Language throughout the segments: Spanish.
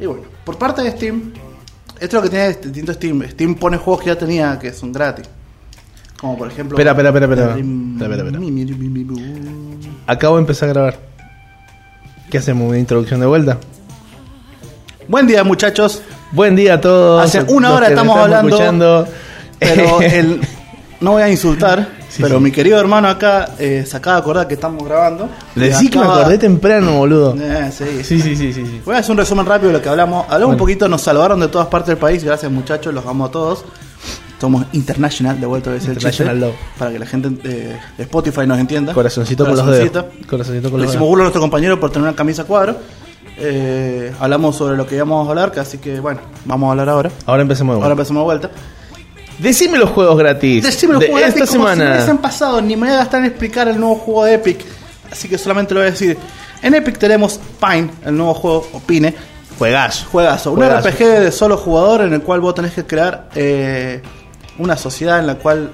Y bueno, por parte de Steam, esto es lo que tiene distinto Steam. Steam pone juegos que ya tenía que son gratis. Como por ejemplo. Espera, espera, espera, espera. Espera, espera, espera. Acabo de empezar a grabar. ¿Qué hacemos? ¿Una introducción de vuelta? Buen día, muchachos. Buen día a todos. Hace una hora estamos están hablando, escuchando. Pero el. No voy a insultar, Sí, pero sí. mi querido hermano acá eh, se acaba de acordar que estamos grabando. Le decí que me acordé temprano, boludo. Eh, sí. Sí, sí, sí, sí. Voy a hacer un resumen rápido de lo que hablamos. Hablamos un poquito, nos salvaron de todas partes del país. Gracias, muchachos, los amo a todos. Somos international, de vuelta a decir International chiste, love. Para que la gente de Spotify nos entienda. Corazoncito con los dedos. Corazoncito con Le los hicimos dedos. burla a nuestro compañero por tener una camisa cuadro. Eh, hablamos sobre lo que íbamos a hablar, así que bueno, vamos a hablar ahora. Ahora empecemos de Ahora empezamos de vuelta. Decime los juegos gratis. Decime los de juegos esta gratis como si no semana. hubiesen pasado, ni me voy a gastar en explicar el nuevo juego de Epic. Así que solamente lo voy a decir. En Epic tenemos Pine, el nuevo juego, o Pine, Juegazo. Juegazo, un Juegazo. RPG de solo jugador en el cual vos tenés que crear eh, una sociedad en la cual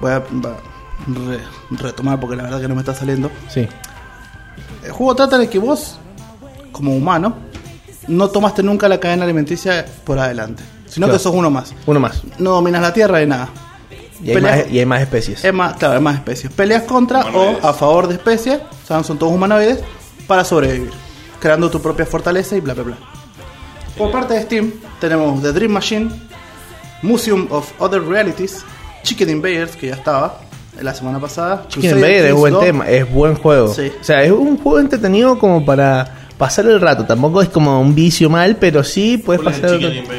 voy a re- retomar porque la verdad que no me está saliendo. Sí. El juego trata de que vos, como humano, no tomaste nunca la cadena alimenticia por adelante, sino Claro. que sos uno más. Uno más. No dominas la tierra de nada. Y hay, Peleas- más, y hay más especies. Es más, claro, hay más especies. Peleas contra Humanoides. o a favor de especies, o sea, son todos humanoides, para sobrevivir, creando tu propia fortaleza y bla bla bla. Por parte de Steam, tenemos The Dream Machine, Museum of Other Realities, Chicken Invaders, que ya estaba la semana pasada. Chicken Crusader Invader es buen 2, tema, es buen juego. Sí. O sea, es un juego entretenido como para pasar el rato. Tampoco es como un vicio mal, pero sí puedes ¿Cuál es pasar el rato.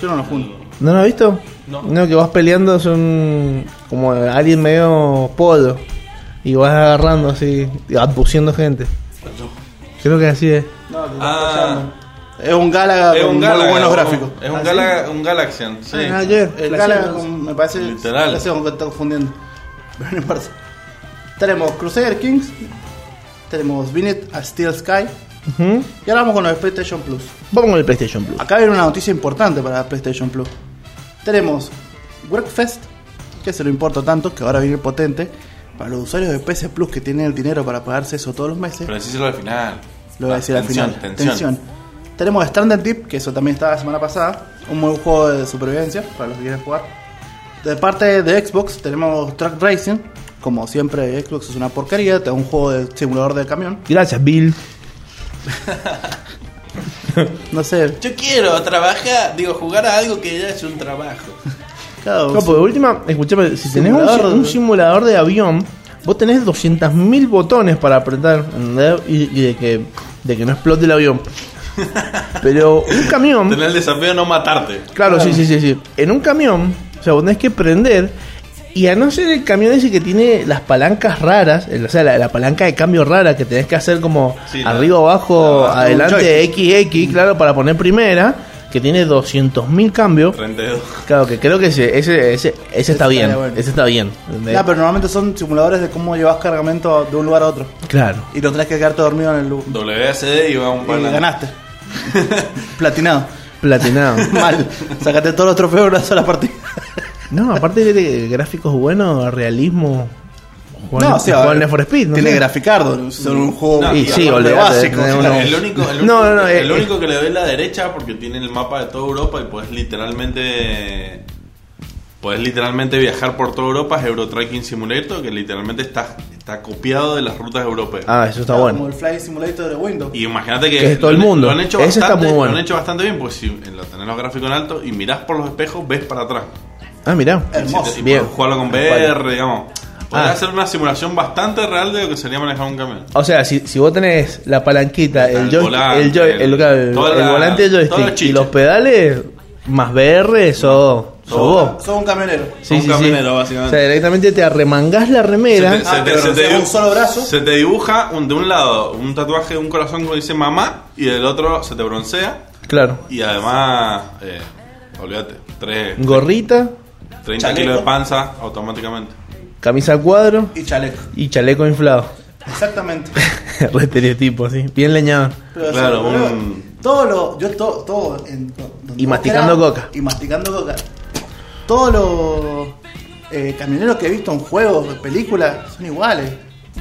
Yo no lo junto. ¿No lo has visto? No. que vas peleando son como alguien medio polo. Y vas agarrando así, y abduciendo gente. Creo que así es. No, te Ah. Es un Galaga Es con un muy Galaga. buenos un- gráficos. Es un, ¿Ah, sí? Galaga, un Galaxian, sí. Ah, ayer. El La Galaga con- me parece Literal. como que está confundiendo. Pero no importa. Tenemos Crusader Kings, tenemos Vinet a Steel Sky Y ahora vamos con los de PlayStation Plus. Vamos con el PlayStation Plus. Acá viene una noticia importante para PlayStation Plus. Tenemos Workfest, que se lo importa tanto, que ahora viene potente. Para los usuarios de PC Plus que tienen el dinero para pagarse eso todos los meses, Pero decíselo al final. lo voy a decir al Tensión, final. Tensión. Tenemos Stranded Deep, que eso también estaba la semana pasada. Un buen juego de supervivencia para los que quieran jugar. De parte de Xbox tenemos Truck Racing. Como siempre, Xbox es una porquería. Tengo un juego de simulador de camión. Gracias, Bill. No sé, Yo quiero trabajar, digo, jugar a algo que ya es un trabajo. cada No, porque última, escuchame, si tenés un, Simulador si- de- un simulador de avión, vos tenés 200.000 botones para apretar y de, que, de que no explote el avión. Pero un camión, Tener el desafío de no matarte. claro, sí, sí, sí, sí. En un camión, o sea, vos tenés que prender y a no ser el camión ese que tiene las palancas raras, el- o sea, la, la palanca de cambio rara que tenés que hacer como Sí, la- arriba, abajo, la- adelante, XX, claro, para poner primera, que tiene 200.000 cambios. 32. Claro, que creo que ese, ese, ese, ese está bien. bueno. Ese está bien. pero normalmente son simuladores de cómo llevas cargamento de un lugar a otro. Claro. Y no tenés que quedarte dormido en el lugar. WSD y va un Y pan. ganaste. Platinado. Platinado. Mal. Sacaste todos los trofeos en una sola partida. no, aparte de gráficos buenos, realismo. Juan, No, o sea, Juan for Speed. ¿no? Tiene graficardo. Son un juego No, Y sí, básico. o uno- sea, El único, el único, No, no, no, el eh, único que le doy la derecha porque tiene el mapa de toda Europa y puedes literalmente puedes literalmente viajar por toda Europa es Euro Trucking Simulator que literalmente está está copiado de las rutas europeas. Ah, eso está Como bueno. el Flight Simulator de Windows. Y imagínate que, Que es todo lo el han- mundo. Lo han hecho Ese está bastante, muy bueno. Lo han hecho bastante bien, pues si lo tenés los gráficos en alto y mirás por los espejos, ves para atrás. Ah, mirá. Hermoso. Si Bien. jugarlo con VR, digamos. Podés Ah. hacer una simulación bastante real de lo que sería manejar un camión. O sea, si, si vos tenés la palanquita, el, El joy- volante, el, joy- el, el- el- toda el la- volante del toda la joystick y los pedales, más VR, sos, sos vos. Sos un camionero. un camionero, básicamente. O sea, directamente te arremangás la remera. Se te- Ah, se te- te un solo brazo. Se te dibuja un- de un lado un tatuaje de un corazón que dice mamá y del otro se te broncea. Claro. Y además, eh, olvídate, tres- Gorrita, 30 Chaleco. kilos de panza automáticamente. camisa a cuadro Y chaleco. y chaleco inflado. Exactamente. Re estereotipo, sí. Bien leñado. Pero, Claro, o sea, un- Todo lo. Yo todo. todo en, donde Y masticando coca. Y masticando coca. Todos los eh, camioneros que he visto en juegos, de películas, son iguales.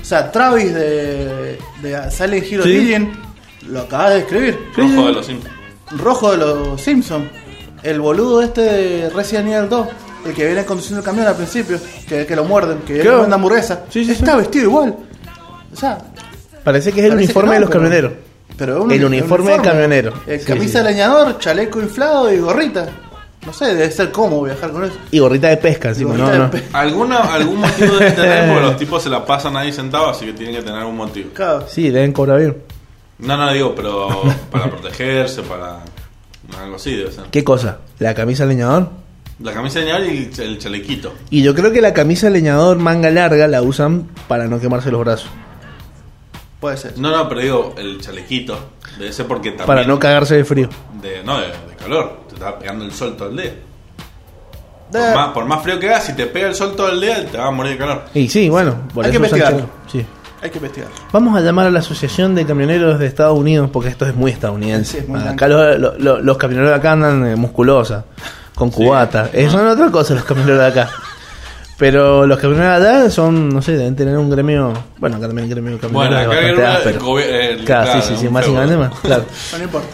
O sea, Travis de, de Silent Hero Sí. Origin Lo acabas de describir. Rojo de los Simpsons. Rojo de los Simpsons. El boludo este de Resident Evil 2. El que viene conduciendo el camión al principio. Que, que lo muerden. Que viene comiendo hamburguesa. Sí, sí, Está vestido igual. O sea, Parece que es el uniforme de los pero- camioneros. Pero es un- El un uniforme del camionero. Eh, camisa sí. de leñador, chaleco inflado y gorrita. No sé, debe ser cómodo viajar con eso. Y gorrita de pesca encima, Gorrita no, de no. pe- Alguna, algún motivo debe tener porque los tipos se la pasan ahí sentados, así que tienen que tener algún motivo. Claro. Sí, deben cobrar bien. No, no digo, pero para protegerse, para. Algo así debe ser. ¿Qué cosa? ¿La camisa leñador? La camisa de leñador y el chalequito. Y yo creo que la camisa leñador manga larga la usan para no quemarse los brazos. Puede ser. No, no, pero digo, el chalequito. Debe ser porque también. Para no cagarse de frío. De, no, de, de calor. Te está pegando el sol todo el día. De- Por más, por más frío que haga, si te pega el sol todo el día, te vas a morir de calor. Y sí, bueno, por Hay eso que chaleco. Sí. Hay que investigar. Vamos a llamar a la Asociación de Camioneros de Estados Unidos porque esto es muy estadounidense. Sí, es muy acá los, los- camioneros de acá andan eh, musculosa, con cubata. Eso son otra cosa los camioneros de acá. Pero los camioneros de allá son, no sé, deben tener un gremio. Bueno, acá también el gremio de Bueno, camioneros acá es el bastante el Claro, claro, sí, sí, sí, más, claro. No importa.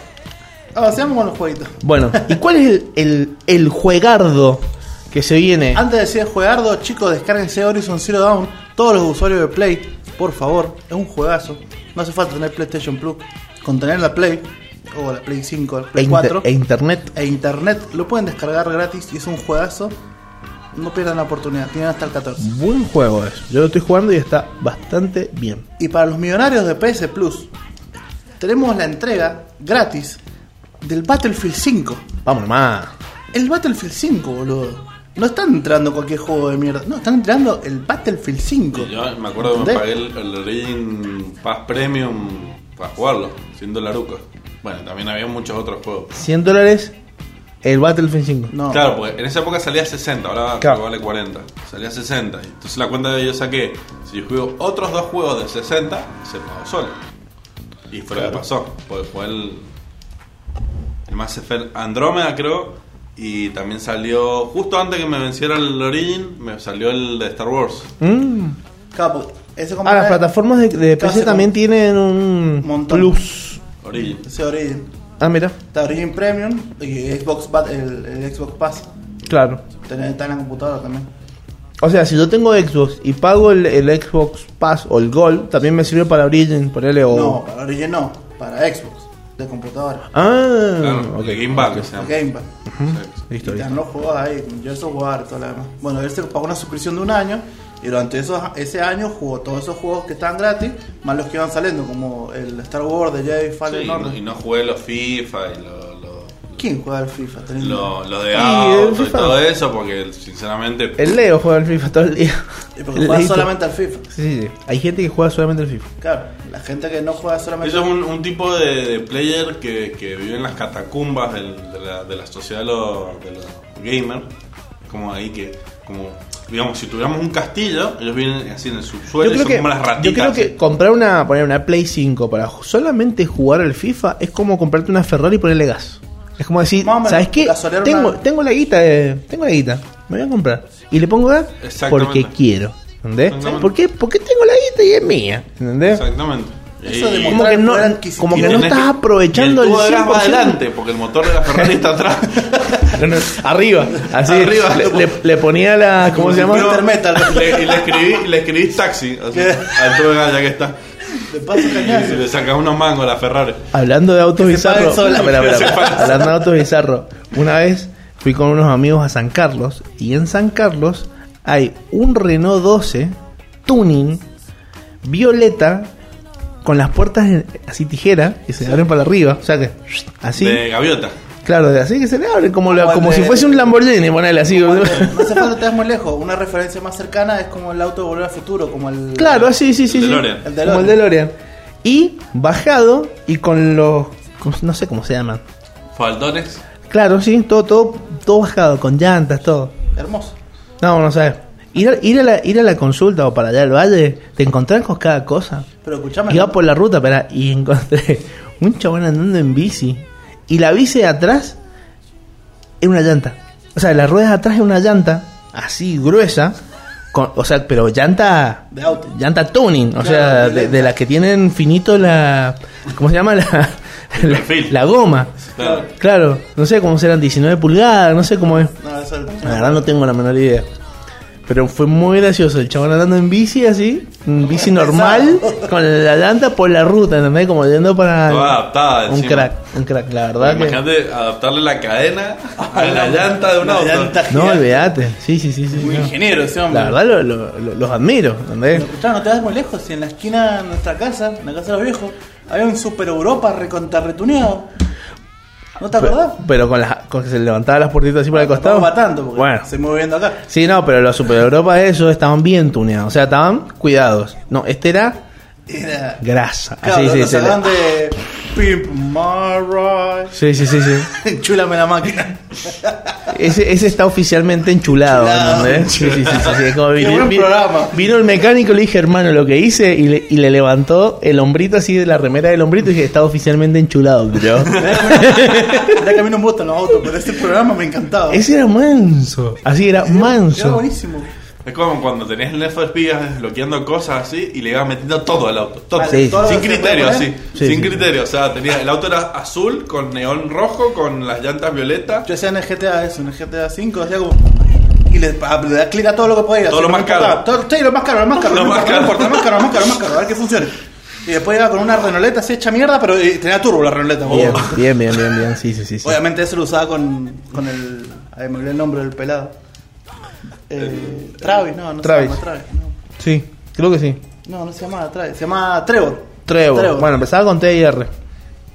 Avancemos con los jueguitos. Bueno, ¿y cuál es el, el, el juegardo que se viene? Antes de decir juegardo, chicos, descárguense Horizon Zero Dawn. Todos los usuarios de Play, por favor, es un juegazo. No hace falta tener PlayStation Plus. Con tener la Play, o la Play 5, la E, Play inter- 4, e internet. e Internet, lo pueden descargar gratis y es un juegazo. No pierdan la oportunidad, tienen hasta el 14. Buen juego es. Yo lo estoy jugando y está bastante bien. Y para los millonarios de PS Plus, tenemos la entrega gratis del Battlefield 5. Vamos nomás. El Battlefield 5, boludo. No están entrando cualquier juego de mierda. No, están entrando el Battlefield 5. Y yo me acuerdo que me pagué el, el Origin Pass Premium para jugarlo, 100 dolarucos. Bueno, también había muchos otros juegos. 100 dólares el Battlefield 5. No. Claro, porque en esa época salía a 60, ahora Claro. vale 40. Salía a 60. y Entonces la cuenta que yo saqué, si yo juego otros dos juegos de 60, se pagó solo. Y fue lo que pasó. Porque fue el, el Mass Effect Andrómeda, creo. Y también salió, justo antes que me venciera el Origin, me salió el de Star Wars. Mm. Ese Ah, las plataformas de, PC también tienen un Montón. plus. Origin. Ese Origin. Ah, mira, Está Origin Premium y Xbox el, el Xbox Pass. claro. Está en la computadora también. O sea, si yo tengo Xbox y pago el, el Xbox Pass o el Gold, también me sirve para Origin, ponerle o. No, para Origin no, para Xbox, de computadora. Ah, Claro, ok. el Game Bar que se llama. El Game Pass. Exacto. Listo, Y listo. los juegos ahí, yo eso jugar y todo lo demás. Bueno, él se pagó una suscripción de un año y durante esos, ese año jugó todos esos juegos que estaban gratis, más los que iban saliendo, como el Star Wars de Jedi Sí, Fallen Order. no, y no jugué los FIFA y los lo, ¿Quién juega al FIFA? Lo, lo de Sí, auto el y FIFA. todo eso, porque sinceramente. El Leo juega al FIFA todo el día. Y porque El juega Leito. solamente al FIFA. Sí, sí, sí. Hay gente que juega solamente al FIFA. Claro, la gente que no juega solamente Eso es un, un tipo de, de player que, que vive en las catacumbas del- de, la, de la sociedad de los, de los gamers. Como ahí que, como, digamos, si tuviéramos un castillo, ellos viven así en el subsuelo y son como las ratitas. yo creo que comprar una, poner una Play 5 para solamente jugar al FIFA es como comprarte una Ferrari y ponerle gas. Es como decir, menos, ¿sabes qué? Tengo, una- tengo la guita, de- tengo la guita, me voy a comprar. Y le pongo gas porque quiero. ¿Entendés? ¿Por qué? Porque tengo la guita y es mía. ¿Entendés? Exactamente. Eso de Como que no, como que no estás que- aprovechando el el tubo de gas va 100%. adelante, porque el motor de la Ferrari está atrás. Arriba, así. Arriba. Le, le- le ponía la. ¿Cómo se llama? No. Intermetal. Le- y le escribí, le escribí taxi así, ¿Qué? al tubo de gas ya que está. De paso Y cañazo. le sacas unos mangos a la Ferrari. Hablando de autos bizarros, hablando de autos bizarros, una vez fui con unos amigos a San Carlos y en San Carlos hay un Renault 12 tuning violeta con las puertas en- así tijera que se abren para arriba, o sea que así, De gaviota. claro, de- así que se le abren como, la- Como el como de- si fuese un Lamborghini, ponele así. Como el- no hace falta que te vas muy lejos. Una referencia más cercana es como el auto de volver al futuro, como el. Claro, así, sí, sí, El sí. DeLorean. El Como el DeLorean. Y bajado y con los con- no sé cómo se llaman. Faldones. Claro, sí, todo, todo, todo bajado, con llantas, todo. Hermoso. No, no sabes. Ir a, ir, a la, ir a la consulta o para allá al valle, te encontrás con cada cosa. Pero escuchame. Iba por la ruta, espera, y encontré un chabón andando en bici. Y la bici de atrás es una llanta. O sea, las ruedas de atrás es una llanta, así gruesa, con- o sea, pero llanta De auto. llanta tuning, o Claro, sea, de, las que tienen finito la ¿cómo se llama la la goma? Claro. Claro, no sé cómo serán 19 pulgadas, no sé cómo es. No, eso es- La verdad no tengo la menor idea. Pero fue muy gracioso el chabón andando en bici así, en bici normal, con la llanta por la ruta, ¿entendés? Como yendo para Toda adaptada un encima. crack, un crack, la verdad que... Imagínate adaptarle la cadena a la llanta de un auto. llanta No, olvídate, sí, sí, sí, sí. Muy no. ingeniero ese hombre. La verdad lo- lo- lo- los admiro, ¿entendés? Escuchá, no te vas muy lejos. Si en la esquina de nuestra casa, en la casa de los viejos, había un Super Europa recontarretuneado. ¿No te acordás? Pero, pero con, las, con que se levantaban las puertitas así por el costado. Tanto, porque Bueno. se mueve viendo acá. Sí, no, pero los Super Europa esos estaban bien tuneados, o sea, estaban cuidados. No, este era Era. grasa. Claro, Así, sí, se de Pimp My Ride. sí, sí, sí, sí. Chulame la máquina. Ese, ese está oficialmente enchulado. ¿entendés? Sí, sí, sí, sí, sí, es como vino, buen vino- programa. vino el mecánico, le dije, hermano, lo que hice, y le, y le levantó el hombrito así de la remera del hombrito y dije, está oficialmente enchulado, bro. Mirá que a mí no me gustan los autos, pero ese programa me encantaba. Ese era manso, así era Era manso. buenísimo. Es como cuando tenés el for Speed desbloqueando cosas así y le ibas metiendo todo al auto. Todo. Vale, Sí, todo Sin criterio, así. Sí, sin sí. criterio. O sea, tenía, el auto era azul con neón rojo, con las llantas violetas. Yo hacía en el GTA eso, en el GTA 5, hacía como. Y le, le das clic a todo lo que podía. Todo lo más caro. Todo, sí, lo más caro, lo más caro. Lo más caro. Lo más caro, lo más caro, lo más caro, a ver que funcione. Y después iba con una renoleta así hecha mierda, pero tenía turbo la renoleta. Bien, bien, bien, bien, bien, sí, sí, sí. sí. Obviamente eso lo usaba con, con el. Ay, me olvidé el nombre del pelado. Eh, Travis, no, no Travis. se llama Travis. No. Sí, creo que sí. no, no se llamaba Travis, se llama Trevor. Trevor. Bueno, empezaba con T y R.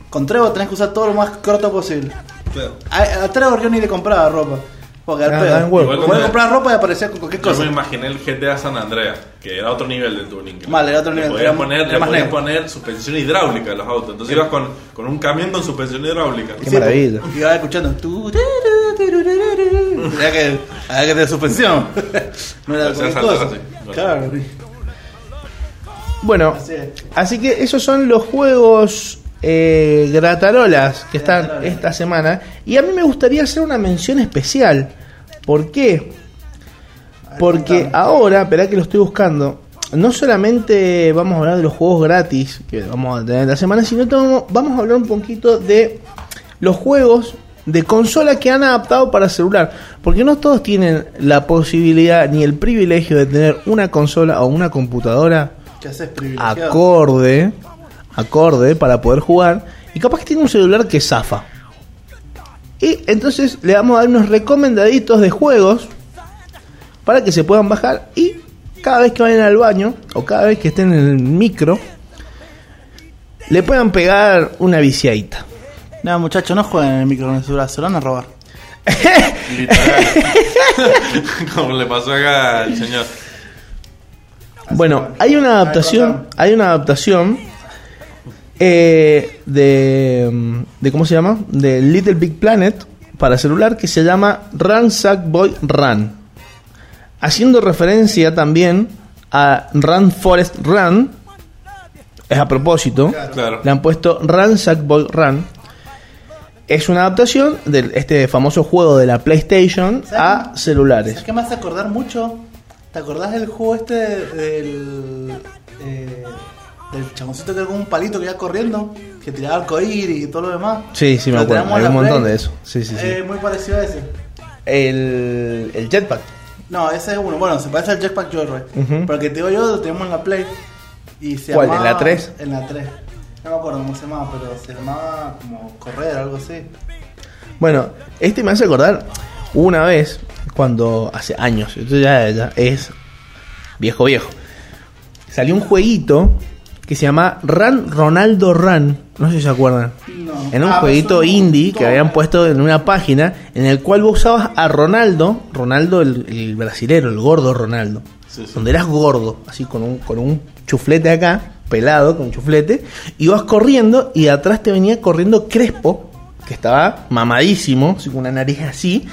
Con Trevor tenés que usar todo lo más corto posible. A, a Trevor yo ni le compraba ropa. Porque al Ah, pedo. Igual comprar ropa y aparecía con cualquier Yo cosa. me imaginé el GTA San Andreas, que era otro nivel de tuning. Vale, era otro Le nivel, podías era- poner, era le podías poner suspensión hidráulica a los autos. Entonces ibas con, con un camión con suspensión hidráulica. Qué maravilla. Y iba escuchando. Había que, había que tener suspensión. No era cualquier cosa. Claro. Bueno, Así que esos son los juegos eh, gratarolas que están Gratarolas. esta semana. Y a mí me gustaría hacer una mención especial. ¿Por qué? Porque ahora, esperá que lo estoy buscando. No solamente vamos a hablar de los juegos gratis que vamos a tener esta semana, sino vamos a hablar un poquito de los juegos de consola que han adaptado para celular. Porque no todos tienen la posibilidad ni el privilegio de tener una consola o una computadora acorde, acorde para poder jugar. Y capaz que tiene un celular que zafa. Y entonces le vamos a dar unos recomendaditos de juegos para que se puedan bajar y cada vez que vayan al baño o cada vez que estén en el micro le puedan pegar una viciadita. No, muchachos, no jueguen en el micro con el celular, se lo van a robar. Literal. Como le pasó acá al señor. Bueno, hay una adaptación, hay una adaptación eh, de, mm, de cómo se llama, de Little Big Planet para celular que se llama Run Sackboy Run, haciendo referencia también a Run Forest Run. Es a propósito, Claro. le han puesto Run Sackboy Run. Es una adaptación de este famoso juego de la PlayStation a celulares. ¿Sabes qué me hace acordar mucho? ¿Te acordás del juego este del. eh, del chaboncito que era como un palito que iba corriendo? Que tiraba arcoíris y todo lo demás. Sí, sí, me acuerdo. Hay un montón de eso. Sí, sí, sí. Eh, muy parecido a ese. El, el jetpack. No, ese es uno. Bueno, se parece al Jetpack Joyride. Ujú. Pero el que te digo yo lo tenemos en la Play. Y se ¿Cuál, en la 3? En la 3. No me acuerdo cómo se llamaba, pero se llamaba como correr, algo así. Bueno, este me hace acordar una vez, cuando hace años, esto ya, ya es viejo viejo, salió un jueguito que se llama Run Ronaldo Run, no sé si se acuerdan. No. En un Ah, jueguito indie que habían puesto en una página en el cual vos usabas a Ronaldo, Ronaldo el, el brasilero, el gordo Ronaldo, Sí, sí. donde eras gordo, así con un, con un chuflete acá, pelado con chuflete, ibas corriendo y atrás te venía corriendo Crespo, que estaba mamadísimo, con una nariz así,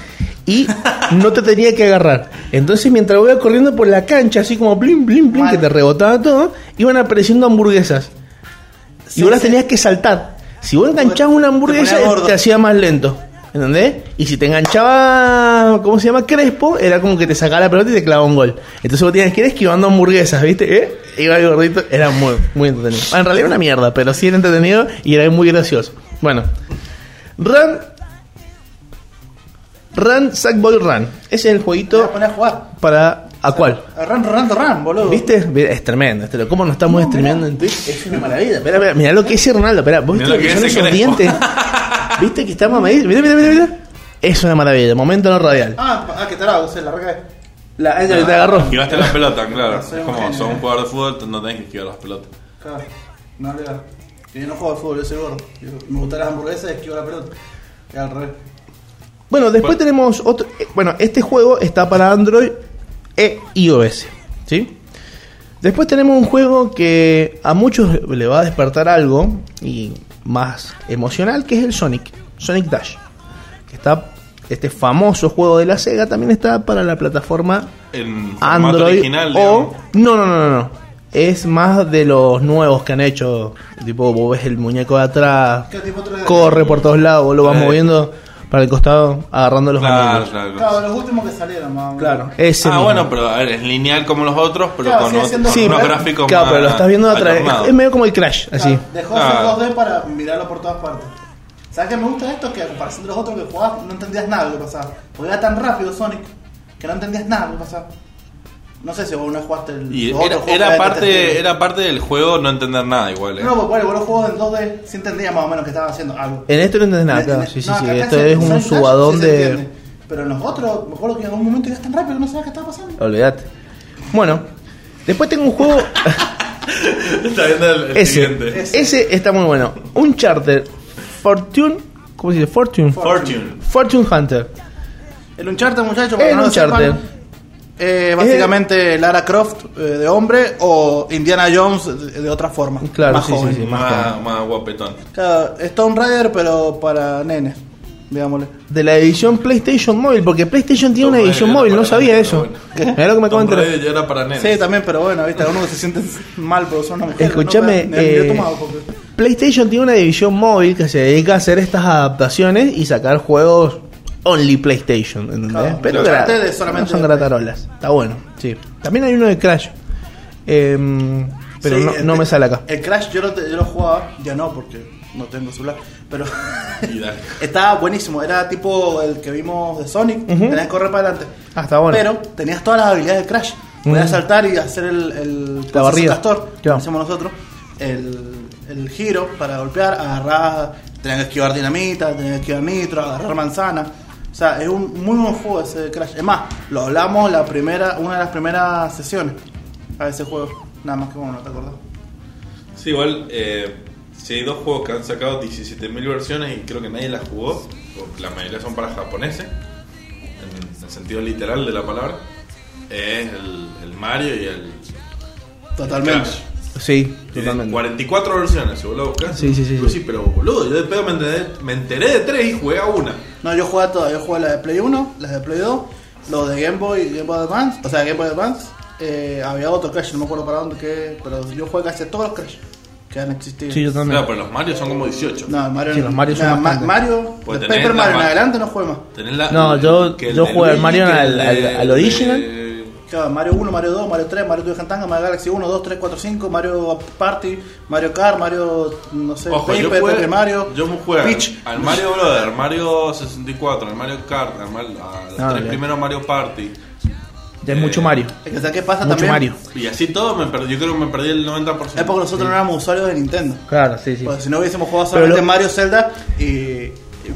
y no te tenía que agarrar. Entonces mientras voy corriendo por la cancha, así como blim, blim, blim, que te rebotaba todo, iban apareciendo hamburguesas. Sí, y vos las tenías que saltar. Si vos enganchabas una hamburguesa, gordo. te hacía más lento. ¿Entendés? Y si te enganchaba, ¿cómo se llama? Crespo, era como que te sacaba la pelota y te clavaba un gol. Entonces vos tenías que ir esquivando hamburguesas, ¿viste? ¿Eh? Iba el gordito, era muy, muy entretenido. En realidad era una mierda, pero sí era entretenido y era muy gracioso. Bueno, Run. Run, Sackboy Run. Ese es el voy a jueguito poner a jugar. para. ¿A cuál? Run, run, run, boludo. ¿Viste? Es tremendo. Este, ¿Cómo no estamos streameando en Twitch? Es una maravilla. Espera, espera, mirá lo que dice Ronaldo. Espera, ¿vos Mirá viste lo que que son esos dientes? ¿Viste que está mamadísimo? Mira, mira, mira, mira. Es una maravilla. Momento no radial. Ah, ah, que tarado, se la recae. La, ella te agarró. Esquivaste la pelota, claro. Es como, sos un jugador de fútbol, no tenés que esquivar las pelotas. Claro, no le da. Yo no juego al fútbol, yo soy gordo. Yo- me gustan las hamburguesas y esquivo la pelota. Y al revés. Bueno, después Bueno. tenemos otro. eh, Bueno, este juego está para Android e iOS. ¿Sí? Después tenemos un juego que a muchos le va a despertar algo y más emocional, que es el Sonic. Sonic Dash. Que está. Este famoso juego de la Sega también está para la plataforma En formato Android original, o no no no no no es más de los nuevos que han hecho tipo vos ves el muñeco de atrás ¿Qué tipo 3D? corre por todos lados vos lo vas moviendo para el costado agarrando los Claro, amigos claro, Claro, claro. los últimos que salieron, más o menos. claro ese Ah, mismo. bueno, pero a ver, es lineal como los otros, pero Claro, con, sigue ot- siendo con Sí, unos pero- gráficos claro más pero lo estás viendo de atrás alternados. es medio como el crash así Dejó Claro. 2D para mirarlo por todas partes. ¿Sabes qué me gusta de esto? Que a comparación de los otros que jugabas, no entendías nada de lo que pasaba. Porque era tan rápido Sonic que no entendías nada de lo que pasaba. No sé si vos no jugaste el Y los era, otros parte, era parte del juego no entender nada igual. eh. No, porque bueno, vos los juegos en 2D sí entendías más o menos que estaban haciendo algo. en esto no entendés nada En- claro en- sí sí no, sí esto es un subadón de. Pero en los otros, me acuerdo que en algún momento ibas tan rápido que no sabías qué estaba pasando. olvídate bueno después tengo un juego Está viendo el, el ese siguiente. Ese. ese está muy bueno un charter Fortune ¿cómo se dice? Fortune Fortune. Fortune Hunter El Uncharted, muchachos, para El no lo Uncharted. sepan, eh, básicamente Lara Croft eh, de hombre o Indiana Jones de, de otra forma. Claro, más sí, joven. sí. más Más, más guapetón. Claro, Stone Rider, pero para nenes, digámosle. de la edición PlayStation Móvil, porque PlayStation tiene una edición móvil, era no sabía nenes, eso. pero bueno. Mirá lo que me enterar. Raider ya era para nenes. Sí, también, pero bueno, viste, algunos que se sienten mal porque son una mujer. Escúchame, no, eh, porque- PlayStation tiene una división móvil que se dedica a hacer estas adaptaciones y sacar juegos only PlayStation, ¿entendés? Claro, Pero gra- ustedes solamente no son gratarolas. Está bueno, sí. También hay uno de Crash. Em, pero Sí, no, el- no me sale acá. El Crash yo lo, yo lo jugaba, ya no porque no tengo celular, pero estaba buenísimo. Era tipo el que vimos de Sonic, tenías que correr para adelante. Ah, está bueno. Pero tenías todas las habilidades de Crash. Podías Ujú. saltar y hacer el, el La barrida. castor, como hacemos nosotros. El, el giro para golpear, agarrar, tenías que esquivar dinamita, tenías que esquivar nitro, agarrar manzana. O sea, es un muy buen juego ese de Crash. Es más, lo hablamos la primera, una de las primeras sesiones a ese juego. Nada más que bueno, no te acordás. Sí, igual, eh, si hay dos juegos que han sacado 17.000 versiones y creo que nadie las jugó, porque la mayoría son para japoneses, en el sentido literal de la palabra, es el, el Mario y el Totalmente. Crash. Sí, totalmente. 44 versiones, si vos lo buscas. Sí, sí, sí, Pero sí. pero boludo, yo de pedo me enteré, me enteré de tres y jugué a una. No, yo jugué a todas. Yo jugué la de Play 1, la de Play 2, lo de Game Boy, Game Boy Advance, o sea, Game Boy Advance. Eh, había otro Crash, no me acuerdo para dónde, que, pero yo jugué casi a todos los Crash que han existido. Sí, yo también. Claro, pero los Mario son como 18. No, el Mario Sí, los Mario son Mira, Ma-. Mario, Pues de Paper Mario en adelante no jugué más. Tenés la- No, yo- yo jugué al Mario al- original. Claro, Mario 1, Mario 2, Mario 3, Mario 2 Gantanga, Mario Galaxy 1, 2, 3, 4, 5, Mario Party, Mario Kart, Mario, no sé, Ojo, yo Paper, jugué, Paper Mario, yo me jugué Peach. al Mario Brother, Mario 64, al Mario Kart, al Mario, a los Ah, tres primeros Mario Party. Ya es Eh, mucho Mario. Es que, ¿sabes qué pasa Mucho también? Mario. Y así todo, me perdí, yo creo que me perdí el 90%. Es porque nosotros no éramos usuarios de Nintendo. Claro, sí, sí. Porque si no hubiésemos jugado solamente lo- Mario, Zelda y.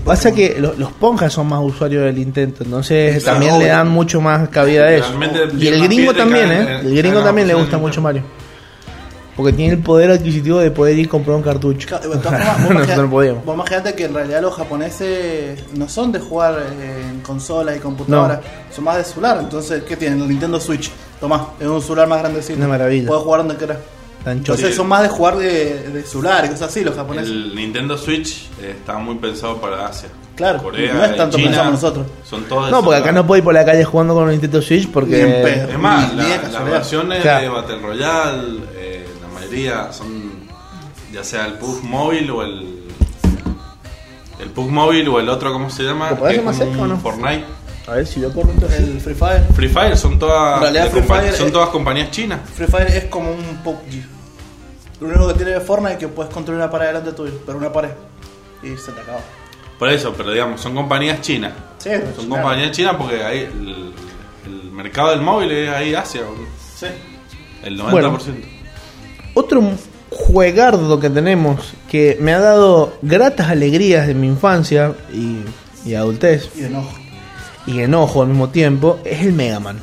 Pasa que lo- los ponjas son más usuarios del Nintendo, entonces Claro, también le dan mucho más cabida a eso. Y el gringo también, ¿eh? El gringo también le a gusta mucho Mario. Porque tiene el poder adquisitivo de poder ir y comprar un cartucho. Claro, de todas formas, vos Nosotros podíamos. Vos imagínate que en realidad los japoneses no son de jugar eh, en consolas y computadoras, son más de celular. Entonces, ¿qué tienen? El Nintendo Switch. Tomá, es un celular más grandecito. Una maravilla. Puedes jugar donde quieras. Tan Entonces, son más de jugar de, de celular y cosas así los japoneses. El Nintendo Switch eh, está muy pensado para Asia. Claro, Corea, no es tanto China, pensamos nosotros. Son todos No, porque acá no puedo ir por la calle jugando con un Nintendo Switch porque... Es más, la- las versiones Claro. de Battle Royale, eh, la mayoría son ya sea el PUBG móvil o el El Pug Mobile o el otro, ¿cómo se llama? ¿Lo más como cerca o un no? Fortnite. A ver si yo corro entonces. El Free Fire. Free Fire son todas, En realidad de Free Fire son es- todas compañías chinas. Free Fire es como un PUBG. Lo único que tiene de Fortnite es que puedes construir una pared delante tuyo, pero una pared. Y se te acaba. Por eso, pero digamos, son compañías chinas. Sí, Son compañías chinas porque ahí el, el mercado del móvil es ahí Asia. Sí. el 90%. Bueno. Otro juegardo que tenemos que me ha dado gratas alegrías de mi infancia y, y adultez Y enojo. y enojo al mismo tiempo es el Mega Man.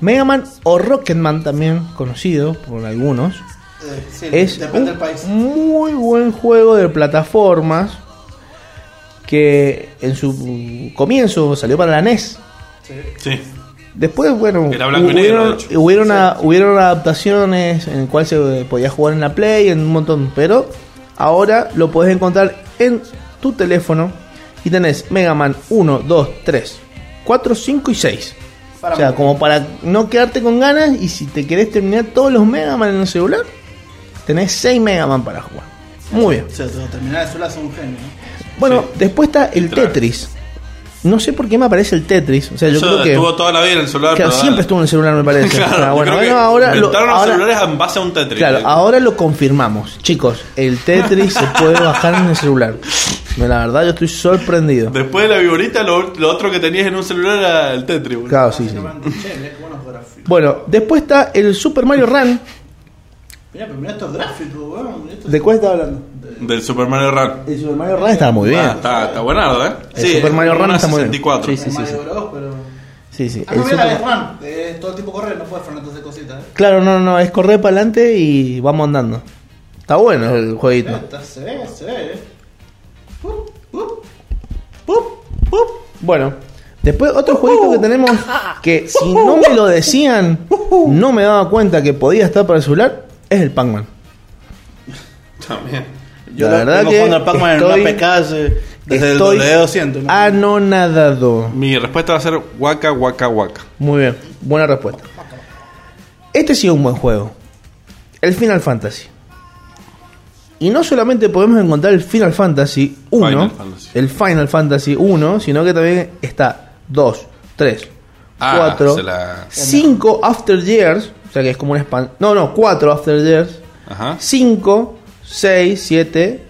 Mega Man o Rocketman también conocido por algunos Eh, sí, es un del país. muy buen juego de plataformas que en su comienzo salió para la NES. Sí. Sí. Después, bueno, negro, hubieron, hubieron, a- hubieron adaptaciones en el cual se podía jugar en la Play, en un montón, pero ahora lo puedes encontrar en tu teléfono y tenés Mega Man 1, 2, 3, 4, 5 y 6. Para o sea, mí. como para no quedarte con ganas y si te querés terminar todos los Mega Man en el celular, tenés 6 Mega Man para jugar. Muy bien. O sea, te- terminar de sola es un genio. ¿no? Bueno, Sí. después está el. Tetris. No sé por qué me aparece el Tetris. O sea, yo Eso creo que... estuvo toda la vida en el celular. Claro, pero siempre estuvo en el celular, me parece. Claro, Ah, bueno, bueno, ahora, lo, inventaron los ahora- celulares en base a un Tetris. claro, ahora lo confirmamos. Chicos, el Tetris se puede bajar en el celular. La verdad, yo estoy sorprendido. Después de la viborita, lo, lo otro que tenías en un celular era el Tetris. Claro, sí, sí. Buenos gráficos. Bueno, después está el Super Mario Run. Mirá, pero mirá estos gráficos, weón. ¿De cuál estaba hablando? Del Super Mario Run. El Super Mario Run estaba muy bien. Ah, está, está buenardo, ¿eh? El Super Mario Run está muy bien. 64. Sí, sí, sí. Mario Bros, pero. Sí, sí. Ah, El no, mira, Super- es run. Es todo el tipo correr, no puedes frenar hacer cositas. ¿eh? Claro, no, no, es correr para adelante y vamos andando. Está bueno el jueguito. Se ve, se ve. eh. Bueno, después otro jueguito que tenemos que si no me lo decían, no me daba cuenta que podía estar para el celular, es el Pac-Man. También. Yo La verdad que al Pac-Man en una PK desde el W200. ¿no? anonadado. Mi respuesta va a ser Waka Waka Waka. Muy bien, buena respuesta. Este sí es un buen juego. El Final Fantasy. Y no solamente podemos encontrar el Final Fantasy 1, Final Fantasy. el Final Fantasy 1, sino que también está 2, 3, Ah, 4, se la- 5 After Years, o sea que es como un span. No, no, 4 After Years, Ajá. 5, 6, 7,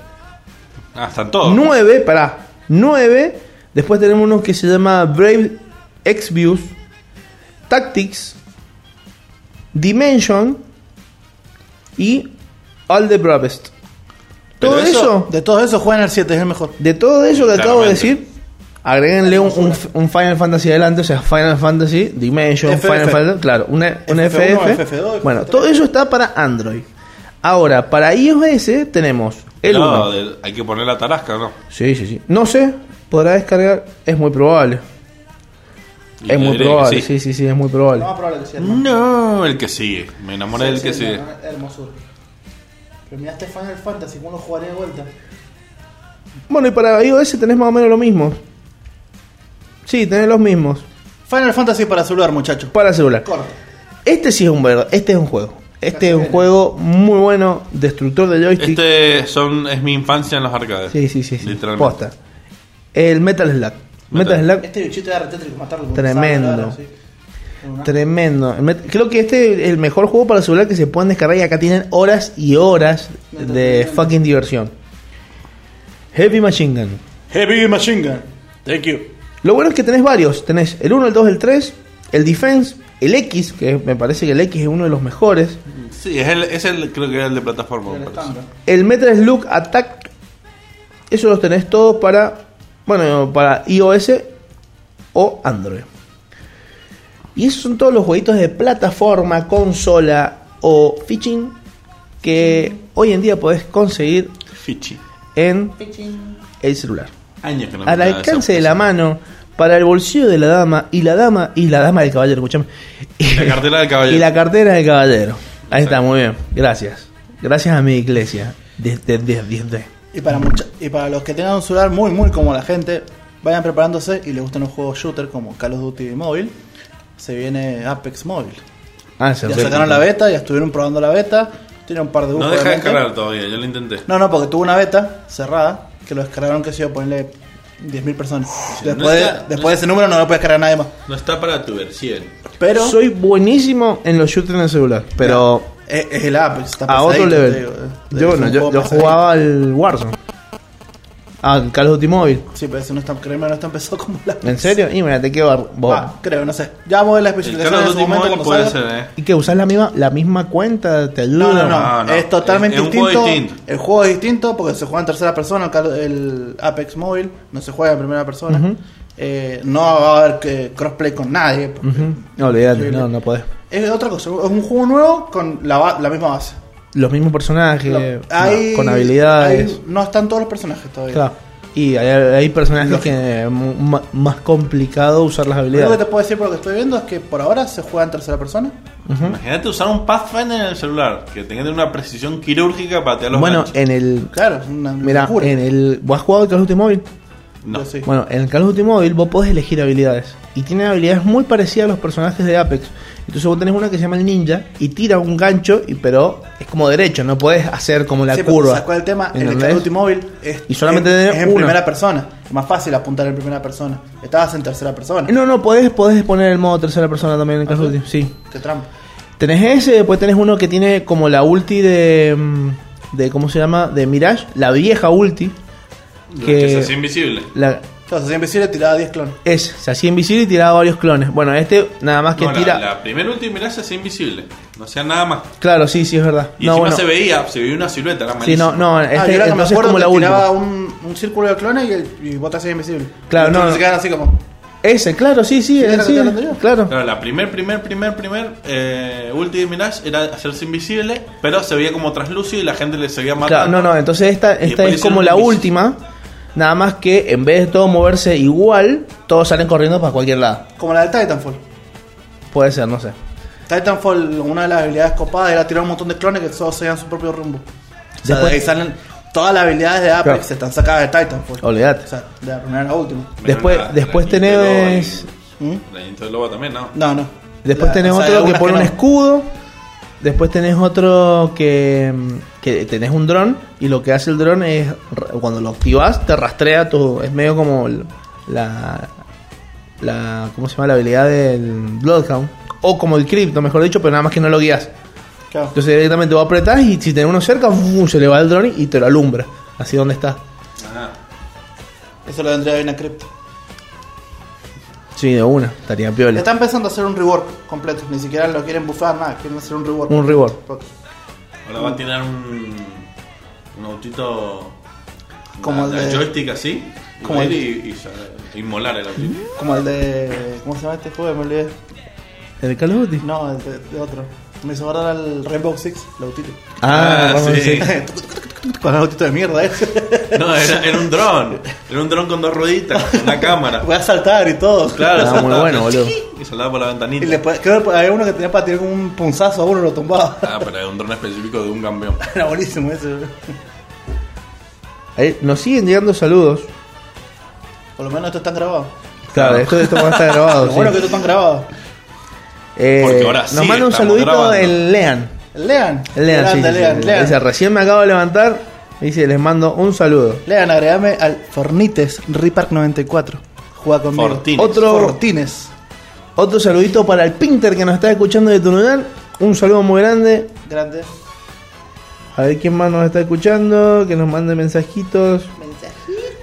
Ah, están todos. 9, pará, 9. Después tenemos uno que se llama Brave Exvius, Tactics, Dimension y All the Bravest. Todo eso- eso, De todos esos juegan el 7, es el mejor. de todo eso que acabo de decir, agréguenle un, un- un Final Fantasy adelante, o sea, Final Fantasy, Dimension, FF. Final Fantasy, claro, una- un FF1, FF. FF2, bueno, FF3. todo eso está para Android. Ahora, para iOS tenemos el No, 1. del- hay que poner la tarasca, ¿no? Sí, sí, sí. No sé, podrá descargar, es muy probable. Y Es muy probable, sí. sí, sí, sí, es muy probable. Probable que sea. hermano. No, el que sigue. Me enamoré Sí, del que sigue. no, no, Hermosura. Pero mira este Final Fantasy, ¿cómo lo jugaría de vuelta? Bueno, y para iOS tenés más o menos lo mismo. Sí, tenés los mismos. Final Fantasy para celular, muchachos. Para celular. Corta. Este sí es un verdad, este es un juego. Este es un juego muy bueno, destructor de joystick. Este son, es mi infancia en los arcades. Sí, sí, sí, sí. Literalmente. Posta. El Metal Slug. Metal, Metal. Slug, Este bichito de retétrico matarlo con Tremendo. sable, así. Tremendo. Creo que este es el mejor juego para celular que se pueden descargar y acá tienen horas y horas de fucking diversión. Heavy Machine Gun. Heavy Machine Gun. Thank you. Lo bueno es que tenés varios. Tenés el 1, el 2, el 3, el Defense, el X, que me parece que el X es uno de los mejores. Sí, es el, es el, creo que era el de plataforma. El. El Metal Slug Attack. Eso los tenés todos para. Bueno, para iOS o Android. Y esos son todos los jueguitos de plataforma, consola o fishing que hoy en día podés conseguir Fichi. en el celular. Años que no Al alcance de la mano, para el bolsillo de la dama y la dama y la dama del caballero, escuchame. La cartera del caballero. Y la cartera del caballero. Ahí está, muy bien. Gracias. Gracias a mi iglesia. Desde, desde, desde. Y para, mucha- y para los que tengan un celular muy, muy como la gente, vayan preparándose y les gustan los juegos shooter como Call of Duty Mobile. Se viene Apex Mobile. Ah, se Ya sacaron la beta, ya estuvieron probando la beta. Tiene un par de bugs. No deja de descargar todavía, yo lo intenté. No, no, porque tuvo una beta cerrada que lo descargaron, que se yo, ponerle 10.000 personas. Sí, después no está- después no de ese número no lo puede descargar nadie más. No está para tu versión. Pero Soy buenísimo en los shooters en el celular, pero es, es el Apex, está a otro level. digo, eh. Yo, bueno, yo, yo jugaba al Warzone. Ah, el Call of Duty Mobile. Sí, pero ese no está, créeme, no está empezado como la ¿En serio? Y mira, te quedo. Ah, creo, no sé. Ya vamos a ver la El especificación Call of Duty Mobile puede salga. ser, ¿eh? ¿Y que usas la misma, la misma cuenta? ¿Te ayuda? No, no, no, No, no. Es totalmente Es- es un juego distinto. distinto. El juego es distinto porque se juega en tercera persona. El, Apex Mobile no se juega en primera persona. Eh, no va a haber que crossplay con nadie. porque Ujú. No, olvídate, no, no podés. Es otra cosa. Es un juego nuevo con la misma base. Los mismos personajes, Lo- no, hay- con habilidades. hay- no están todos los personajes todavía. Claro. Y hay, hay personajes que más complicado usar las Lo único que habilidades. te puedo decir por lo que estoy viendo es que por ahora se juega en tercera persona. Imagínate usar un Pathfinder en el celular, que tenga de una precisión quirúrgica para tirar los Bueno, ganchos. en el. Claro, es una Mira, locura. en el. ¿Vos has jugado el Call of Duty Mobile? No. Sí. Bueno, en el Call of Duty Mobile vos podés elegir habilidades. Y tiene habilidades muy parecidas a los personajes de Apex. Entonces vos tenés una que se llama el ninja y tira un gancho, y pero es como derecho, no podés hacer como la Sí, curva. ¿sabes cuál es el tema? En el. Call Mobile es, Y solamente es- en una. primera persona. Es más fácil apuntar en primera persona. Estabas en tercera persona. No, no, podés, podés poner el modo tercera persona también en el Call ¿Ah, sí? Qué trampa. Tenés ese, después tenés uno que tiene como la ulti de. mm, de ¿Cómo se llama? De Mirage, la vieja ulti. que, que- se hace invisible. La, Claro, se hacía invisible tiraba 10 clones. es, se hacía invisible y tiraba varios clones. Bueno, este nada más que No, la- tira. la, primera última mirada se hacía invisible. No hacía nada más. Claro, sí, sí, es verdad. Y no, encima bueno. se veía, se veía una silueta, era Sí, malísimo. no, no, ah, este, yo era que me entonces es acuerdo como que la tiraba última. un, un círculo de clones y, y vos te hacías invisible. Claro, Y no, entonces no. se quedan así como. Ese, claro, sí, sí, Sí, era lo que sí, estoy hablando yo. claro. Claro, la primer, primer, primer, primer eh, ulti de Mirage era hacerse invisible, pero se veía como traslúcido y la gente le seguía matando. Claro, no, no, entonces esta, Y esta después es como la un última. Nada más que en vez de todo moverse igual, todos salen corriendo para cualquier lado. Como la de Titanfall. Puede ser, no sé. Titanfall, una de las habilidades copadas era tirar un montón de clones que todos seguían su propio rumbo. O sea, Después- de ahí salen todas las habilidades de Apex Claro. que están sacadas de Titanfall. Olvídate. O sea, de la primera a la última. Después, la- después la tenés. ¿Mm? y- La Nintendo Loba también, ¿no? No, no. Después La- tenés o sea, otro que pone un no. escudo. Después tenés otro que, que tenés un dron. Y lo que hace el dron es, cuando lo activas, te rastrea tu. Es medio como la. la ¿Cómo se llama? La habilidad del Bloodhound. O como el Crypto, mejor dicho, pero nada más que no lo guías. Claro. Entonces directamente vos apretás y si tenés uno cerca, ¡fum! se le va el dron y te lo alumbra. Así donde está. Ah, Eso lo vendría bien a Crypto. Sí, de una. Estaría piola. Está empezando a hacer un rework completo. Ni siquiera lo quieren buffar, nada. Quieren hacer un rework. Un rework. Ahora va a tener un, un autito Como la- el de- joystick así, y como el- y, y sa- inmolar el autito. Como el de. ¿Cómo se llama este juego? Me olvidé. ¿El de Call of Duty? No, el de, de otro. Me hizo guardar al Rainbow Six, el autito. Ah, Ah, sí. Con el autito de mierda ese. No, era, era un dron. Era un dron con dos rueditas, con una cámara. Voy a saltar y todo. Claro, Ah, muy bueno, boludo. Y saltaba por la Y ventanita. después, creo que había uno que tenía para tirar un punzazo a uno y lo tumbaba. Ah, pero era un dron específico de un campeón. Era buenísimo ese. Ahí nos siguen llegando saludos. Por lo menos esto está grabado. Claro, Claro. esto, esto va a estar grabado. Lo sí. bueno que esto está grabado. Eh, Porque ahora nos sí manda un estamos saludito grabando. el Lean. Lean. El Lean, sí, Grande, sí, Lean, sí. Lean. Dice, recién me acabo de levantar. Dice, les mando un saludo. Lean, agregame al Fornites Ripark 94. Juega conmigo. Fortines. Otro, Fortines. otro saludito para el Pinter que nos está escuchando de Tunuyán. Un saludo muy grande. Grande. A ver quién más nos está escuchando. Que nos mande mensajitos.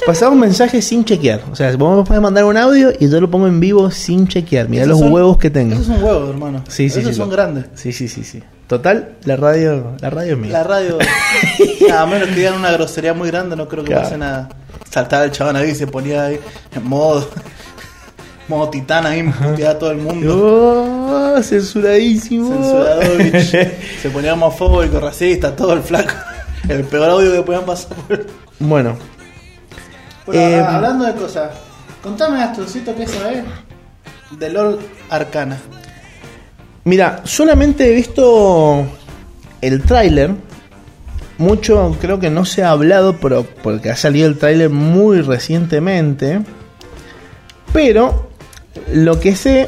Pasamos mensajes sin chequear. O sea, vos me podés mandar un audio y yo lo pongo en vivo sin chequear. Mirá Esos los son- huevos que tengo. Esos son huevos, hermano. Sí, sí, Esos sí, son lo- grandes. Sí, sí, sí, sí. Total, la radio, la radio es mía. La radio. a menos que digan una grosería muy grande, no creo que Claro. pase nada. Saltaba el chabón ahí y se ponía ahí en modo. modo titán ahí, puteaba a todo el mundo. Oh, censuradísimo. Censurador, bitch. se ponía homofóbico, racista, todo el flaco. El peor audio que podían pasar bueno, Bueno, Eh, hablando de cosas, contame, Astroncito, ¿qué sabes de LOL Arcana? mira, solamente he visto el tráiler. Mucho creo que no se ha hablado, pero porque ha salido el tráiler muy recientemente. Pero lo que sé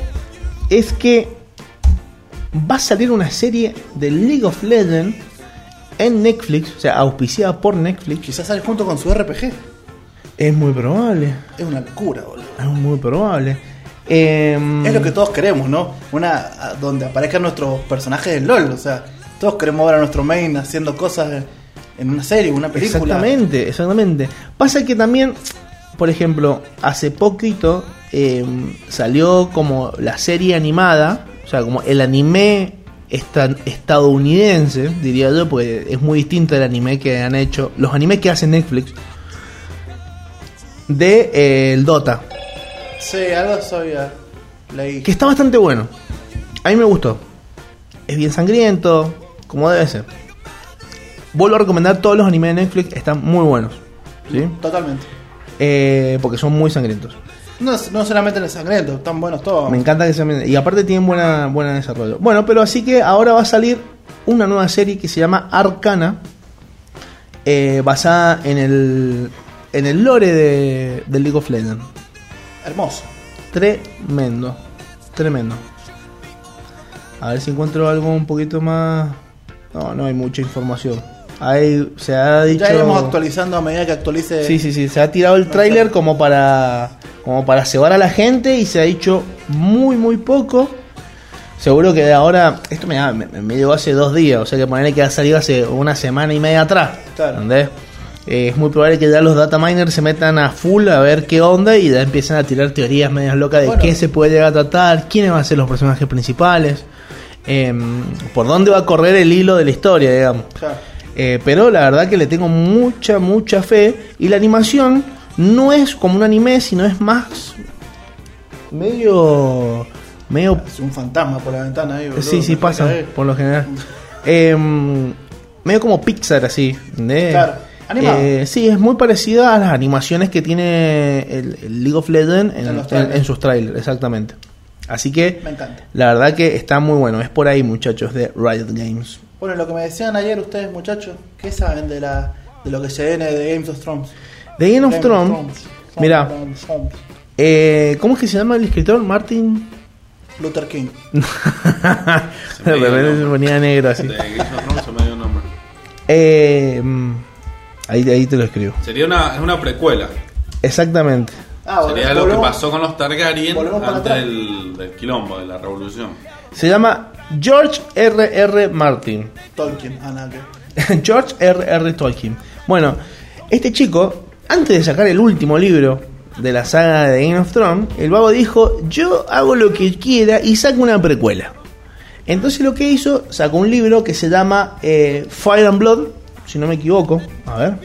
es que va a salir una serie de League of Legends en Netflix, o sea, auspiciada por Netflix. Quizás sale junto con su RPG. Es muy probable. Es una locura, boludo. Es muy probable. Em, Es lo que todos queremos, ¿no? Una donde aparezcan nuestros personajes del LOL. O sea, todos queremos ver a nuestro main haciendo cosas en una serie, una película. Exactamente, exactamente. Pasa que también, por ejemplo, hace poquito em, salió como la serie animada, o sea, como el anime esta- estadounidense, diría yo, porque es muy distinto al anime que han hecho, los animes que hace Netflix, de eh, el Dota, Sí, algo leí. que está bastante bueno. A mí me gustó. Es bien sangriento, como debe ser. Vuelvo a recomendar todos los animes de Netflix, están muy buenos. ¿sí? Totalmente. Eh, porque son muy sangrientos. No, no solamente en el sangriento, están buenos todos. Me encanta que sean. Y aparte tienen buena, buena desarrollo. Bueno, pero así que ahora va a salir una nueva serie que se llama Arcana. eh, basada en el. En el lore de, de League of Legends. Hermoso. Tremendo. Tremendo. A ver si encuentro algo un poquito más. No, no hay mucha información. Ahí se ha dicho. Ya iremos actualizando a medida que actualice. Sí, sí, sí, se ha tirado el tráiler como para como para cebar a la gente y se ha dicho muy muy poco. Seguro que de ahora esto me, me llegó hace dos días, o sea que ponerle que ha salido hace una semana y media atrás. Claro. ¿entendés? Eh, es muy probable que ya los data miners se metan a full a ver qué onda y ya empiezan a tirar teorías medias locas de Bueno. qué se puede llegar a tratar, quiénes van a ser los personajes principales, em, por dónde va a correr el hilo de la historia, digamos. Claro. Eh, pero la verdad que le tengo mucha, mucha fe. Y la animación no es como un anime, sino es más medio... medio Es un fantasma por la ventana ahí, boludo. sí, sí, pasa, por lo general. Em, medio como Pixar, así. ¿entendés? Claro. Eh, sí, es muy parecida a las animaciones que tiene el, el League of Legends en, En los en- trailers. en sus trailers, exactamente. Así que Me encanta. la verdad que está muy bueno. Es por ahí, muchachos, de Riot Games. Bueno, lo que me decían ayer ustedes, muchachos, ¿qué saben de la de lo que se viene de Games of Thrones? De Game of Thrones, mira. Eh, ¿Cómo es que se llama el escritor? Martin. Luther King. De repente se ponía negro así. De Game of Thrones se me dio un nombre. Eh, mm, ahí, ahí te lo escribo. Sería una, es una precuela. Que Ah, Sería volvemos- lo que pasó con los Targaryen antes del, del quilombo, de la revolución. Se llama George R. R. Martin. Tolkien, ah, nada que- George R. R. Tolkien. Bueno, este chico, antes de sacar el último libro de la saga de Game of Thrones, el vago dijo: Yo hago lo que quiera y saco una precuela. Entonces lo que hizo, sacó un libro que se llama eh, Fire and Blood, si no me equivoco. A ver.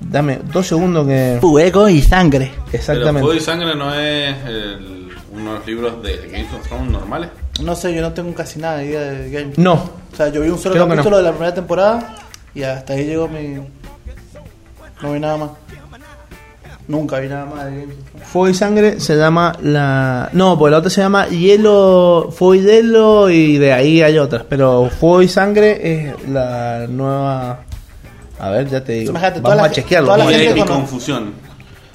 Dame dos segundos que. Fuego y sangre. Pero Exactamente. Fuego y Sangre no es el- uno de los libros de Game of Thrones normales. No sé, yo no tengo casi nada de idea de Game No, O sea, yo vi un solo Creo capítulo no. de la primera temporada y hasta ahí llegó mi. No vi nada más. Nunca vi nada más de Game of Thrones. Fuego y Sangre se llama la. No, porque la otra se llama Hielo, Fuego y Hielo y de ahí hay otras. Pero Fuego y Sangre es la nueva. A ver, ya te digo. Imagínate, Vamos la a chequearlo. toda la Y a confusión.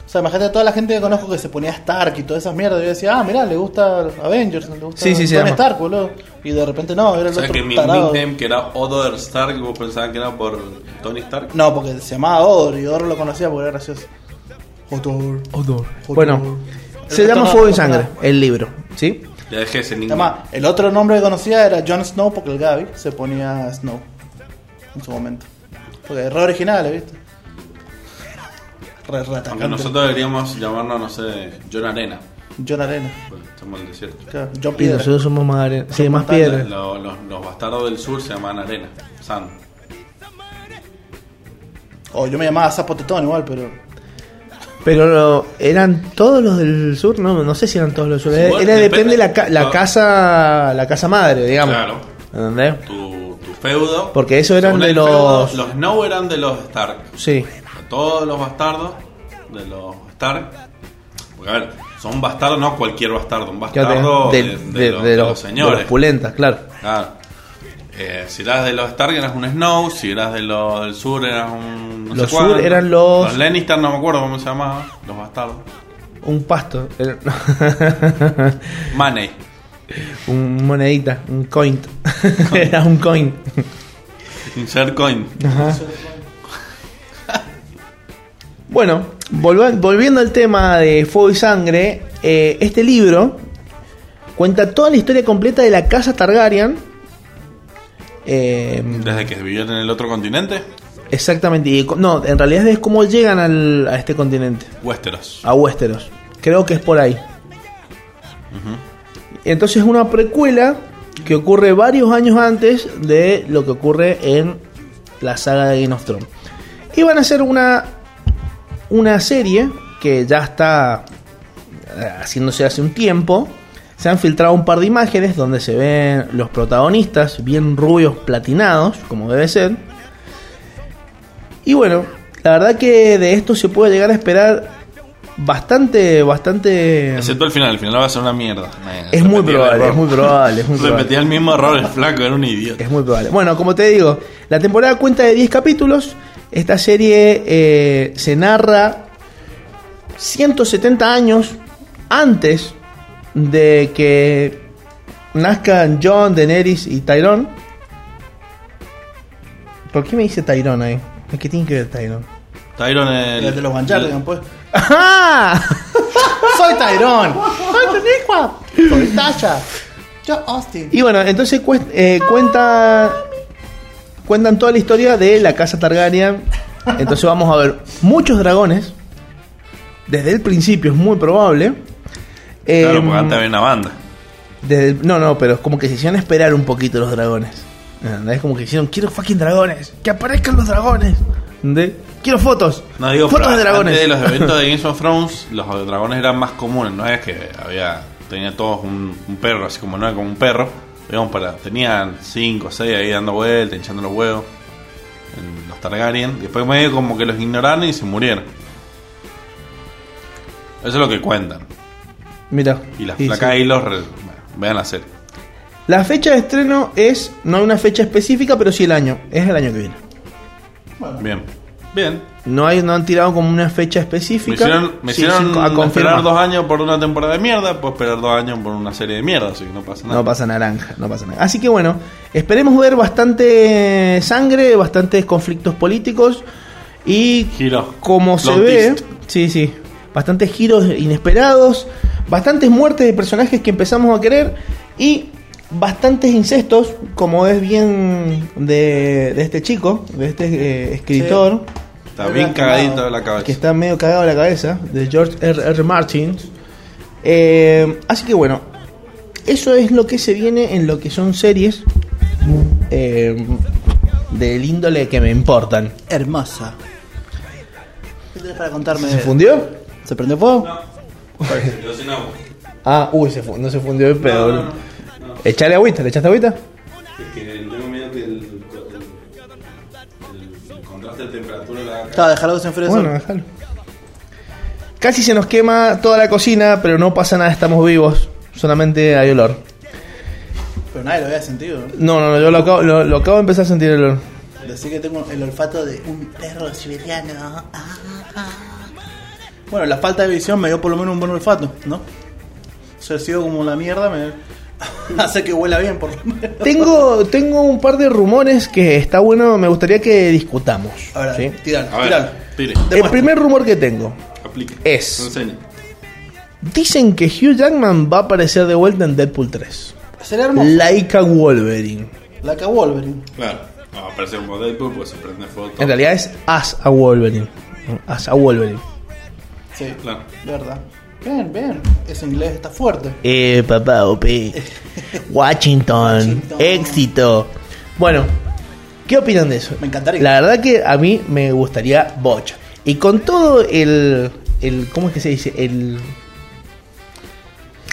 O sea, imagínate toda la gente que conozco que se ponía Stark y todas esas mierdas. Yo decía, ah, mira, le gusta Avengers, le gusta Sí, sí, se llama. Stark, boludo. Y de repente no, era O el sea otro que mi tarado. nickname que era Other Stark, vos pensabas que era por Tony Stark. No, porque se llamaba Odor y Odor lo conocía porque era gracioso. Odor. Odor. Odor. Bueno, El se llama Fuego y Sangre, el libro. ¿Sí? Ya dejé ese nickname. Además, el otro nombre que conocía era Jon Snow porque el Gaby se ponía Snow en su momento. Porque es re original, ¿viste? Re, re Aunque nosotros deberíamos llamarnos, no sé, John Arena. John Arena. Porque estamos en el desierto. Claro, John Y Piedra. nosotros somos más, are- sí, más. Lo- los, los bastardos del sur se llaman Arena. San. O yo me llamaba Zapotetón igual, pero. Pero lo- eran todos los del sur, no, no sé si eran todos los del sur. Sí, Era, depende depende. de la, la No. casa la casa madre, digamos. Claro. ¿Entendés? Tu, tu feudo. Porque eso eran de los- feudo, los Snow eran de los Stark. Sí. Todos los bastardos de los Stark. Porque a ver, son bastardos, no cualquier bastardo, un bastardo de, de de- los, de de los- de señores. los pulentas, claro. Claro. Eh, si eras de los Stark eras un Snow, si eras de los del sur eras un... no sé Los cuál. sur eran los- Los Lannister no me acuerdo cómo se llamaban, los bastardos. Un pasto. Money. un monedita, un coin. Era un coin. Insert coin. Ajá. Bueno, volviendo al tema de Fuego y Sangre, eh, este libro cuenta toda la historia completa de la casa Targaryen. Eh, Desde que vivían en el otro continente, exactamente, y no, en realidad es cómo llegan al- a este continente, Westeros. a Westeros. Creo que es por ahí. Entonces es una precuela que ocurre varios años antes de lo que ocurre en la saga de Game of Thrones. Y van a hacer una, una serie que ya está eh, haciéndose hace un tiempo. Se han filtrado un par de imágenes donde se ven los protagonistas bien rubios platinados, como debe ser. Y bueno, la verdad que de esto se puede llegar a esperar bastante, bastante... Excepto el final, el final va a ser una mierda. Es muy probable, es muy probable, es muy probable. Repetía el mismo error, el flaco era un idiota. Es muy probable. Bueno, como te digo, la temporada cuenta de 10 capítulos. Esta serie eh, se narra 170 años antes de que nazcan John, Daenerys y Tyrone. ¿Por qué me dice Tyrone ahí? ¿Qué tiene que ver Tyrone? Tyron el... El de los Banjardigan, pues. ¡Ajá! Soy Tyrone. Soy Teniqua. Soy Tasha. Yo Austin. Y bueno, entonces eh, cuenta cuentan toda la historia de la casa Targaryen. Entonces vamos a ver muchos dragones. Desde el principio es muy probable. Claro, Em, porque antes había una banda. desde no, no, pero es como que se hicieron esperar un poquito los dragones. Es como que hicieron, quiero fucking dragones. Que aparezcan los dragones. ¿Entendés? Quiero fotos. No digo, fotos pero de dragones. antes de los eventos de Game of Thrones, los dragones eran más comunes. No es que había tenía todos un, un perro, así como no era como un perro. Digamos, para, tenían 5 o 6 ahí dando vueltas, hinchando los huevos. En los Targaryen. Después medio como que los ignoraron y se murieron. Eso es lo que cuentan. Mira. Y las sí, placas sí. ahí los... re- bueno, vean la serie. La fecha de estreno es, no hay una fecha específica, pero sí el año. Es el año que viene. Bien. Bien. No, hay, no han tirado como una fecha Me específica. hicieron, me Sí, hicieron sí, a confirmar. esperar dos años por una temporada de mierda, puedo esperar dos años por una serie de mierda, así que no pasa nada. No pasa naranja, no pasa nada. Así que bueno, esperemos ver bastante sangre, bastantes conflictos políticos y Giros. como se ve, twist. sí, sí, bastantes giros inesperados, bastantes muertes de personajes que empezamos a querer y bastantes incestos, como es bien de, de este chico, de este eh, escritor. Está bien cagadito de la cabeza. que está medio cagado de la cabeza, de George R. R. Martin. Eh, así que bueno, eso es lo que se viene en lo que son series eh, del índole que me importan. Hermosa. ¿Qué tenés para contarme? ¿Se fundió? ¿Se prendió fuego? Se quedó sin agua. Ah, uy, se fu- no se fundió el pedo. No, no, no, Echale agüita, ¿le echaste agüita? Es que tengo miedo que el, el, el- el contraste de temperatura la haga Claro, dejarlo que se enfríe Bueno, solo. déjalo. Casi se nos quema toda la cocina, pero no pasa nada, estamos vivos. Solamente hay olor. Pero nadie lo había sentido. ¿no? No, no, no, yo lo acabo, lo, lo acabo de empezar a sentir el olor. Decir que tengo el olfato de un perro siberiano. Ah, ah. Bueno, la falta de visión me dio por lo menos un buen olfato, ¿no? Ser sido como la mierda me hace que huela bien, por lo menos. Tengo, tengo un par de rumores que está bueno, me gustaría que discutamos. A ver, ¿sí? tiralo, A ver, tiralo. tire. El primer rumor que tengo. Aplique. Es- No enseñe. Dicen que Hugh Jackman va a aparecer de vuelta en Deadpool 3. Sería hermoso. Laika Wolverine. La que Wolverine. Claro. No, va a aparecer un Deadpool pues se prende foto. En realidad es As a Wolverine. As a Wolverine. Sí, Claro. verdad. Bien, bien. Ese inglés está fuerte. Eh, papá, OP. Washington. Washington. Éxito. Bueno, ¿qué opinan de eso? Me encantaría. La verdad que a mí me gustaría bocha. Y con todo el, el ¿cómo es que se dice? El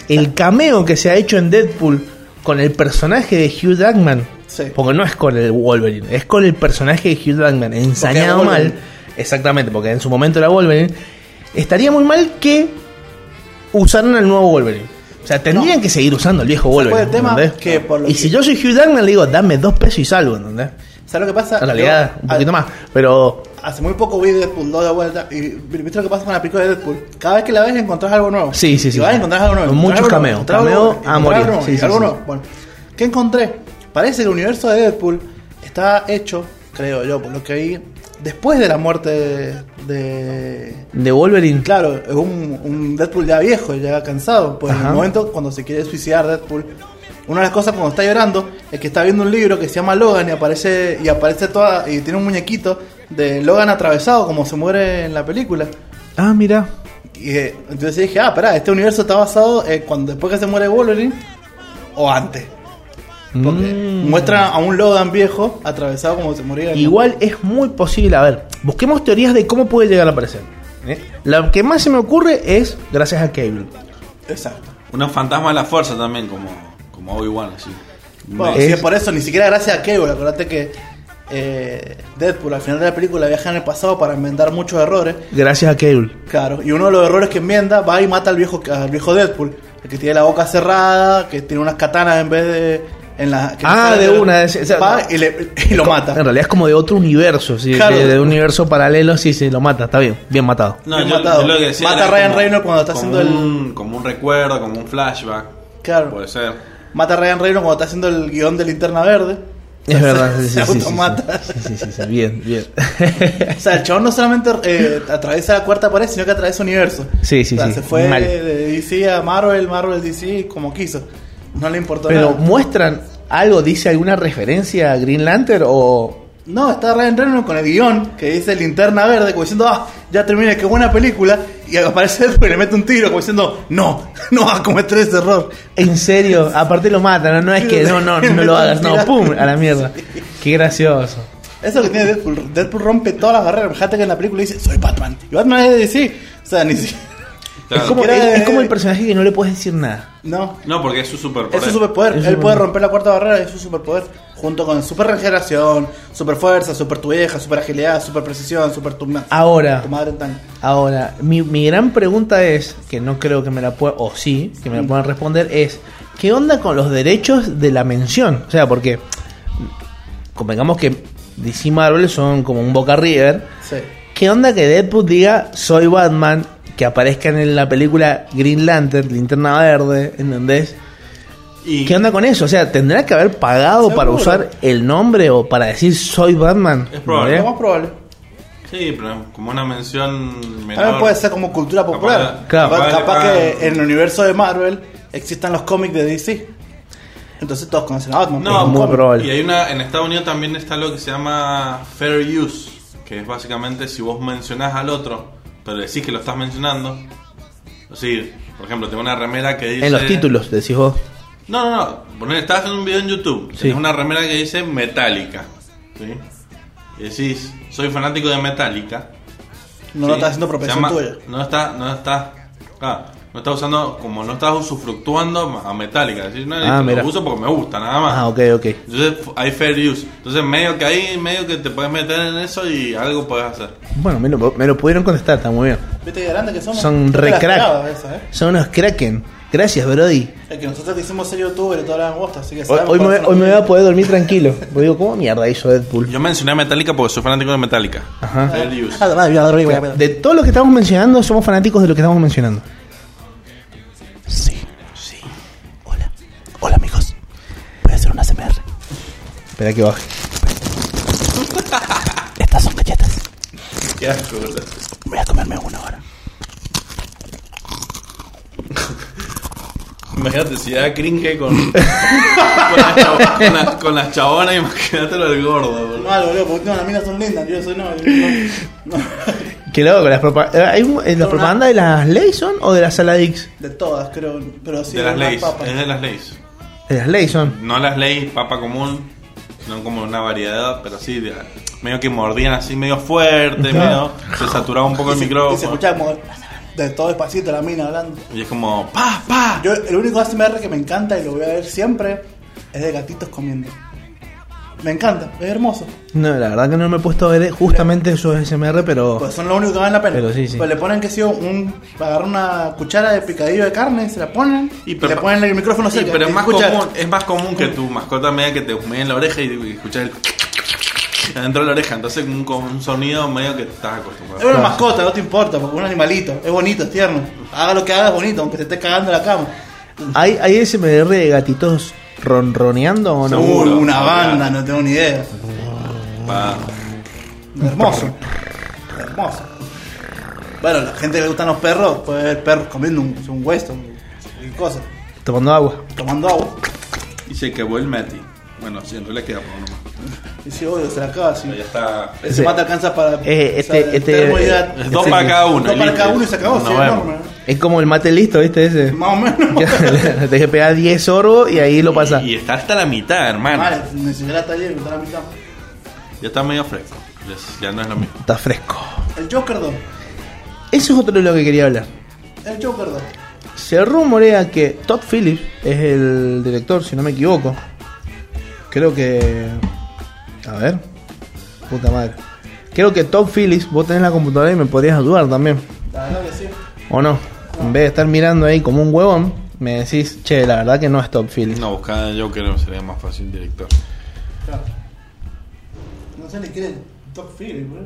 el cameo que se ha hecho en Deadpool con el personaje de Hugh Jackman. Sí. Porque no es con el Wolverine, es con el personaje de Hugh Jackman ensañado mal. Exactamente, porque en su momento era Wolverine. Estaría muy mal que usaran al nuevo Wolverine. O sea, tendrían que seguir usando el viejo ¿Sabes Wolverine. cuál es el tema? ¿entendés? Que por lo y que- si yo soy Hugh Jackman, le digo, dame dos pesos y salgo, ¿entendés? ¿Sabes lo que pasa? En realidad, Yo, un poquito más. Pero Hace muy poco vi Deadpool 2 de vuelta y viste lo que pasa con la película de Deadpool. Cada vez que la ves encontrás algo nuevo. Sí, sí, Y sí. vas a encontrar algo nuevo. Muchos cameos. encontrás algo Cameo nuevo, a morir. algo nuevo, Sí, sí, algo sí. nuevo. Bueno, ¿qué encontré? Parece que el universo de Deadpool está hecho, creo yo, por lo que vi, después de la muerte de. De Wolverine. Claro, es un, un Deadpool ya viejo, ya cansado. Pues en el momento cuando se quiere suicidar Deadpool, una de las cosas cuando está llorando es que está viendo un libro que se llama Logan y aparece y aparece toda y tiene un muñequito de Logan atravesado como se muere en la película. Ah, mira. Y eh, entonces dije, ah, espera, este universo está basado eh, cuando después que se muere Wolverine o antes. Porque Mm. muestra a un Logan viejo atravesado como se moría. Igual es muy posible. A ver, busquemos teorías de cómo puede llegar a aparecer. ¿eh? La que más se me ocurre es gracias a Cable. Exacto. Unos fantasmas de la fuerza también, como, como Obi-Wan, así. Bueno, Es- sí, es por eso, ni siquiera gracias a Cable. Acuérdate que eh, Deadpool al final de la película viaja en el pasado para enmendar muchos errores. Gracias a Cable. Claro, y uno de los errores que enmienda va y mata al viejo, al viejo Deadpool. El que tiene la boca cerrada, que tiene unas katanas en vez de. En la, que Ah, de una, es- es- va y, le- y lo mata. En realidad es como de otro universo, ¿sí? Claro. de, de un universo paralelo, sí, sí, lo mata, está bien, bien matado. No, Bien yo, matado. yo lo que decía Mata a Ryan como- Reynolds cuando está haciendo el- Como un recuerdo, como un flashback. Claro. Puede ser. Mata a Ryan Reynolds cuando está haciendo el guion de Linterna Verde. Es verdad, sí, se sí, sí, sí, sí. automata. Sí, sí, sí, sí, bien, bien. O sea, el chabón no solamente eh, atraviesa la cuarta pared, sino que atraviesa universo. Sí, sí, O sea, sí. Se fue Mal. de DC a Marvel, Marvel DC, como quiso. No le importó Pero nada. muestran algo, dice alguna referencia a Green Lantern o No, está Ryan Reynolds con el guion que dice Linterna Verde, como diciendo, ah, ya terminé, qué buena película. Y aparece Deadpool y le mete un tiro, como diciendo, no, no vas a cometer ese error. en serio, aparte lo matan, no, no es que no, no, no lo hagas, no, pum, a la mierda. Qué gracioso. Eso que tiene Deadpool. Deadpool rompe todas las barreras. Fíjate que en la película dice, soy Batman. Y Batman es de DC. O sea, ni siquiera. Claro. Es como, es, como el personaje que no le puedes decir nada. No. No, porque es su superpoder. Es su superpoder. Es su Él puede superpoder. romper la cuarta barrera, es su superpoder. Junto con super regeneración, super fuerza, super tu vieja, super agilidad, super precisión, super tu, ma- Ahora, tu madre en tanque. ahora, mi, mi gran pregunta es, que no creo que me la pueda, o sí, que me la puedan responder, es, ¿qué onda con los derechos de la mención? O sea, porque, convengamos que DC y Marvel son como un Boca River, Sí. ¿Qué onda que Deadpool diga soy Batman? Que aparezcan en la película Green Lantern, Linterna Verde, ¿entendés? Y ¿Qué onda con eso? O sea, ¿tendrá que haber pagado Seguro. para usar el nombre o para decir soy Batman? Es probable. Lo más probable. Sí, pero como una mención menor. También puede ser como cultura popular. Capaz- Claro. Capaz, capaz que en el universo de Marvel existan los cómics de DC. Entonces todos conocen a Batman. No, porque es muy cómic. probable. Y hay una, en Estados Unidos también está lo que se llama fair use, que es básicamente si vos mencionás al otro, pero decís que lo estás mencionando. O sea, por ejemplo, tengo una remera que dice... En los títulos, decís vos. No, no, no. Poner, estás haciendo un video en YouTube. Sí. Tienes una remera que dice Metallica. ¿sí? Y decís, soy fanático de Metallica. No ¿sí? lo estás haciendo llama- tuya. No está, no está. ah, no está usando, como no estás usufructuando a Metallica. Decís, no, Ah, lo uso porque me gusta, nada más. Ah, ok, ok. Entonces hay fair use. Entonces medio que ahí, medio que te puedes meter en eso y algo puedes hacer. Bueno, me lo, me lo pudieron contestar, está muy bien. ¿Viste qué grande que somos? Son No te re la crack. esperaba esa, ¿eh? Son unos kraken. Gracias, Brody. Es que nosotros que hicimos ser youtuber y toda la bosta, así que Hoy, sabemos hoy me, hoy me voy a poder dormir tranquilo. Porque digo, ¿cómo mierda hizo Deadpool? Yo mencioné a Metallica porque soy fanático de Metallica. Ajá. Fair use. Ah, de voy a- De todo lo que estamos mencionando, somos fanáticos de lo que estamos mencionando. Espera que baje. Estas son galletas. Qué asco, ¿verdad? Voy a comerme una ahora. Imagínate si da cringe con, con, las chab- con las- con las chabonas, imagínatelo el gordo, boludo. No, boludo, porque no, las minas son lindas. Yo soy no. yo no, no. Qué loco, las propa- eh, ¿hay un- eh, ¿la Una- propaganda de las Layson o de las Saladix? De todas, creo. Pero sí, de las papas. es de las leyes. De las Layson. No las leyes papa común, sino como una variedad, pero sí, de- medio que mordían así, medio fuerte, medio, se saturaba un poco el Y se- Y se micrófono. escuchaba como de todo despacito la mina hablando. Y es como, pa, pa. Yo, el único ASMR que me encanta y lo voy a ver siempre es de gatitos comiendo. Me encanta, es hermoso. No, la verdad que no me he puesto a ver justamente esos SMR, pero. Pues son lo único que valen la pena. Pero sí, sí. Pues le ponen que si un. Agarran una cuchara de picadillo de carne, se la ponen y, pero- le ponen el micrófono Sí, cerca. pero es más, común, es más común que tu mascota media que te humee en la oreja y, y escuchar el adentro de la oreja. Entonces, un, con un sonido medio que estás Es acostumbrado. una mascota, no te importa, porque es un animalito. Es bonito, es tierno. Haga lo que haga, es bonito, aunque te esté cagando en la cama. ¿Hay, ¿Hay SMR de gatitos ronroneando o no? Seguro. Uh, una banda, no tengo ni idea. Pa. Hermoso. Hermoso. Bueno, la gente que le gustan los perros puede ver perros comiendo un, un Weston y cosas, Tomando agua. tomando agua. Y se quemó el Meti. Bueno, sí, en realidad queda por nomás. Y si obvio, se la acaba así. Pero ya está. Ese mate alcanza para. Eh, este- este- Es dos para cada uno. Dos para listo. cada uno y se acabó, Nos sí, vemos. enorme. Es como el mate listo, ¿viste? Ese. Más o menos. Te que pegar 10 sorbos y ahí lo pasa. Y, y está hasta la mitad, hermano. Vale, ni siquiera está bien, está a la mitad. Ya está medio fresco. Ya, ya no es lo mismo. Está fresco. El Joker 2. Eso es otro de lo que quería hablar. El Joker 2. Se rumorea que Todd Phillips es el director, si no me equivoco. Creo que. A ver. Puta madre. Creo que Todd Phillips, vos tenés la computadora y me podrías ayudar también. La verdad que sí. ¿O no? En vez de estar mirando ahí como un huevón, me decís, che, la verdad que no es Todd Phillips. No, buscar a Joker sería más fácil director. Claro. No sé ni quién es Top Phillips, bro.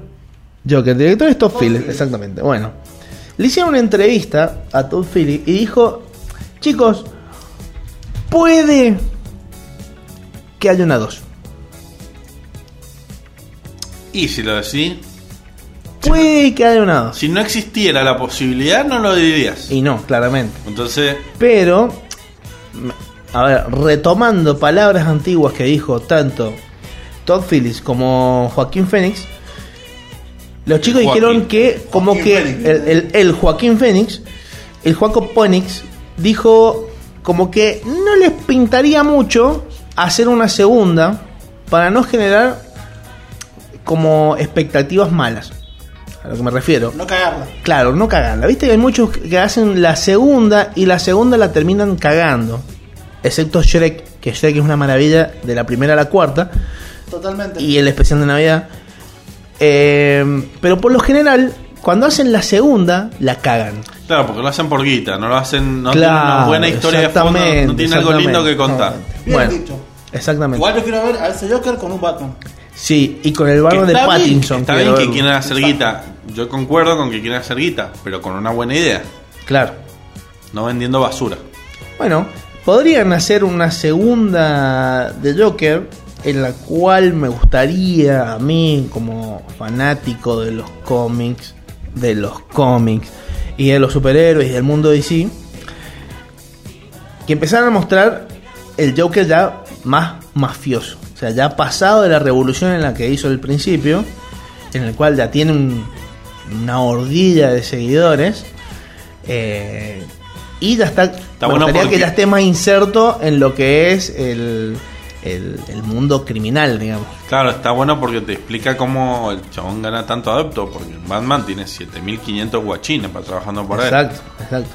Joker, el director es Todd Todd Phillips, Phillips. exactamente. Bueno, le hicieron una entrevista a Todd Phillips y dijo, chicos, puede que haya una 2. Y si lo decís, Puede que haya una 2. si no existiera la posibilidad, no lo dirías. Y no, claramente. Entonces, Pero, a ver, retomando palabras antiguas que dijo tanto Todd Phillips como Joaquín Phoenix, los chicos Joaquín. dijeron que, como Joaquín que el, el- el Joaquín Phoenix, el Joaco Phoenix, dijo como que no les pintaría mucho hacer una segunda para no generar como expectativas malas. A lo que me refiero. No cagarla. Claro, no cagarla. Viste que hay muchos que hacen la segunda y la segunda la terminan cagando. Excepto Shrek, que Shrek es una maravilla de la primera a la cuarta. Totalmente. Y el especial de Navidad. Eh, pero por lo general, cuando hacen la segunda, la cagan. claro, porque lo hacen por guita, no lo hacen, no claro, tienen una buena historia de fondo, exactamente, no tienen algo lindo que contar. Bien Bueno, dicho. exactamente. Igual yo quiero ver a ese Joker con un Batman. Sí, y con el barro de está bien, Pattinson. está bien que verlo. quieran hacer guita. Yo concuerdo con que quieran hacer guita, pero con una buena idea, Claro. no vendiendo basura. Bueno, podrían hacer una segunda de Joker en la cual me gustaría a mí como fanático de los cómics, de los cómics y de los superhéroes y del mundo DC, que empezaran a mostrar el Joker ya más mafioso, o sea, ya pasado de la revolución en la que hizo el principio, en el cual ya tiene un- una hordilla de seguidores. eh, y ya está, me bueno porque- que ya esté más inserto en lo que es el, el, el mundo criminal, digamos. Claro, está bueno porque te explica cómo el chabón gana tanto adepto, porque Batman tiene 7500 guachines para trabajando por él. Exacto, exacto.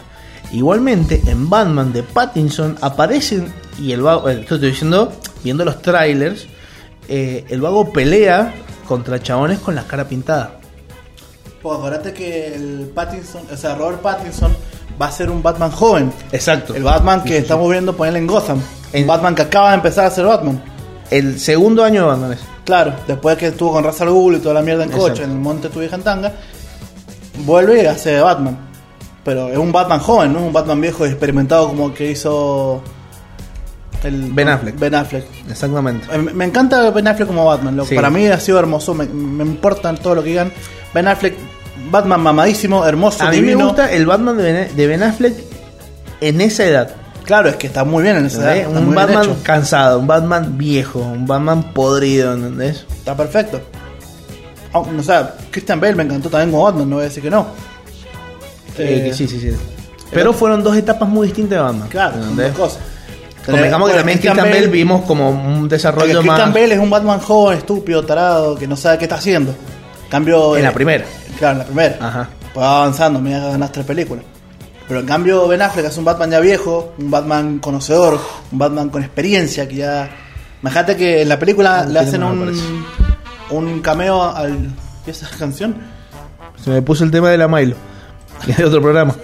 Igualmente, en Batman de Pattinson aparecen, y el eh, esto estoy diciendo, viendo los trailers, eh, el vago pelea contra chabones con la cara pintada. Pues acuérdate que el Pattinson, o sea, Robert Pattinson va a ser un Batman joven. Exacto. El Batman que estamos viendo ponerle en Gotham. Un Batman que acaba de empezar a ser Batman. El segundo año de Batman es. Claro, después que estuvo con Ra's al Ghul y toda la mierda en coche en el monte tu vieja en tanga, vuelve y hace Batman. Pero es un Batman joven, no es un Batman viejo y experimentado como que hizo el Ben Affleck. Ben Affleck. Exactamente. Eh, Me me encanta Ben Affleck como Batman. Sí. Para mí ha sido hermoso. Me, me importan todo lo que digan. Ben Affleck, Batman mamadísimo, hermoso, A mí me gusta el Batman de Ben, de Ben Affleck en esa edad. Claro, es que está muy bien en esa edad. Un Batman cansado, un Batman viejo, un Batman podrido, ¿entendés? Está perfecto. Aunque, O sea, Christian Bale me encantó también como Batman, no voy a decir que no. Eh, Eh, sí, sí, sí. Pero fueron dos etapas muy distintas de Batman. Claro, son dos cosas. Convengamos que también Christian Bale vimos como un desarrollo Christian más Bale es un Batman joven, estúpido, tarado, que no sabe qué está haciendo. Cambio. en eh, la primera. Claro, en la primera. Ajá. Pues va avanzando, me ganas tres películas. Pero en cambio Ben Affleck es un Batman ya viejo, un Batman conocedor, un Batman con experiencia que ya... Imagínate que en la película No, le hacen un, un cameo al... ¿Qué es esa canción? Se me puso el tema de la Milo. Es de otro programa.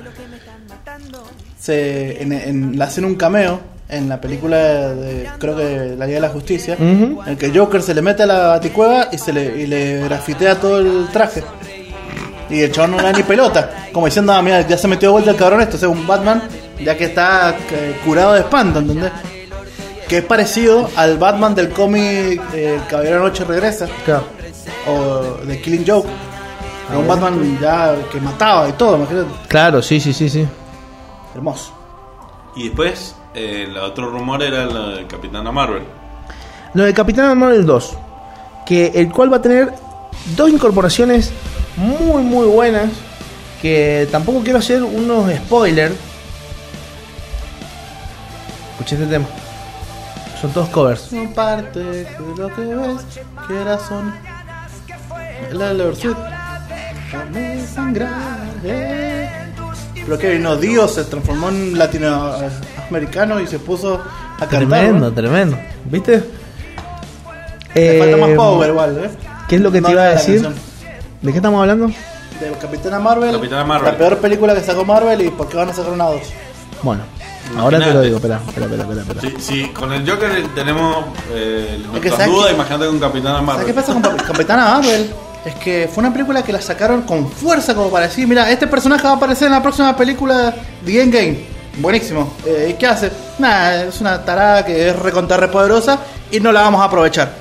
Se, en, en- le hacen un cameo en la película de, creo que La Liga de la Justicia, en el que Joker se le mete a la baticueva y se le, y le grafitea todo el traje. Y el chabón no le da ni pelota. Como diciendo, ah, mira, ya se metió de vuelta el cabrón esto. O sea, un Batman ya que está eh, curado de espanto, ¿entendés? Que es parecido al Batman del cómic eh, El Caballero de la Noche Regresa. Claro. o de Killing Joke. Era un Batman ya que mataba y todo, imagínate. Claro, sí, sí, sí, sí. Hermoso. Y después, el otro rumor era lo de Capitana Marvel. Lo de Capitán Marvel 2, que el cual va a tener dos incorporaciones muy muy buenas, que tampoco quiero hacer unos spoilers. Escuché este tema. Son todos covers. Son parte de lo que ves, que era son. La de la Versuit. Pero que vino Dios, se transformó en latinoamericano y se puso a cantar. Tremendo, tremendo. ¿Viste? Le falta más Eh, power igual, ¿eh? ¿Qué es lo que No te iba a decir? ¿De qué estamos hablando? De Capitana Marvel, Capitana Marvel. la peor película que sacó Marvel y por qué van a sacar una 2. Bueno, ahora te lo digo, espera, espera, espera, espera. espera. Si, con el Joker tenemos eh, nuestras ¿sabes dudas, qué? imagínate con Capitana ¿Sabes Marvel. qué pasa con Cap- Capitana Marvel? Es que fue una película que la sacaron con fuerza como para decir, mira, este personaje va a aparecer en la próxima película de Endgame. Buenísimo. Eh, ¿Y qué hace? Nada, es una tarada que es recontra repoderosa y no la vamos a aprovechar.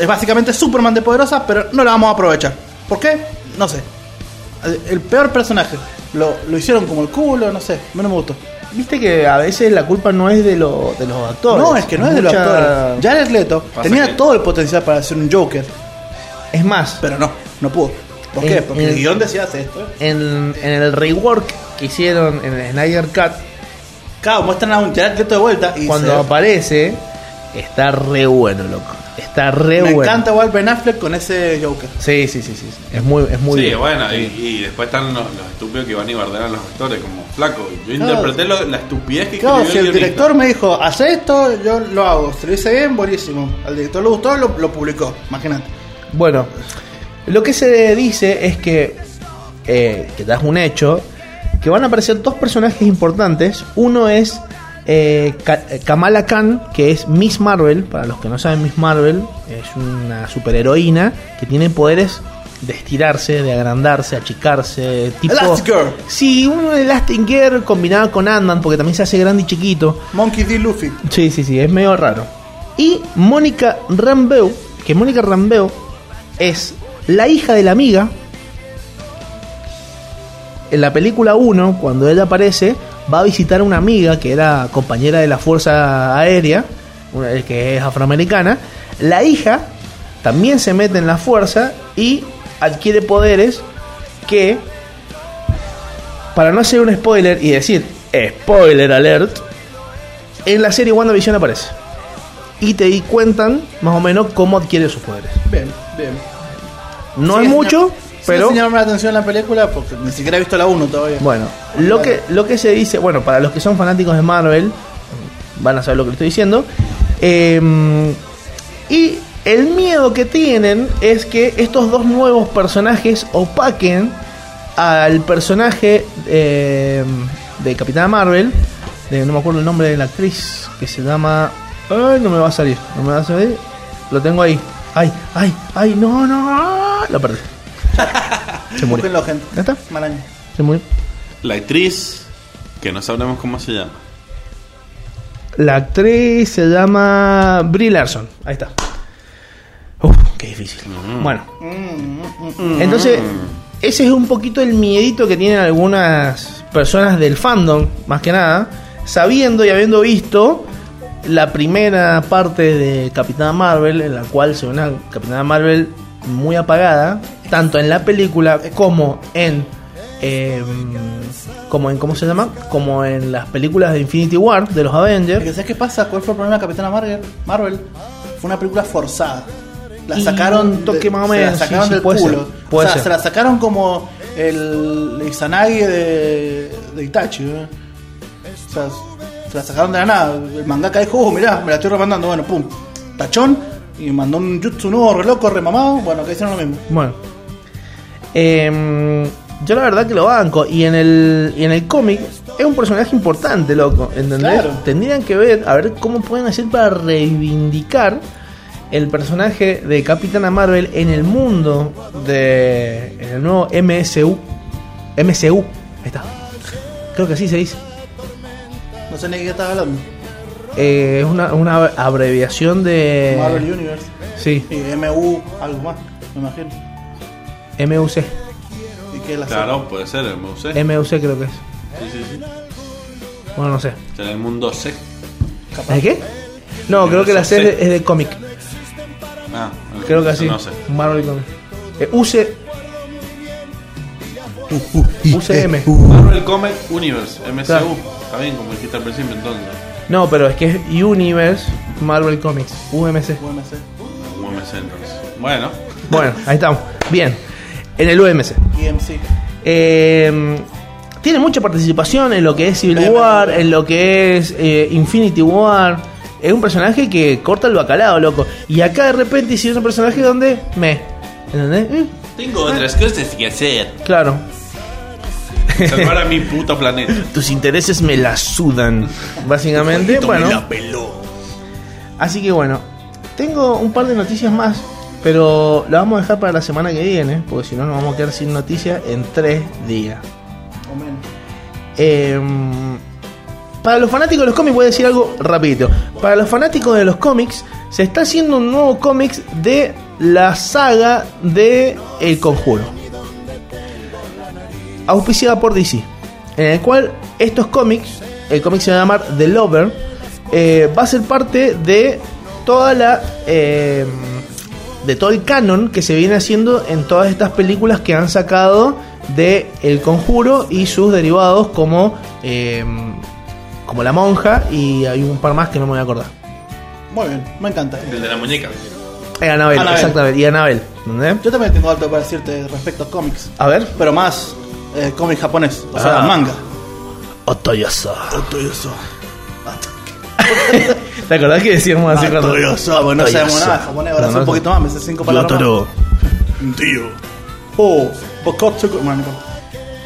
Es básicamente Superman de poderosa, pero no la vamos a aprovechar. ¿Por qué? No sé. El- El peor personaje. Lo, lo hicieron como el culo, no sé. No me gustó. Viste que a veces la culpa no es de, lo- de los actores. No, es que no es de los Mucha- actores. Jared Leto Pasa tenía que- todo el potencial para ser un Joker, Es más, pero no, no pudo. ¿Por En- qué? Porque en- el guion decía hace esto. en, en el rework que hicieron en el Snyder Cut, Claro, muestran a un Jared Leto de vuelta y cuando se- aparece, está re bueno, loco. Está re me bueno. encanta igual Ben Affleck con ese Joker. Sí, sí, sí, sí. Es muy, es muy sí, bien. bueno, y, Sí. y después están los, los estúpidos que van y bardean a los actores, como flaco. Yo Claro. interpreté lo- la estupidez que Claro, si el director me dijo, haz esto, yo lo hago. Si lo hice bien, buenísimo. Al director le gustó, lo, lo publicó. Imagínate. Bueno, lo que se dice es que, eh, que das un hecho, que van a aparecer dos personajes importantes. Uno es eh, eh, Kamala Khan, que es Miss Marvel. Para los que no saben, Miss Marvel es una superheroína que tiene poderes de estirarse, de agrandarse, achicarse. Tipo, Elastigirl. Sí, un Elastic Girl combinado con Ant-Man, porque también se hace grande y chiquito. Monkey D. Luffy. Sí, sí, sí, es medio raro. Y Mónica Rambeau, que Mónica Rambeau es la hija de la amiga. En la película 1, cuando ella aparece, va a visitar a una amiga que era compañera de la Fuerza Aérea, una- que es afroamericana. La hija también se mete en la fuerza y adquiere poderes que, para no hacer un spoiler y decir spoiler alert, en la serie WandaVision aparece. Y te cuentan más o menos cómo adquiere sus poderes. Bien, bien. No Sí, es mucho, sí, pero llama la atención la película porque ni siquiera he visto la 1 todavía. bueno, lo que, lo que se dice, bueno, para los que son fanáticos de Marvel, van a saber lo que le estoy diciendo. Eh, y el miedo que tienen es que estos dos nuevos personajes opaquen al personaje eh, de Capitana Marvel, de, no me acuerdo el nombre de la actriz, que se llama... Ay, no me va a salir, no me va a salir. Lo tengo ahí. Ay, ay, ay, no, no. Lo perdí. Se murió. Búsquenlo, gente. ¿Ya está? Mal año. Se murió. La actriz, que no sabremos cómo se llama. La actriz se llama Brie Larson. Ahí está. Uf, qué difícil. Bueno, entonces ese es un poquito el miedito que tienen algunas personas del fandom, más que nada, sabiendo y habiendo visto la primera parte de Capitana Marvel, en la cual se ve una Capitana Marvel muy apagada, tanto en la película como en em, como en cómo se llama, como en las películas de Infinity War de los Avengers. ¿Sabes qué pasa? ¿Cuál fue el problema de Capitana Marvel? Marvel fue una película forzada. La sacaron. toque más o se la menos, sí, sacaron sí, del puede culo. ser, puede o sea, ser. se la sacaron como el Izanagi de, de Itachi. ¿eh? O sea, se la sacaron de la nada. El mangaka dijo, oh, mirá, me la estoy remandando. Bueno, pum, tachón. Y mandó un jutsu nuevo, re loco, remamado. Bueno, que hicieron lo mismo. Bueno. Em, yo la verdad que lo banco. Y en el, y en el cómic es un personaje importante, loco. ¿Entendés? Claro. Tendrían que ver, a ver cómo pueden hacer para reivindicar el personaje de Capitana Marvel en el mundo de. en el nuevo MSU. MCU. Ahí está. Creo que así se dice. No sé ni de qué estaba hablando. Eh, es una, una abreviación de. Marvel Universe. Sí. Y MU, algo más. me imagino. MUC. ¿Y qué es la Claro, puede ser el MUC. MUC creo que es. Sí, sí, sí. Bueno, no sé. Será el mundo C. Capaz. ¿De qué? No, creo que la C. serie es de cómic. Ah, Creo que así. No sé. Marvel Comics. Eh, UC. UCM. Marvel Comic Universe, MCU. Claro. Está bien, como dijiste al principio entonces. No, pero es que es Universe Marvel Comics. UMC. UMC. UMC entonces. Bueno, Bueno, ahí estamos. Bien. En el UMC. Eh, tiene mucha participación en lo que es Civil War, en lo que es eh, Infinity War. Es un personaje que corta el bacalao, loco. Y acá de repente hicieron un personaje donde me. ¿Entendés? Mm, tengo otras cosas que hacer. claro. Salvar a mi puto planeta. Tus intereses me la sudan. Básicamente, bueno. Así que bueno, tengo un par de noticias más, pero la vamos a dejar para la semana que viene, porque si no nos vamos a quedar sin noticias en tres días. Eh, para los fanáticos de los cómics voy a decir algo rapidito. Para los fanáticos de los cómics se está haciendo un nuevo cómics de la saga de El Conjuro. Auspiciada por DC. En el cual estos cómics, el cómic se va a llamar The Lover, eh, va a ser parte de toda la... eh, de todo el canon que se viene haciendo en todas estas películas que han sacado de El Conjuro y sus derivados como eh, como La Monja y hay un par más que no me voy a acordar. Muy bien, me encanta. El de la muñeca. Anabel, exactamente, y Anabel. ¿entendés? Yo también tengo algo para decirte respecto a cómics. A ver. Pero más eh, cómic japonés, o sea, Ah. manga. Otoyoso. Otoyoso. ¿Te acordás que decíamos así cuando... Otoyoso, porque no sabemos nada de japonés, ahora sé un poquito más, me sé cinco palabras. Yotaro. Tío. Oh, Bokotsuku. Bueno, no importa.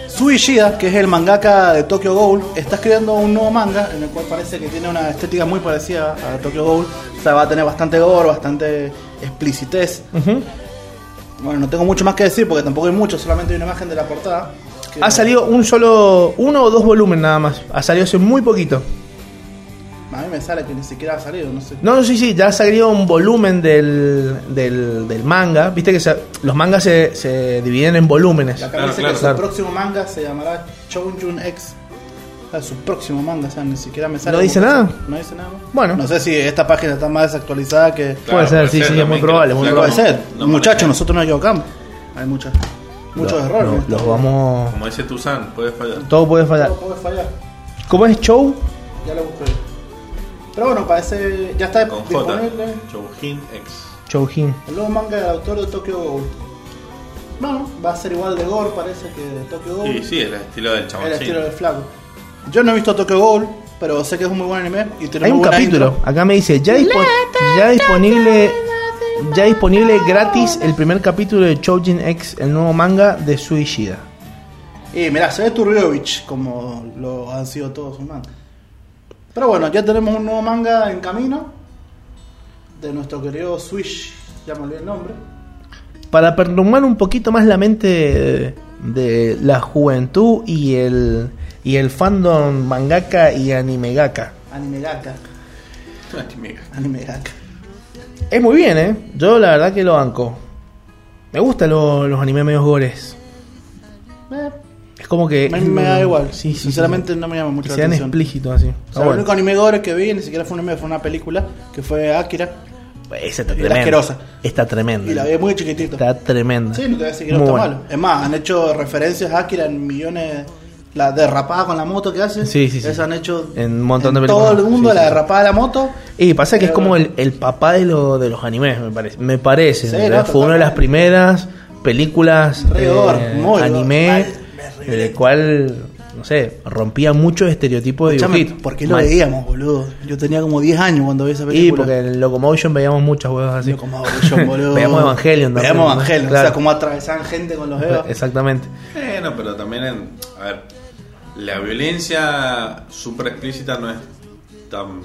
Sui Ishida, que es el mangaka de Tokyo Ghoul, está escribiendo un nuevo manga en el cual parece que tiene una estética muy parecida a Tokyo Ghoul. O sea, va a tener bastante gore, bastante explicitez. Bueno, no tengo mucho más que decir porque tampoco hay mucho, solamente hay una imagen de la portada. Que- Ha salido un solo... Uno o dos volúmenes nada más. Ha salido hace muy poquito. A mí me sale que ni siquiera ha salido, no sé. No, no, sí, sí, ya salió un volumen del, del, del manga. Viste que se- los mangas se, se dividen en volúmenes. Y acá Claro, dice claro, que claro. su próximo manga se llamará Choujun X. O sea, su próximo manga, o sea, ni siquiera me sale. ¿No dice nada? No dice nada. Bueno. No sé si esta página está más desactualizada que. Puede ser, sí, sí, es muy probable, muy Puede ser. no Muchachos, nosotros nos equivocamos. Hay muchas, muchos errores. los vamos... Como dice Tuzan, puede fallar. Todo puede fallar. Todo puede fallar. ¿Cómo es show? Ya lo busqué. Pero bueno, parece. Ya está Con disponible Choujin X. Choujin. el nuevo manga del autor de Tokyo Ghoul. Bueno, va a ser igual de gore, parece que de Tokyo Ghoul. Sí, sí, el estilo del chabón. el estilo del flaco. Yo no he visto Tokyo Ghoul, pero sé que es un muy buen anime y tiene Hay un capítulo. intro. Acá me dice, ya, dispo- ya disponible ya disponible gratis el primer capítulo de Choujin X, el nuevo manga de Suishida. Y mirá, se ve Turriovich como lo han sido todos sus mangas. Pero bueno, ya tenemos un nuevo manga en camino de nuestro querido Swish, ya me olvidé el nombre. Para perturbar un poquito más la mente de, de la juventud y el y el fandom mangaka y animegaka. Animegaka. Animegaka. Es muy bien, ¿eh? Yo la verdad que lo banco. Me gustan lo- los animes medios gores. Eh, Es como que... me, me da igual. Sí, sí, Sinceramente sí. no me llama Que mucho la sean atención. explícitos así. O Está sea, el bueno. único anime gore que vi ni siquiera fue un anime, fue una película que fue Akira Esa está tremenda. asquerosa. Está tremenda. y la vi muy chiquitito. Está tremenda. Sí, no te voy a decir que no está buena. malo. Es más, han hecho referencias a Akira en millones. La derrapada con la moto que hace. Sí, sí, sí. Esa han hecho En un montón de en películas. Todo el mundo, Sí, la sí, derrapada de la moto. Y pasa que es como el, el papá de, lo, de los animes, me parece. Me parece. Sí, Fue una de las primeras películas Re eh, muy anime re- el cual, no sé, rompía muchos estereotipos de dibujitos. ¿Por qué lo Mal. veíamos, boludo? Yo tenía como 10 años cuando vi esa Y película. porque en Locomotion veíamos muchas huevas así. Locomotion, boludo. Veíamos Evangelion Veíamos. Evangelion. O sea, cómo atravesaban gente con los dedos. Exactamente. Bueno, pero también en. A ver. La violencia super explícita no es tan.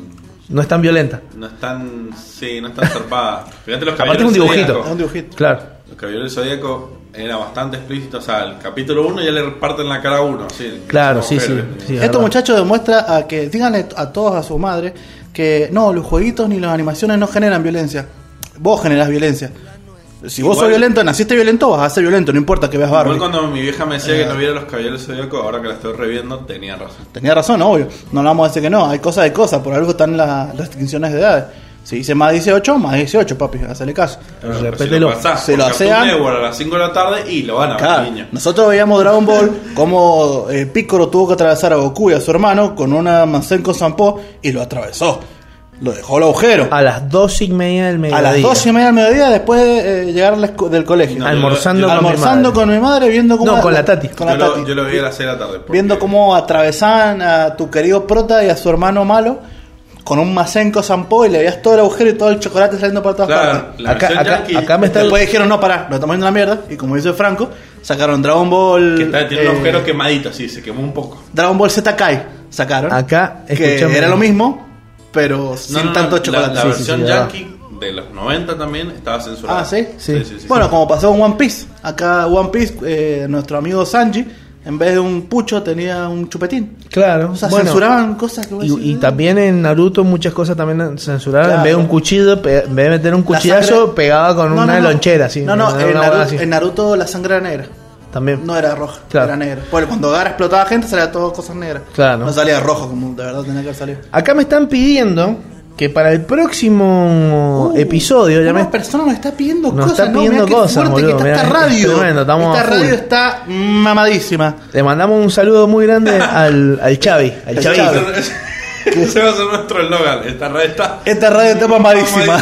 No es tan violenta. No es tan. Sí, no es tan zarpada. Fíjate los Aparte es un dibujito. Es un dibujito. Claro. Los Caballeros del Zodíaco era bastante explícito. O sea, el capítulo 1 ya le parten la cara a uno. Sí, Claro, sí, sí. Esto, verdad. muchachos, demuestra a que díganle a todos a su madre que no, los jueguitos ni las animaciones no generan violencia. Vos generás violencia. Si vos Igual- sos violento, naciste violento, vas a ser violento, no importa que veas Igual Barbie. cuando mi vieja me decía Eh. que no viera los caballeros zodíacos, ahora que la estoy reviendo, tenía razón. Tenía razón, obvio. No le vamos a decir que no. Hay cosas de cosas. Por algo están las restricciones de edades. Si dice más 18, más 18, papi. Hacele caso. Pero Repételo. Si lo pasás Se lo hacían- a las 5 de la tarde y lo van a ver, Claro. niño. Nosotros veíamos Dragon Ball como eh, Piccolo tuvo que atravesar a Goku y a su hermano con una Masenko Sampo y lo atravesó. Lo dejó al agujero. A las dos y media del mediodía. A las 12 y media del mediodía después de eh, llegar del colegio. No, Almorzando yo- yo- con mi Almorzando madre. con mi madre viendo cómo... No, con la Tati. Con la yo, lo, yo lo vi a las 6 de la tarde. porque- Viendo cómo atravesaban a tu querido prota y a su hermano malo con un Masenko Sampo y le veías todo el agujero y todo el chocolate saliendo por todas Claro, partes. la Acá- me está- Después dijeron, no, pará, lo estamos yendo a la mierda. Y como dice Franco, sacaron Dragon Ball... que está, tiene eh, un agujero quemadito, así, se quemó un poco. Dragon Ball Z Kai sacaron. Acá, que era lo mismo, pero sin No, no, no, tanto la- chocolate. La, Sí, sí, versión sí, ya. yankee de los 90 también estaba censurada. Ah, ¿sí? Sí. bueno, como pasó con One Piece. Acá One Piece, eh, nuestro amigo Sanji, en vez de un pucho tenía un chupetín. Claro. O sea, bueno, censuraban cosas que Y, y también en Naruto muchas cosas también censuraron. En Claro. vez de un cuchillo, en vez de meter un La cuchillazo, sangre- pegaba con No, una no, no. lonchera. Así, No, no, en, Naruto, así. en Naruto la sangre era negra. También. No era roja, Claro. era negra. Porque cuando Gara explotaba gente salía todo cosas negras. Claro. No salía rojo como de verdad tenía que haber salido. Acá me están pidiendo que para el próximo Uh, episodio ya me persona nos está pidiendo Nos cosas, está ¿no? pidiendo Mirá cosas, boludo, que está mirá, esta es radio. tremendo, estamos esta radio está mamadísima. le mandamos un saludo muy grande al, al Chavi, al Chavi. Ese va a ser nuestro eslogan. Esta red está. Esta radio está mamadísima.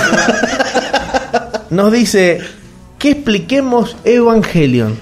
Nos dice que expliquemos Evangelion.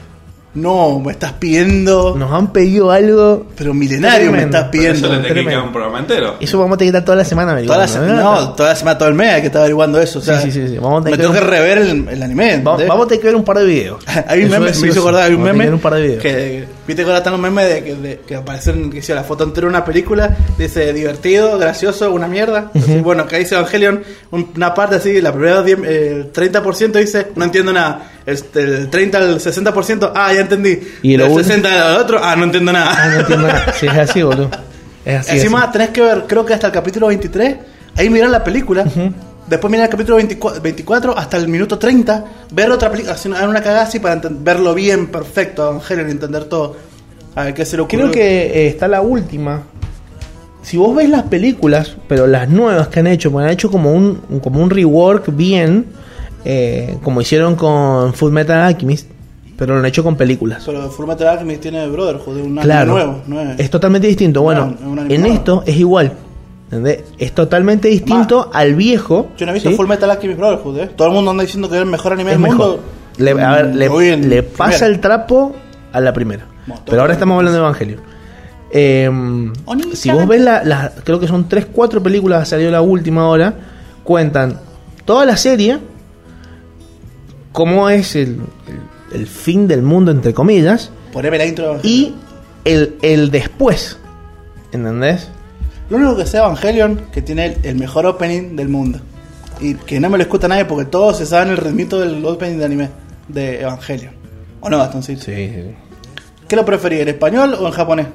No, me estás pidiendo. Nos han pedido algo. Pero milenario me estás Pero eso pidiendo. le que un programa entero. Eso vamos a tener que estar toda la semana Toda la averiguando, semana, ¿eh? no, toda la semana, todo el mes hay que estar averiguando eso. O sea, Sí, sí, sí, sí. Vamos a tener me que tengo que rever el, el anime. Vamos a tener que ver un par de videos. Hay un Eso meme, me hizo acordar, hay un meme un par de videos. que viste que ahora están los memes de que, de, que aparecen que sea la foto entera de una película, dice divertido, gracioso, una mierda. Así, bueno, acá dice Evangelion, un- una parte así, la primera 10, eh, el 30% dice, no entiendo nada. Este, el 30 al 60%, ah, ya entendí. Y lo el último- 60 al otro, ah, no entiendo nada. Ah, no entiendo nada. Sí, es así, boludo. Es así. Encima así. tenés que ver, creo que hasta el capítulo 23, ahí mirar la película, después mirar el capítulo 24, 24 hasta el minuto 30, ver otra película, hacer una, cagada así para verlo bien, perfecto, Evangelion, entender todo. A ver qué se ocurrió. Creo que eh, está la última. Si vos ves las películas, pero las nuevas que han hecho, porque han hecho como un- como un rework bien, eh, como hicieron con Full Metal Alchemist, pero lo han hecho con películas. Pero Fullmetal Alchemist tiene Brotherhood, un anime Claro, nuevo. No es, es totalmente distinto. Bueno, No, es en nuevo. esto es igual. ¿entendés? Es totalmente distinto al viejo. Yo no he visto ¿sí? Fullmetal Alchemist Brotherhood, ¿eh? Todo el mundo anda diciendo que es el mejor anime Es del mejor. mundo. Le, a ver, le, pasa el trapo a la primera. Bueno, Pero ahora estamos hablando de Evangelio. Eh, Oni- si vos ves la, la- creo que son 3, 4 películas, salió la última hora, cuentan toda la serie, cómo es el, el- el fin del mundo, entre comillas, Poneme la intro y el, el después. ¿Entendés? Lo único que de Evangelion que tiene el, mejor opening del mundo. Y que no me lo escucha nadie porque todos se saben el ritmito del opening de anime de Evangelion. ¿O no, Bastoncito? Sí. ¿Qué lo preferís, en español o en japonés?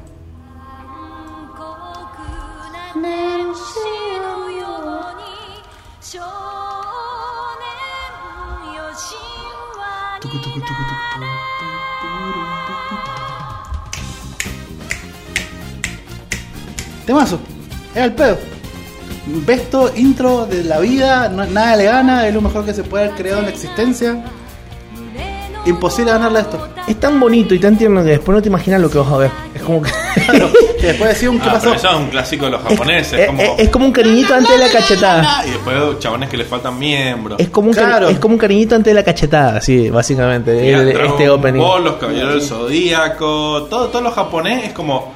Temazo. Es al pedo. Besto intro de la vida, no- nada le gana, es lo mejor que se puede haber creado en la existencia. Imposible ganarle a esto. Es tan bonito y tan tierno que después no te imaginas lo que vas a ver. Es como que. Claro, que después decía un qué Ah, pasó. pero eso es un clásico de los es, japoneses. es- como... es- como un cariñito antes de la cachetada. Y después chabones que le faltan miembros. Es como, un cari- Claro. es como un cariñito antes de la cachetada, sí, básicamente. El- este opening. Ball, los caballeros del zodíaco, todo, todo lo japonés es como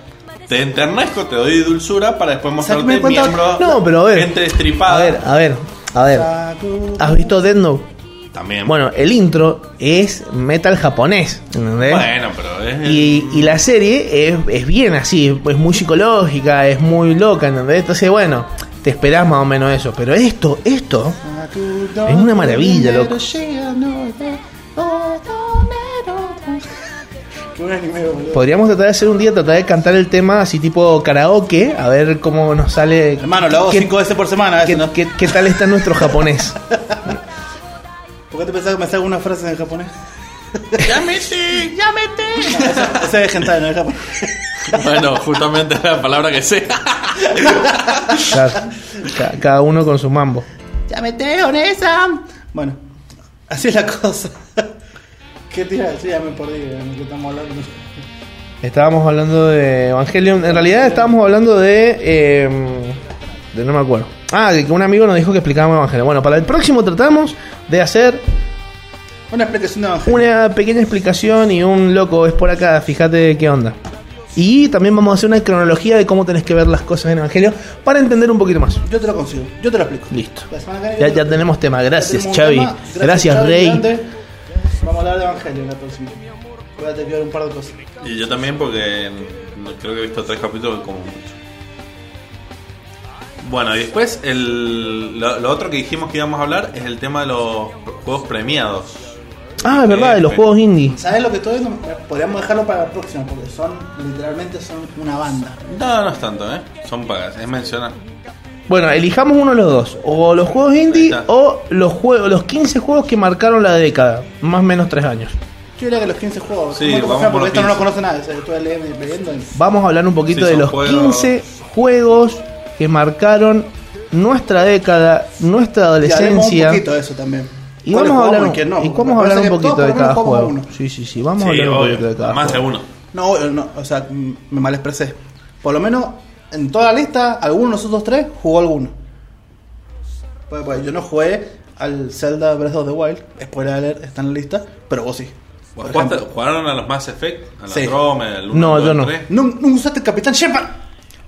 te enternezco, te doy dulzura para después mostrarte me cuenta- miembros, No, pero a ver. gente destripada. A ver, a ver, a ver. ¿Has visto Death Note? También. Bueno, el intro es metal japonés, ¿entendés? Bueno, pero es Y, y la serie es, es bien así, es muy psicológica, es muy loca, ¿entendés? Entonces, bueno, te esperás más o menos eso. Pero esto, esto, Es una maravilla, loco. Anime, boludo. podríamos tratar de hacer un día, tratar de cantar el tema así tipo karaoke, a ver cómo nos sale. Hermano, lo hago qué, cinco veces por semana. qué, eso, ¿no? qué- qué tal está nuestro japonés. ¿Por qué te pensás que me salga una frase en japonés? ¡Llámete! ¡Llámete! Ese ese es hentai, no es japonés. Bueno, justamente la palabra que sé. Claro. Ca- cada uno con su mambo. ¡Ya mete, Onesa! Bueno, así es la cosa. ¿Qué te iba a decir? Ya me perdí de que estamos hablando. Estábamos hablando de Evangelion. En realidad estábamos hablando de. eh, de no me acuerdo. Ah, que un amigo nos dijo que explicábamos Evangelion. Bueno, para el próximo tratamos de hacer Una explicación de Evangelio. una pequeña explicación y un loco es por acá, fíjate qué onda. Y también vamos a hacer una cronología de cómo tenés que ver las cosas en Evangelio para entender un poquito más. Yo te lo consigo, yo te lo explico. Listo. Ya, ya te- tenemos tema. Gracias, Xavi. Gracias, Rey. Vamos a hablar de Evangelio en la próxima. Voy a tener que ver un par de cosas. Y yo también porque no- creo que he visto tres capítulos como mucho. Bueno, y después el, lo, lo otro que dijimos que íbamos a hablar es el tema de los juegos premiados. Ah, es verdad, de los juegos indie. ¿Sabes lo que estoy viendo? Podríamos dejarlo para la próxima, porque son, literalmente son una banda. No, no es tanto, ¿eh? Son pagas, es mencionar. Bueno, elijamos uno de los dos. O los juegos indie o los juegos, los 15 juegos que marcaron la década. Más o menos 3 años. Yo diría que los 15 juegos. Sí, ¿Cómo te vamos por porque esto no lo 15. conoce nadie. O sea, leyendo y y- Vamos a hablar un poquito Sí, de los juegos- 15 juegos que marcaron nuestra década, nuestra Y hablemos un adolescencia. poquito de eso también. Y ¿Cuáles vamos a hablar, un- y no? y vamos a hablar un poquito de cada juego. uno. Sí, sí, sí, vamos a hablar un poquito de cada más de uno. No, no, o sea, me mal expresé. Por lo menos en toda la lista, alguno de nosotros tres jugó alguno. Pues, pues, yo no jugué al Zelda Breath of the Wild, spoiler alert, está en la lista, pero vos sí. Por ¿Jugaste- ejemplo. ¿Jugaron a los Mass Effect? ¿A la Sí. Andrómeda, el No, 1, yo no. 3? No, no usaste el Capitán Shepard.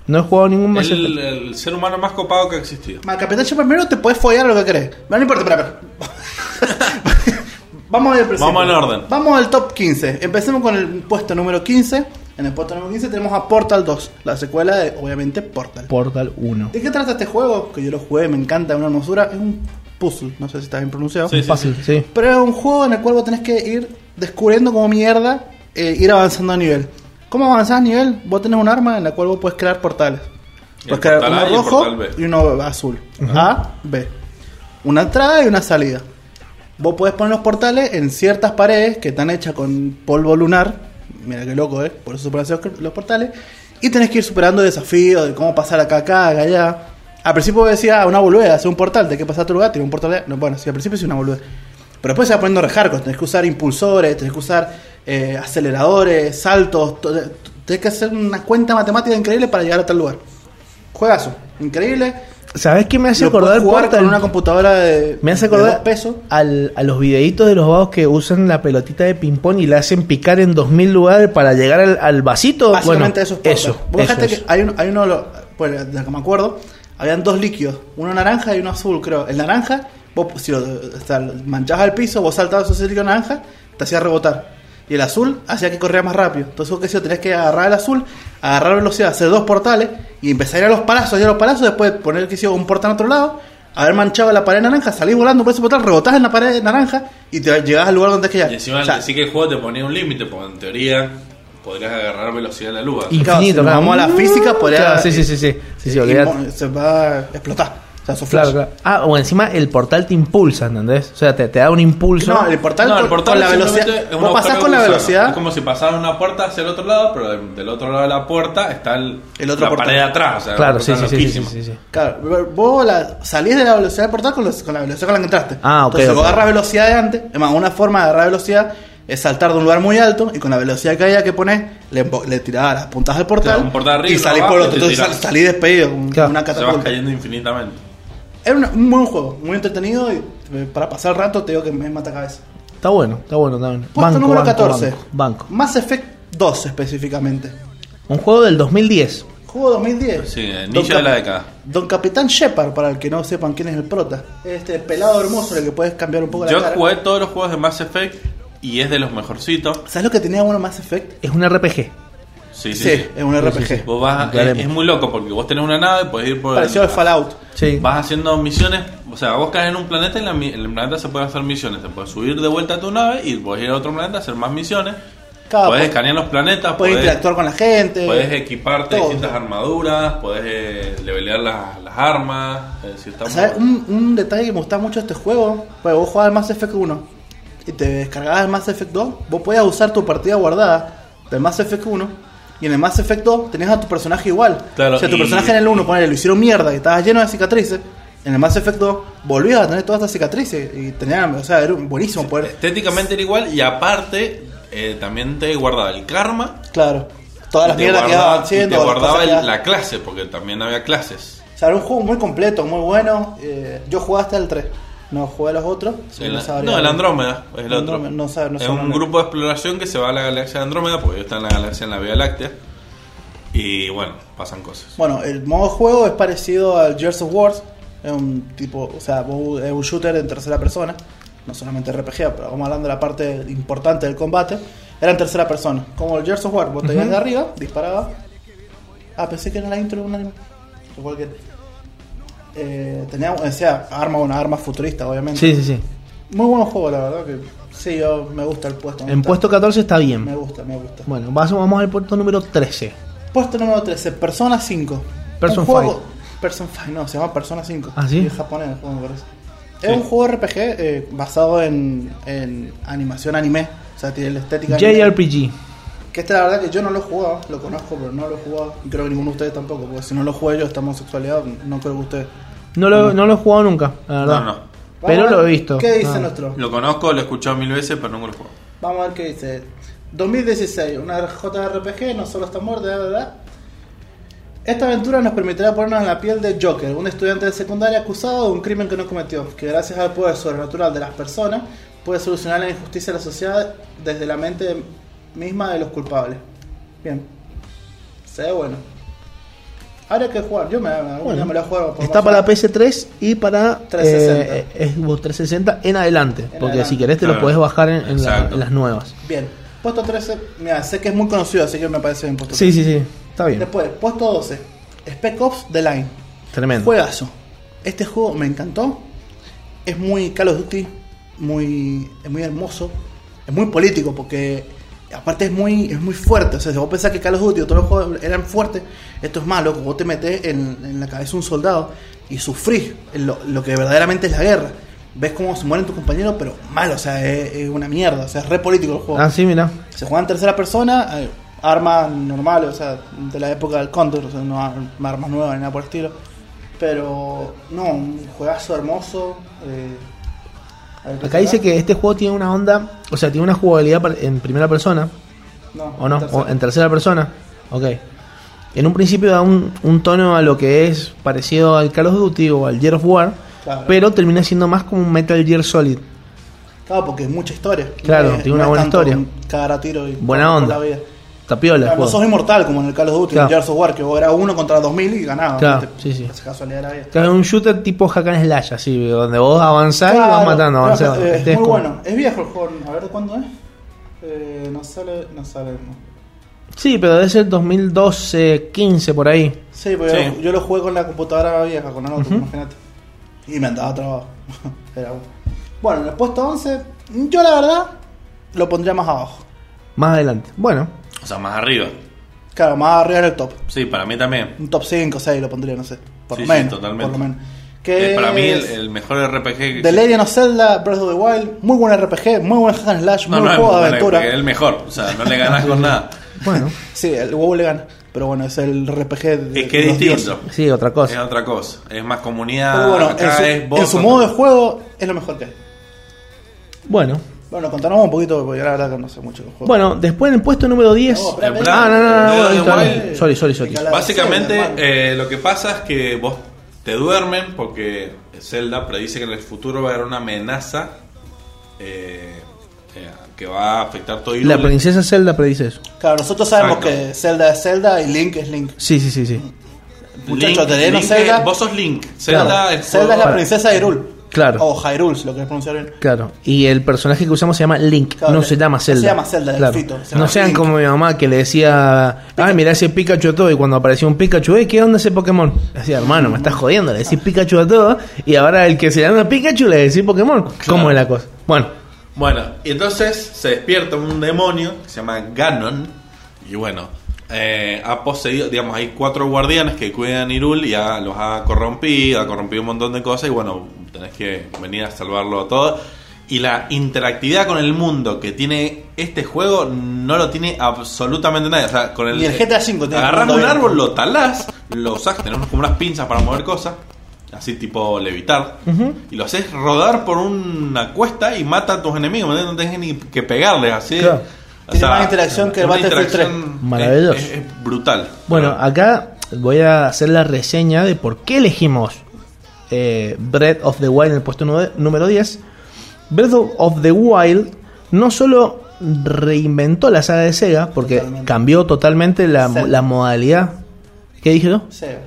No he jugado ningún más. El, el ser humano más copado que ha existido. Ma, Capitán Shepard primero te puedes follar lo que querés. No, importa, espera, espera. Vamos al. Vamos al orden. Vamos al top 15. Empecemos con el puesto número 15. En el puesto número 15 tenemos a Portal 2, la secuela de, obviamente, Portal. Portal 1. ¿De qué trata este juego? Que yo lo jugué, me encanta, es una hermosura. Es un puzzle, no sé si está bien pronunciado. Sí, sí, Fácil, sí. Pero es un juego en el cual vos tenés que ir descubriendo como mierda, eh, ir avanzando a nivel. ¿Cómo avanzás a nivel? Vos tenés un arma en la cual vos puedes crear portales. Puedes crear portal uno A rojo y uno azul. A, B. Una entrada y una salida. Vos podés poner los portales en ciertas paredes que están hechas con polvo lunar. Mira qué loco, ¿eh? Por eso hacer los portales. Y tenés que ir superando desafíos de cómo pasar acá, acá, acá, allá. Al principio vos decías, ah, una boludez, hacer un portal, tenés que pasar a tu lugar, tiene un portal. No, bueno, sí, al principio sí una boludez. Pero después se va poniendo rejarcos, tenés que usar impulsores, tenés que usar eh, aceleradores, saltos. to- Tenés que hacer una cuenta matemática increíble para llegar a tal lugar. Juegazo, increíble. ¿Sabes qué me hace Lo acordar puedes jugar Portal? con una computadora de, Me hace de acordar dos pesos. al- a los videitos de los vagos que usan la pelotita de ping-pong y la hacen picar en 2000 lugares para llegar al, al vasito. Básicamente bueno, es eso. Vos eso, que hay, un, hay uno, de los- pues, de lo que me acuerdo, habían dos líquidos, uno naranja y uno azul, creo. El naranja, vos si lo, o sea, manchabas al piso, vos saltabas ese líquido naranja, te hacía rebotar. Y el azul hacía que corría más rápido. Entonces vos qué yo, tenías que agarrar el azul, agarrar velocidad, hacer dos portales y empezar a ir a los palazos, ir a los palazos, después poner que un portal en otro lado, haber manchado la pared naranja, salir volando por ese portal, rebotás en la pared naranja y te llegás al lugar donde tenés que llegar. Y encima O sea, sí que el juego te ponía un límite, porque en teoría podrías agarrar velocidad de la luz. Infinito, Claro, si nos claro. vamos a la física, podría- Claro, sí, sí, sí. sí, se va a explotar. O sea, su Claro, flash. claro. Ah, o encima el portal te impulsa, ¿entendés? O sea, te, te da un impulso. No, el portal, No, el con, portal con la velocidad. Vos pasás con la de velocidad. Es como si pasaran una puerta hacia el otro lado, pero del- del otro lado de la puerta está el, El otro la portal. pared de atrás. O sea, claro, sí, sí, sí, sí, sí, sí. Claro, vos la, salís de la velocidad del portal con, los- con la velocidad con la que entraste. Ah, ok, Entonces, ok. vos agarras velocidad de antes. Es más, una forma de agarrar velocidad es saltar de un lugar muy alto y con la velocidad que haya que poner, le, le tirás las puntas del portal, Claro, un portal arriba, y salís por otro. te Entonces salís despedido Claro. una Se vas catapulta. cayendo infinitamente. Era una- un buen juego, muy entretenido y eh, para pasar el rato te digo que me mata cabeza. Está bueno, está bueno, está bueno. Puesto número 14. Banco, banco. Mass Effect 2 específicamente. Un juego del 2010. Juego 2010. Sí, Don inicio de la década. Don Capitán Shepard, para el que no sepan quién es el prota. Este pelado hermoso, el que puedes cambiar un poco la Yo cara. jugué todos los juegos de Mass Effect y es de los mejorcitos. ¿Sabes lo que tenía bueno Mass Effect? Es un RPG. Sí, sí, Sí, sí. es un RPG. Vos vas, es, muy loco porque vos tenés una nave, podés ir por Pareció al Fallout. Sí. Vas haciendo misiones, o sea, vos caes en un planeta y en, la mi- en el planeta se pueden hacer misiones. Te puedes subir de vuelta a tu nave y puedes ir a otro planeta a hacer más misiones. Podés escanear los planetas, Puedes podés, interactuar con la gente. podés equiparte todo. distintas armaduras, podés eh, levelear las, las armas. Muy ¿Sabes? Un, un detalle que me gusta mucho de este juego, pues vos jugabas el Mass Effect 1 y te descargabas el Mass Effect 2, vos podías usar tu partida guardada del Mass Effect 1 y en el Mass Effect 2 tenías a tu personaje igual. Claro, o sea, tu y- personaje en el 1, ponele, lo hicieron mierda y estabas lleno de cicatrices. En el Mass Effect 2 volvías a tener todas estas cicatrices y tenías, o sea, era buenísimo poder... Estéticamente era igual y aparte eh, también te guardaba el karma. Claro, todas las mierdas que iban haciendo. Y te guardaba el- la clase, porque también había clases. O sea, era un juego muy completo, muy bueno. eh, yo jugué hasta el 3, no jugué a los otros. El- no, sabría- no, el Andrómeda es el otro. Andrómeda, no sabe- no es un grupo de exploración que se va a la galaxia de Andrómeda, porque ellos están en la galaxia en la Vía Láctea. Y bueno, pasan cosas. Bueno, el modo de juego es parecido al Gears of War. Es un tipo, o sea, es un shooter en tercera persona. No solamente RPG, pero vamos hablando de la parte importante del combate. Era en tercera persona. Como el Gears of War, vos te ibas de arriba, disparabas. Ah, pensé que era la intro de un anime. Igual que. Eh, tenía, o sea, arma, una arma futurista, obviamente. Sí, sí, sí. Muy buen juego, la verdad. que Sí, yo me gusta el puesto. me En puesto 14 está Me bien. gusta, me gusta. Bueno, vamos al puesto número 13. Puesto número 13, Persona 5. Person Un juego- Five. Person 5, no, se llama Persona 5. ¿Ah, sí? es japonés el juego, me parece. Sí. Es un juego RPG eh, basado en, en animación anime. O sea, tiene la estética anime. Que este, la verdad, que yo no lo he jugado. Lo conozco, pero no lo he jugado. Y creo que ninguno de ustedes tampoco. Porque si no lo jugué yo, estamos sexualidad. No creo que ustedes. No lo, no lo he jugado nunca, la verdad. No, no. Pero lo he visto. ¿Qué dice Ah. nuestro? Lo conozco, lo he escuchado mil veces, pero nunca lo juego. Vamos a ver qué dice. 2016, una JRPG, no solo está muerta, de verdad. Esta aventura nos permitirá ponernos en la piel de Joker, un estudiante de secundaria acusado de un crimen que no cometió, que gracias al poder sobrenatural de las personas puede solucionar la injusticia de la sociedad desde la mente misma de los culpables. Bien. Se ve bueno. Habría que jugar, yo me, Bueno, me lo juego. por Está más- para la PS3 y para 360. eh, Xbox 360 en adelante. porque adelante. si querés te lo podés bajar en, en la- Exacto. en las nuevas. Bien. Puesto 13, mira, sé que es muy conocido, así que me parece bien puesto Sí, sí, sí. Está bien. Después, puesto 12, Spec Ops The Line. Tremendo. Juegazo. Este juego me encantó. Es muy Call of Duty, muy, es muy hermoso, es muy político porque aparte es muy, es muy fuerte. O sea, si vos pensás que Call of Duty o todos los juegos eran fuertes, esto es malo, vos te metes en, en la cabeza de un soldado y sufrís lo, lo que verdaderamente es la guerra. Ves cómo se mueren tus compañeros, pero mal, o sea, es, es una mierda, o sea, es re político el juego. Ah, sí, mira. Se juega en tercera persona, eh, armas normales, o sea, de la época del Counter, o sea, no ar- armas nuevas ni nada por el estilo. Pero, no, un juegazo hermoso. eh, a ver, ¿qué Acá dice que este juego tiene una onda, o sea, tiene una jugabilidad en primera persona, No, ¿o no? tercera. ¿O en tercera persona. Ok. En un principio da un, un tono a lo que es parecido al Call of Duty o al Gear of War, Claro. pero termina siendo más como un Metal Gear Solid. Claro, porque es mucha historia. Claro, No es- tiene una no buena historia. un Cagar a tiro y Buena onda. la vida. Tapiola el Claro, no juego. sos inmortal como en el Call of Duty, Claro. en Gears of War, que vos era uno contra 2000 y ganabas. Claro, ¿viste? sí, sí. Esa casualidad de la vida. Claro, es un shooter tipo hack and slash, así, donde vos avanzás y vas matando, pero, avanzás. Este es es muy como- bueno. Es viejo el juego. A ver de cuándo es. Eh, no sale, no sale. no. Sí, pero debe ser 2012, 15 por ahí. Sí, porque Sí. Yo, yo lo jugué con la computadora vieja, con la notebook, imagínate. Y me andaba trabajo. Era bueno. Bueno, en el puesto 11, yo la verdad lo pondría más abajo. Más adelante. Bueno, O sea, más arriba. Claro, más arriba del top. Sí, para mí también. Un top 5 o 6 lo pondría, no sé. Por Sí, lo sí, menos. totalmente. Por lo menos. Que Eh, para mí el, es el mejor RPG que The Legend of Zelda, Breath of the Wild, muy buen RPG, muy buen hack and slash, muy No, no buen es juego de muy aventura. es el mejor. O sea, no le ganas con nada. bueno, Sí, el WoW le gana. Pero bueno, es el RPG de, Es que es distinto. dioses. sí, otra Es cosa. otra cosa. Es más comunidad. Pero bueno, acá en su, es vos en su modo de juego es lo mejor que hay. Bueno, Bueno, contanos un poquito, porque yo la verdad que no sé mucho del juego. bueno, después en el puesto número 10. No, espera, En espera. ah, no, no, no, sorry, sorry, sorry. La Básicamente, eh, lo que pasa es que vos te duermen porque Zelda predice que en el futuro va a haber una amenaza eh, eh, que va a afectar todo La Hyrule. princesa Zelda predice eso. Claro, nosotros sabemos Exacto. que Zelda es Zelda y Link es Link. Sí, sí, sí, sí. Muchachos, te Link Zelda. vos sos Link. Zelda Claro. es Zelda es la princesa de Hyrule. Claro. O Hyrule, si lo querés pronunciar bien. Claro, y el personaje que usamos se llama Link, Claro, no le- se llama se Zelda. llama Zelda, el Claro. fito, se No sean Link. como mi mamá que le decía, ay, mira ese Pikachu a todo, y cuando apareció un Pikachu, "Eh, ¿qué onda ese Pokémon? Le decía, hermano, me estás jodiendo, le decís Pikachu a todo, y ahora el que se llama Pikachu le decís Pokémon. ¿Cómo es la cosa? Bueno, Bueno, y entonces se despierta un demonio que se llama Ganon. Y bueno, eh, ha poseído, digamos, hay cuatro guardianes que cuidan a Irul y ha- los ha corrompido, ha corrompido un montón de cosas. Y bueno, tenés que venir a salvarlo a todo. Y la interactividad con el mundo que tiene este juego no lo tiene absolutamente nadie. O sea, con el, Ni el GTA V tiene Agarrás un árbol, lo talás, lo sacas, tenemos como unas pinzas para mover cosas. Así tipo levitar. Y lo haces rodar por una cuesta y mata a tus enemigos. No tenés ni que pegarles así. Claro. Tiene más interacción que el Battlefield interacción 3. Maravilloso. Es, es- es brutal. Bueno, acá voy a hacer la reseña de por qué elegimos eh, Breath of the Wild en el puesto número 10. Breath of the Wild no solo reinventó la saga de Sega, porque Totalmente. cambió totalmente la, modalidad. ¿Qué dije yo? Sega.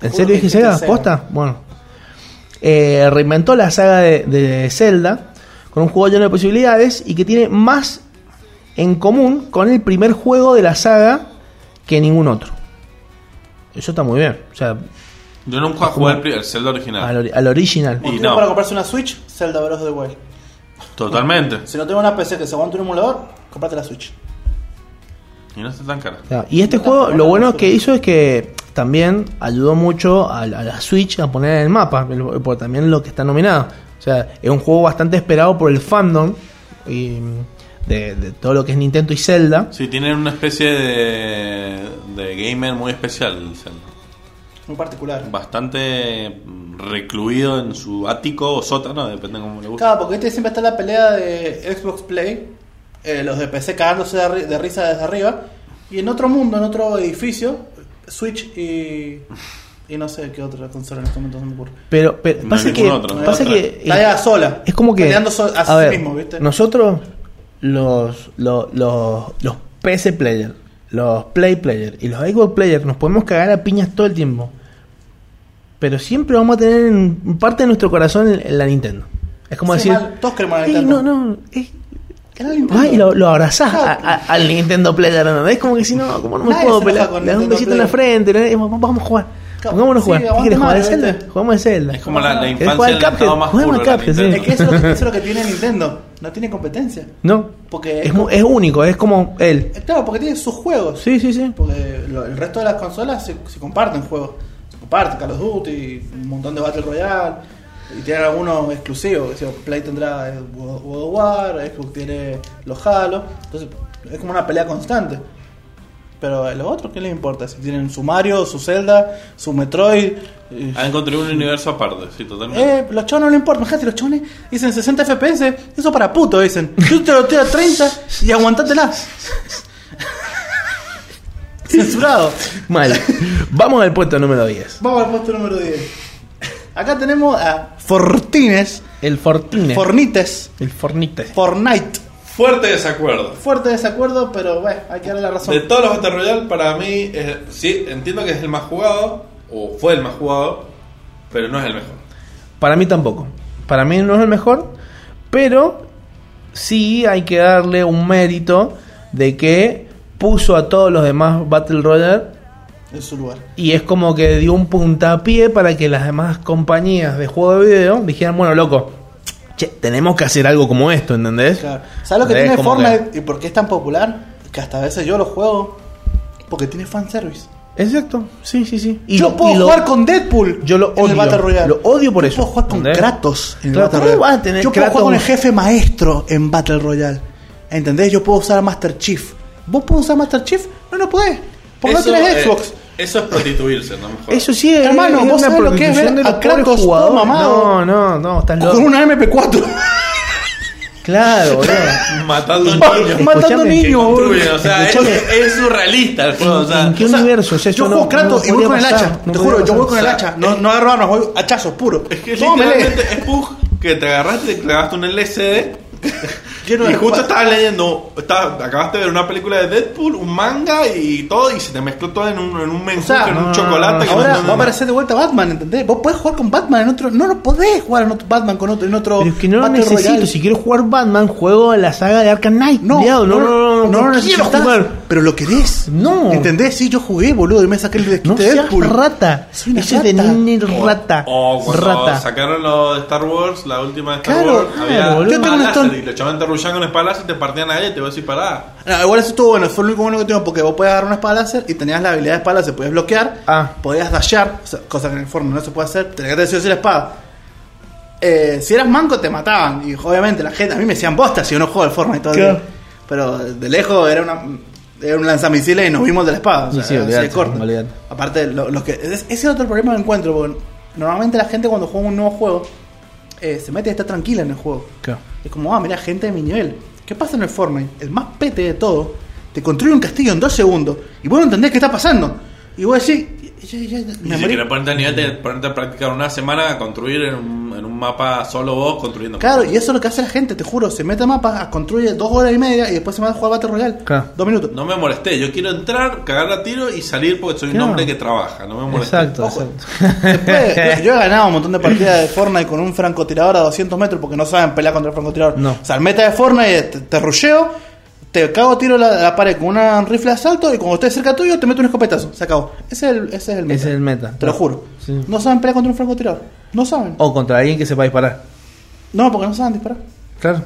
¿En serio que dije? Sega. ¿Posta? Bueno. Eh, reinventó la saga de, de Zelda con un juego lleno de posibilidades y que tiene más en común con el primer juego de la saga que ningún otro. Eso está muy bien. O sea, Yo nunca jugué el, pri- el Zelda original. al, ori- al original. Y Motivo no. para comprarse una Switch, Zelda Breath of the Wild. Totalmente. Si no tengo una PC que se aguante un emulador, comprate la Switch. Y no está tan cara. Claro, Y este juego, lo bueno que hizo es que también ayudó mucho a, la- a la Switch a poner en el mapa, el- por también lo que está nominado. O sea, es un juego bastante esperado por el fandom y de, de todo lo que es Nintendo y Zelda. Sí, tienen una especie de, de gamer muy especial el Zelda. Muy particular. Bastante mm, recluido en su ático o sótano, depende de cómo le guste. Claro, porque este siempre está la pelea de Xbox Play, eh, los de PC cagándose de, ri- de risa desde arriba, y en otro mundo, en otro edificio, Switch y. y no sé qué otra consola en este momento no me ocurre. Pero, pero No pasa que, otro, pasa otra. que Está sola. es como que Peleando so- a, a sí ver, mismo, ¿viste? nosotros los los, los los PC player, los Play player y los Xbox player nos podemos cagar a piñas todo el tiempo. Pero siempre vamos a tener en parte de nuestro corazón la Nintendo. Es como Sí, decir, mal, todos queremos la "Ey, Nintendo". no, no, eh. Ay, lo, lo abrazás a- Claro. a- al Nintendo Player, ¿no? Es como que si no, como no me Nadie puedo con le das un besito en la frente, ¿no? Y vamos vamos a jugar. Pongámonos a sí, jugar. ¿Qué aguante quieres jugar de madre, Zelda? Jugamos de Zelda. Es como la, la ¿Querés infancia del estado más Juguemos puro sí. Es que eso es, lo que, eso es lo que tiene Nintendo. No tiene competencia. No, Porque es, único, es como él. Eh, Claro, porque tiene sus juegos. Sí, sí, sí. Porque lo- el resto de las consolas se, se comparten juegos. Se comparten Call of Duty, un montón de Battle Royale. Y tienen algunos exclusivos. O sea, Play tendrá World World of War, Xbox tiene los Halo. Entonces es como una pelea constante. Pero a los otros, ¿qué les importa? Si tienen su Mario, su Zelda, su Metroid. eh, Han encontrado un universo aparte, sí, totalmente. eh, los chavos no le importa, imagínate, los chavos dicen 60 FPS, eso para puto, dicen. Yo te lo tiro a 30 y aguantátela. Censurado. Mal. Vamos al puesto número 10. Vamos al puesto número 10. Acá tenemos a Fortines, El Fortine. Fornites, el Fornite. Fortnite. Fuerte desacuerdo. Fuerte desacuerdo, pero bueno, hay que darle la razón. De todos los Battle Royale, para mí, es- sí, entiendo que es el más jugado, o fue el más jugado, pero no es el mejor. Para mí tampoco. Para mí no es el mejor, pero sí hay que darle un mérito de que puso a todos los demás Battle Royale En su lugar. y es como que dio un puntapié para que las demás compañías de juego de video dijeran, bueno, loco, che, tenemos que hacer algo como esto, ¿entendés? Claro. ¿Sabes lo que ¿Entendés? tiene Fortnite y por qué es tan popular? Que hasta a veces yo lo juego porque tiene fanservice. Exacto, sí, sí, sí. Y yo lo- puedo y lo- jugar con Deadpool Yo lo en odio. el Battle Royale. Lo odio por Yo eso. puedo jugar con ¿entendés? Kratos en el Claro, Battle ¿cómo Royale. vas a tener yo puedo jugar con el Kratos? jefe maestro en Battle Royale. ¿Entendés? Yo puedo usar a Master Chief. ¿Vos podés usar Master Chief? No, no podés. Porque no tenés eh, Xbox. Eso es prostituirse, no mejor. Eso sí es, Hermano, es ¿vos sabés lo que es ver a Kratos todo jugadores. mamado? No, no, no, estás loco. Con una MP4. Claro, boludo. Matando ¿En niños. Matando niños, boludo. o sea, es, es surrealista el juego. O sea, ¿En qué o sea, universo? O sea, Yo juego no- Kratos no y voy con el hacha. no Te juro, yo voy con el O sea, hacha. No, no agarro armas, voy hachazos puros. Es que literalmente es Pug que te agarraste, te clavaste un LCD Y justo estabas leyendo, estabas- acabaste de ver una película de Deadpool, un manga y todo, y se te mezcló todo en un, en un O sea, en un no, chocolate. Ahora no- no- va a aparecer de vuelta Batman, ¿entendés? Vos podés jugar con Batman en otro. No, no podés jugar en otro Batman con otro, en otro. Pero es que no lo necesito. Royale. Si quiero jugar Batman, juego en la saga de Arkham Knight. No, no, no, no, no, no, no, quiero necesitas, jugar. Pero lo querés. No. ¿Entendés? Sí, yo jugué, boludo, y me saqué el desquite No de seas Deadpool. rata. Soy una Ese es de rata. nene rata. O cuando rata. sacaron lo de Star Wars, la última de Star Claro, Wars, claro, había tengo láser stone. y los chavales te con espadas y te partían a él y te voy a decir pará. No, igual eso estuvo bueno, fue lo único bueno que tengo porque vos podías agarrar una espada láser y tenías la habilidad de espada láser, podías bloquear, Ah. podías dashear, o sea, cosa que en el forno no se puede hacer, tenías que o sí la espada. Eh, si eras manco te mataban y obviamente la gente, a mí me decían bosta si yo no juego al Fortnite todo el día. Pero de lejos era una era un lanzamisiles y nos vimos de la espada. O sea, sí, olvidate, corto. olvidate. Aparte, lo- los que, es- ese es otro problema que encuentro, porque normalmente la gente cuando juega un nuevo juego eh, se mete y está tranquila en el juego. Claro. Es como, ah, mira, gente de mi nivel. ¿Qué pasa en el Fortnite? El más pete de todo, te construye un castillo en dos segundos y vos no entendés qué está pasando. Y vos decís, ya- ya- ya- Y me si ponerte a nivel de ponerte a practicar una semana a construir en un, en un mapa solo vos construyendo. Claro, y eso es lo que hace la gente, te juro. Se mete a mapas, construye dos horas y media y después se va a jugar Battle Royale. Claro. Dos minutos. No me molesté, yo quiero entrar, cagar a tiro y salir porque soy un hombre que trabaja, no me molesté. Exacto, Ojo. exacto. Después, yo he ganado un montón de partidas de Fortnite con un francotirador a 200 metros porque no saben pelear contra el francotirador. No. O sea, el meta de Fortnite te, te rusheo, te cago tiro la, la pared con una rifle de asalto y cuando estés cerca tuyo te meto un escopetazo. Se acabó. Ese es el, ese es el meta. Ese es el meta. Te lo juro. Sí. No saben pelear contra un francotirador. No saben. O contra alguien que sepa disparar. No, porque no saben disparar. Claro.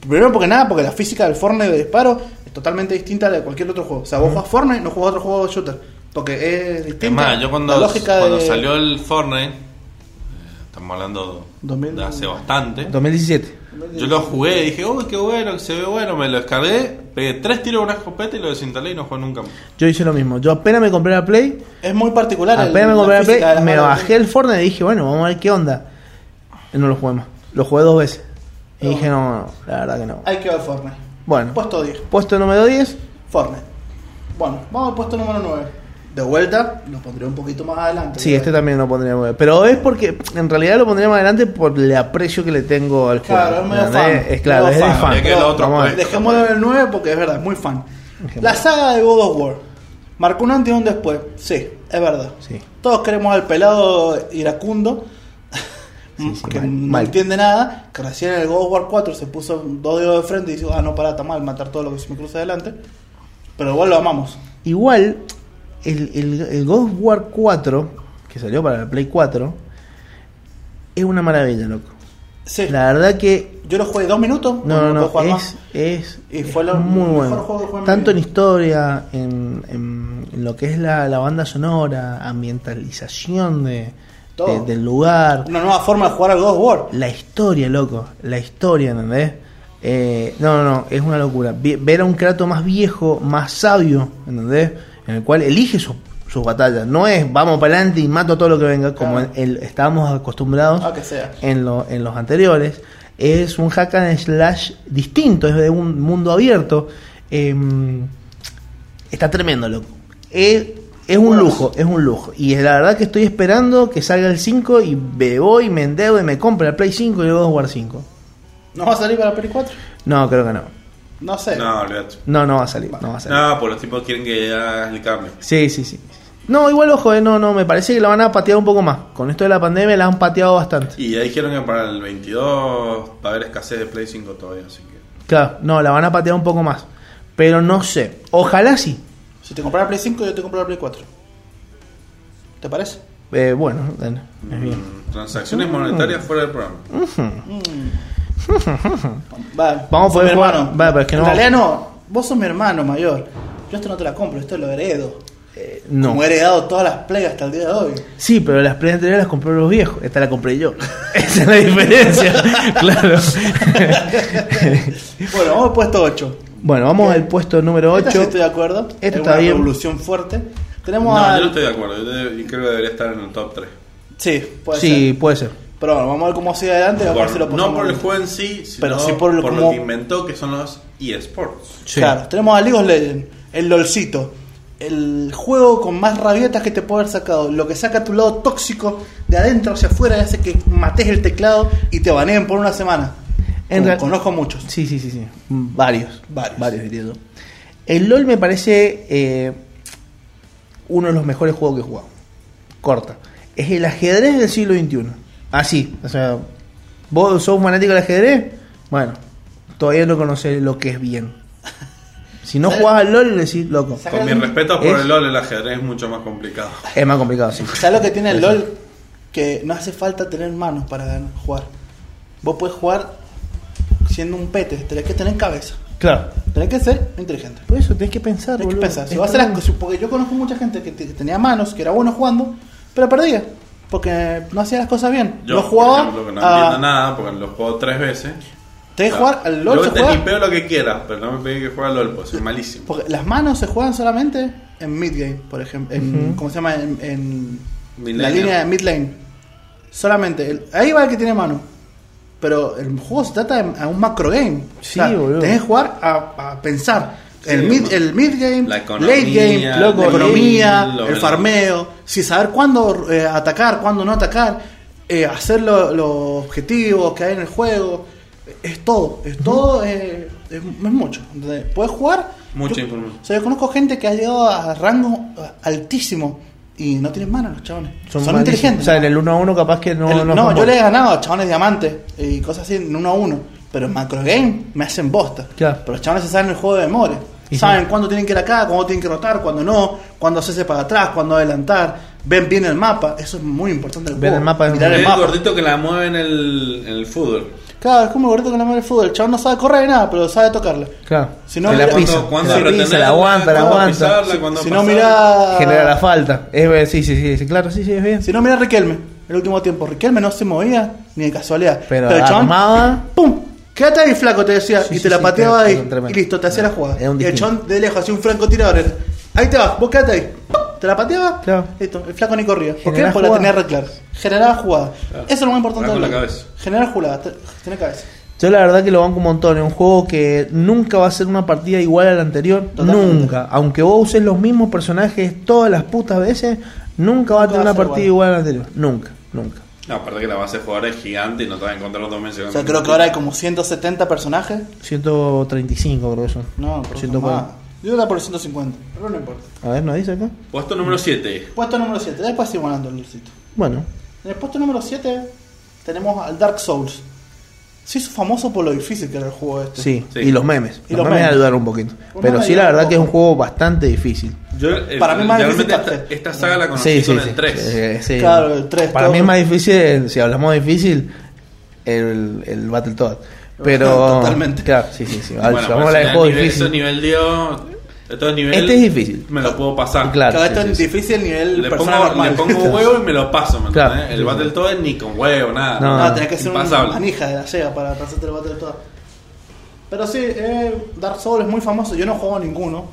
Primero porque nada, porque la física del Fortnite de disparo es totalmente distinta a la de cualquier otro juego. O sea, vos jugás Fortnite, no jugás otro juego de shooter. Porque es distinta. Es más, yo cuando, la lógica cuando de... salió el Fortnite, eh, estamos hablando 2000. de hace bastante, 2017. Yo lo jugué y dije, uy, qué bueno, que se ve bueno, me lo descargué, pegué tres tiros con una escopeta y lo desinstalé y no jugué nunca más. Yo hice lo mismo. Yo apenas me compré la Play, Es muy particular. el- apenas me compré la Play, las me bajé el Fortnite y dije, bueno, vamos a ver qué onda. Y no lo jugué más. Lo jugué dos veces. Y No. dije, no, no, la verdad que no. Hay que ver Fortnite. Bueno, Puesto 10. puesto número 10. Fortnite. Bueno, vamos al puesto número 9. De vuelta, lo pondré un poquito más adelante. Sí, este también lo pondría bien. Pero es porque en realidad lo pondría más adelante por el aprecio que le tengo al juego. Claro, es medio fan. Es claro, Medio es de fan. fan. El otro. Dejémoslo en el 9 porque es verdad, es muy fan. Dejémoslo. La saga de God of War. Marcó un antes y un después. Sí, es verdad. Sí. Todos queremos al pelado iracundo. Sí, sí, que mal, no mal. entiende nada. Que recién en el God of War 4 se puso dos dedos de frente y dijo: Ah, no, pará, está mal matar todo lo que se me cruza adelante. Pero igual lo amamos. Igual, el, el, el God of War 4, que salió para la Play 4, es una maravilla, loco. Sí. La verdad que Yo lo jugué dos minutos. No, no, no, jugar es, más. es, Y es fue lo muy bueno. juego Tanto en historia, en, en- en lo que es la, la banda sonora, ambientalización de, de- del lugar, Una nueva forma de jugar al of War. la historia, loco, la historia, ¿entendés? Eh, no, no, no, es una locura. Ver a un Kratos más viejo, más sabio, ¿entendés? En el cual elige su- sus batallas. No es vamos para adelante y mato todo lo que venga, como Claro. el- estábamos acostumbrados Ah, que sea. en, lo- en los anteriores. Es un hack and slash distinto, es de un mundo abierto. Em, está tremendo, loco. Es, es un lujo, es un lujo. Y la verdad que estoy esperando que salga el 5 y me voy, me endeudo y me compre el Play 5 y luego jugar 5. ¿No va a salir para la Play 4? No, creo que no. No sé. No, olvídate. No, no va a salir. No va a salir. No, pues los tipos quieren que hagas el cambio. Sí, sí, sí. No, igual ojo, eh, no, no, me parece que la van a patear un poco más. Con esto de la pandemia la han pateado bastante. Y ya dijeron que para el 22 va a haber escasez de Play 5 todavía, así que... Claro, no, la van a patear un poco más. Pero no sé. Ojalá sí. Si te compras la Play 5, yo te compro la Play 4. ¿Te parece? Eh, bueno, bueno, es bien. Mm, Transacciones monetarias fuera del programa. Vamos a poder mi hermano. vale, pero es que en no- realidad no. Vos sos mi hermano mayor. Yo esto no te la compro, esto lo heredo. Eh, no. Como he heredado todas las Play hasta el día de hoy. Sí, pero las Play anteriores las compró los viejos. Esta la compré yo. Esa es la diferencia. claro. Bueno, vamos al puesto 8. bueno, vamos al puesto número Esta sí 8. estoy de acuerdo. Esto es está una bien. revolución fuerte. Tenemos No, al- yo no estoy de acuerdo. Yo creo que debería estar en el top 3. Sí, puede Sí, ser. puede ser. Pero bueno, vamos a ver cómo sigue adelante. ver si lo no por el juego en sí, sino Pero sí por lo- por como- lo que inventó, que son los eSports. Sí. Claro, tenemos a League of Legends, el LOLcito, el juego con más rabietas que te puede haber sacado, lo que saca tu lado tóxico de adentro hacia afuera y hace que mates el teclado y te baneen por una semana. En Conozco muchos. Sí, sí, sí, sí. Varios. Varios. diría yo. El LOL me parece eh, uno de los mejores juegos que he jugado. Corta. Es el ajedrez del siglo XXI. Así. O sea, ¿vos sos fanático del ajedrez? Bueno, todavía no conocés lo que es bien. Si no jugás al LOL, decís, loco. Con mis respetos por Es- el LOL, el ajedrez es mucho más complicado. Es más complicado, sí. ¿Sabes lo que tiene el LOL? Que no hace falta tener manos para jugar. Vos podés jugar siendo un pete, tenés que tener cabeza. Claro. Tenés que ser inteligente. Por eso tenés que pensar, Tenés que pensar. Si vas a las porque yo conozco mucha gente que, te- que tenía manos, que era bueno jugando, pero perdía. Porque no hacía las cosas bien. Yo, no jugaba. por ejemplo, que no a- entiendo nada, porque lo juego tres veces. Tenés que jugar al LOL. Yo te tipeo lo que quieras, pero no me pedí que juegue al LOL, pues soy malísimo. porque las manos se juegan solamente en mid game, por ejemplo. En, ¿Cómo se llama? En, la línea de mid lane. Solamente. el- ahí va el que tiene mano. Pero el juego se trata de a un macro game. Sí, boludo. Tenés que jugar a, a pensar. Sí, el, mid, el mid game, la economía, late game, loco, la economía, lo- el farmeo, si saber cuándo eh, atacar, cuándo no atacar, eh, hacer lo- los objetivos que hay en el juego, es todo, es todo, eh, es, es mucho. Puedes jugar. Mucha yo- información. O sea, yo conozco gente que ha llegado a rango eh, altísimo y no tienen manos los chabones. Son, inteligentes. O sea, en el 1 a 1 capaz que no. El- no, yo le he ganado a chabones diamantes y cosas así en uno a uno. Pero en macro game me hacen bosta. Claro. Pero los chabones se saben el juego de memoria. Y saben sí. cuándo tienen que ir acá, cuándo tienen que rotar, cuándo no, cuándo hacerse para atrás, cuándo adelantar. Ven bien el mapa. Eso es muy importante. en Ver juego. el mapa es Mirar muy- el el mapa. gordito que la mueve en el, en el fútbol. Claro, es como el gordito con la madre de fútbol. El chabón no sabe correr ni nada, pero sabe tocarla. Claro. Si no, la mira- pisa. Cuando- cuando la pisa, retenerla, la aguanta, la aguanta. pisarla, Si no, mira. Genera la falta. Es, sí, sí, sí, sí, claro, sí, sí, es bien. Si no, mira a Riquelme. El último tiempo. Riquelme no se movía ni de casualidad. Pero el chabón, armaba. ¡Pum! Quédate ahí, flaco, te decía. Sí, y sí, te la sí, pateaba ahí. tremendo. Y listo, te hacía la jugada. Y el chabón de lejos hacía un francotirador. era, Ahí te vas, vos quédate ahí. ¡Pum! Te la pateaba. Claro. Listo, el flaco ni corría. ¿Por qué? Porque la tenía re clara. Generaba jugada. Claro. Eso es lo más importante con la cabeza. Generar jugada. te- Tener cabeza. Yo la verdad que lo banco un montón. Es un juego que nunca va a ser una partida igual a la anterior. Totalmente. Nunca. Aunque vos uses los mismos personajes todas las putas veces, nunca va a Nunca tener va a una ser partida igual a la anterior. Nunca, nunca. No, aparte que la base de jugadores es gigante y no te vas a encontrar dos meses. O sea, creo que ahora hay como 170 personajes. 135 creo que son. No, que 140. más. Yo era por 150. Pero no importa. A ver, ¿no dice acá? Puesto número 7. Puesto número 7. Después sigo ganando el lucito. Bueno, En el puesto número 7 tenemos al Dark Souls. Se hizo famoso por lo difícil que era el juego este. sí. Sí. Y los memes. Y los, los memes memes. ayudaron un poquito. Los Pero sí, la verdad que es un juego bastante difícil. Yo, eh, Para mí más difícil esta, esta saga la conocí Sí, sí, con sí. el 3. Eh, sí. Claro, el 3, Para todo. mí es más difícil, si hablamos de difícil, el, el Battletoad. Pero. Totalmente. Claro, sí, sí, sí. Bueno, Vamos a pues, hablar de si juego nivel- difícil. Nivel Dios. Esto es nivel. Este es difícil. Me lo puedo pasar. Claro. Claro, sí, esto sí, es sí. difícil nivel Le pongo, normal. le pongo un huevo y me lo paso. ¿me Claro. entendés? El Sí, Battletoad es ni con huevo, nada. No. No, tenés que ser una manija de la Sega para pasarte el Battletoad. Pero sí, eh, Dark Souls es muy famoso. Yo no juego a ninguno.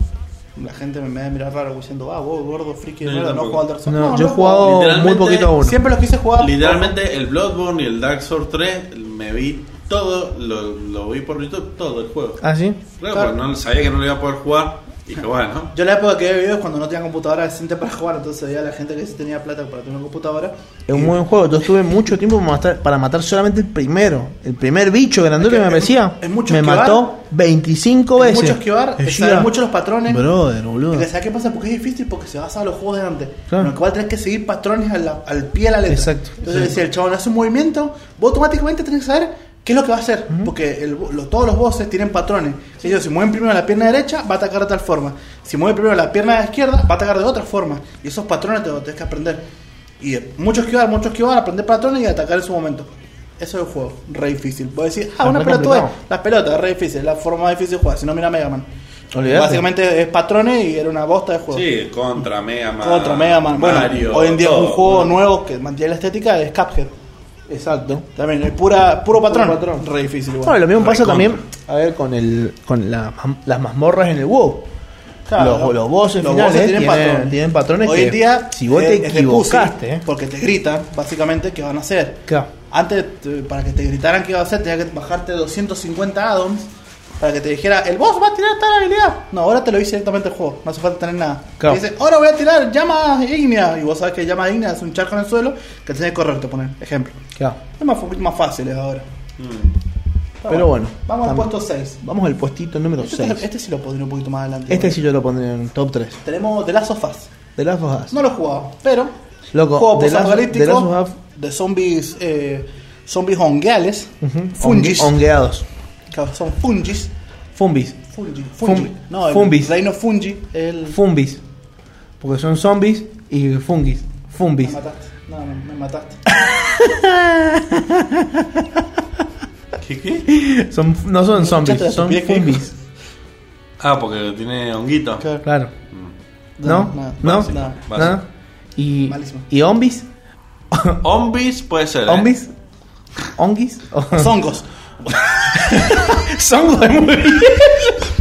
La gente me, me va a mirar raro diciendo, ah, vos gordo, friki No, no juego al Dark Souls. No, No, yo he jugado muy poquito a uno. Siempre lo quise jugar. Literalmente el Bloodborne y el Dark Souls 3 me vi todo, lo, lo vi por YouTube, todo el juego. Ah, sí. Claro, Claro. pues no sabía que no lo iba a poder jugar. Y dije, bueno, Yo la época que veía videos cuando no tenía computadora decente para jugar, entonces veía a la gente que sí tenía plata para tener una computadora. Es un muy buen juego. Yo estuve mucho tiempo para matar, para matar solamente el primero. El primer bicho grandote Es que que me es- parecía. es mucho me esquivar. mató 25 Es veces. mucho esquivar, es saber mucho los patrones. Brother, boludo. Y que ¿sabes qué pasa? Porque es difícil porque se basa en los juegos de antes. Claro. En lo cual tenés que seguir patrones a la- al pie de la letra. Exacto. Entonces, Sí. si el chabón hace un movimiento, vos automáticamente tenés que saber qué es lo que va a hacer. Porque el- lo- todos los bosses tienen patrones. Si ellos si mueven primero la pierna derecha, va a atacar de tal forma. Si mueven primero la pierna izquierda, va a atacar de otra forma. Y esos patrones te los tenés que aprender. Y eh, mucho esquivar, mucho esquivar, aprender patrones y atacar en su momento. Eso es el juego, re difícil. Vos decís, ah, Es una pelota, las pelotas, re difícil, es la forma más difícil de jugar. Si no, mira Mega Man. Olvidate. Básicamente es patrones y era una bosta de juego. sí, contra Mega Man. Contra Mega Man. Bueno, Mario, hoy en día todo. un juego nuevo que mantiene la estética es Cuphead. Exacto. También es pura, puro patrón. Puro patrón. Re difícil igual. Bueno, lo mismo pasa también a ver con el con la- las mazmorras en el WoW. Claro, los, los bosses los finales bosses tienen, patrones. tienen patrones Hoy en día si vos te equivocaste, eh, porque te gritan, básicamente, qué van a hacer. claro. Antes, te- para que te gritaran qué iba a hacer, tenías que bajarte 250 addons para que te dijera, el boss va a tirar tal habilidad. No, ahora te lo dice directamente el juego, no hace falta tener nada. Claro. Te dice, ahora voy a tirar llama ígnea. Y vos sabes que llama ígnea es un charco en el suelo que tenés que correr, te poner ejemplo. Claro. Es más, más fácil ahora. Mm. Pero bueno, Vamos al puesto 6. Vamos al puestito número Este, 6. este sí lo pondré un poquito más adelante. Este sí yo lo pondré en top 3. Tenemos The Last of Us. De las of Us. No lo he jugado, pero. Loco, juego The Last- The Last Us- de zombies. Eh, zombies hongueales. Ujú. Fungis. Hongue- Hongueados. Claro, son fungis. Fumbis. Fungi. Fungi. No, el Fumbis. reino Fungi. El... Fumbis. Porque son zombies y fungis. Me Fumbis. mataste. No, no, me mataste. ¿Qué qué? Son, no son ¿No zombies, son fumbis. Ah, porque tiene honguito. Claro. Claro. ¿No? No, ¿No? básico, no. Y, Malísimo. ¿Y zombies? Hombis puede ser. ¿eh? ¿Zombies? ¿Onguis? Zongos. Songos es muy bien.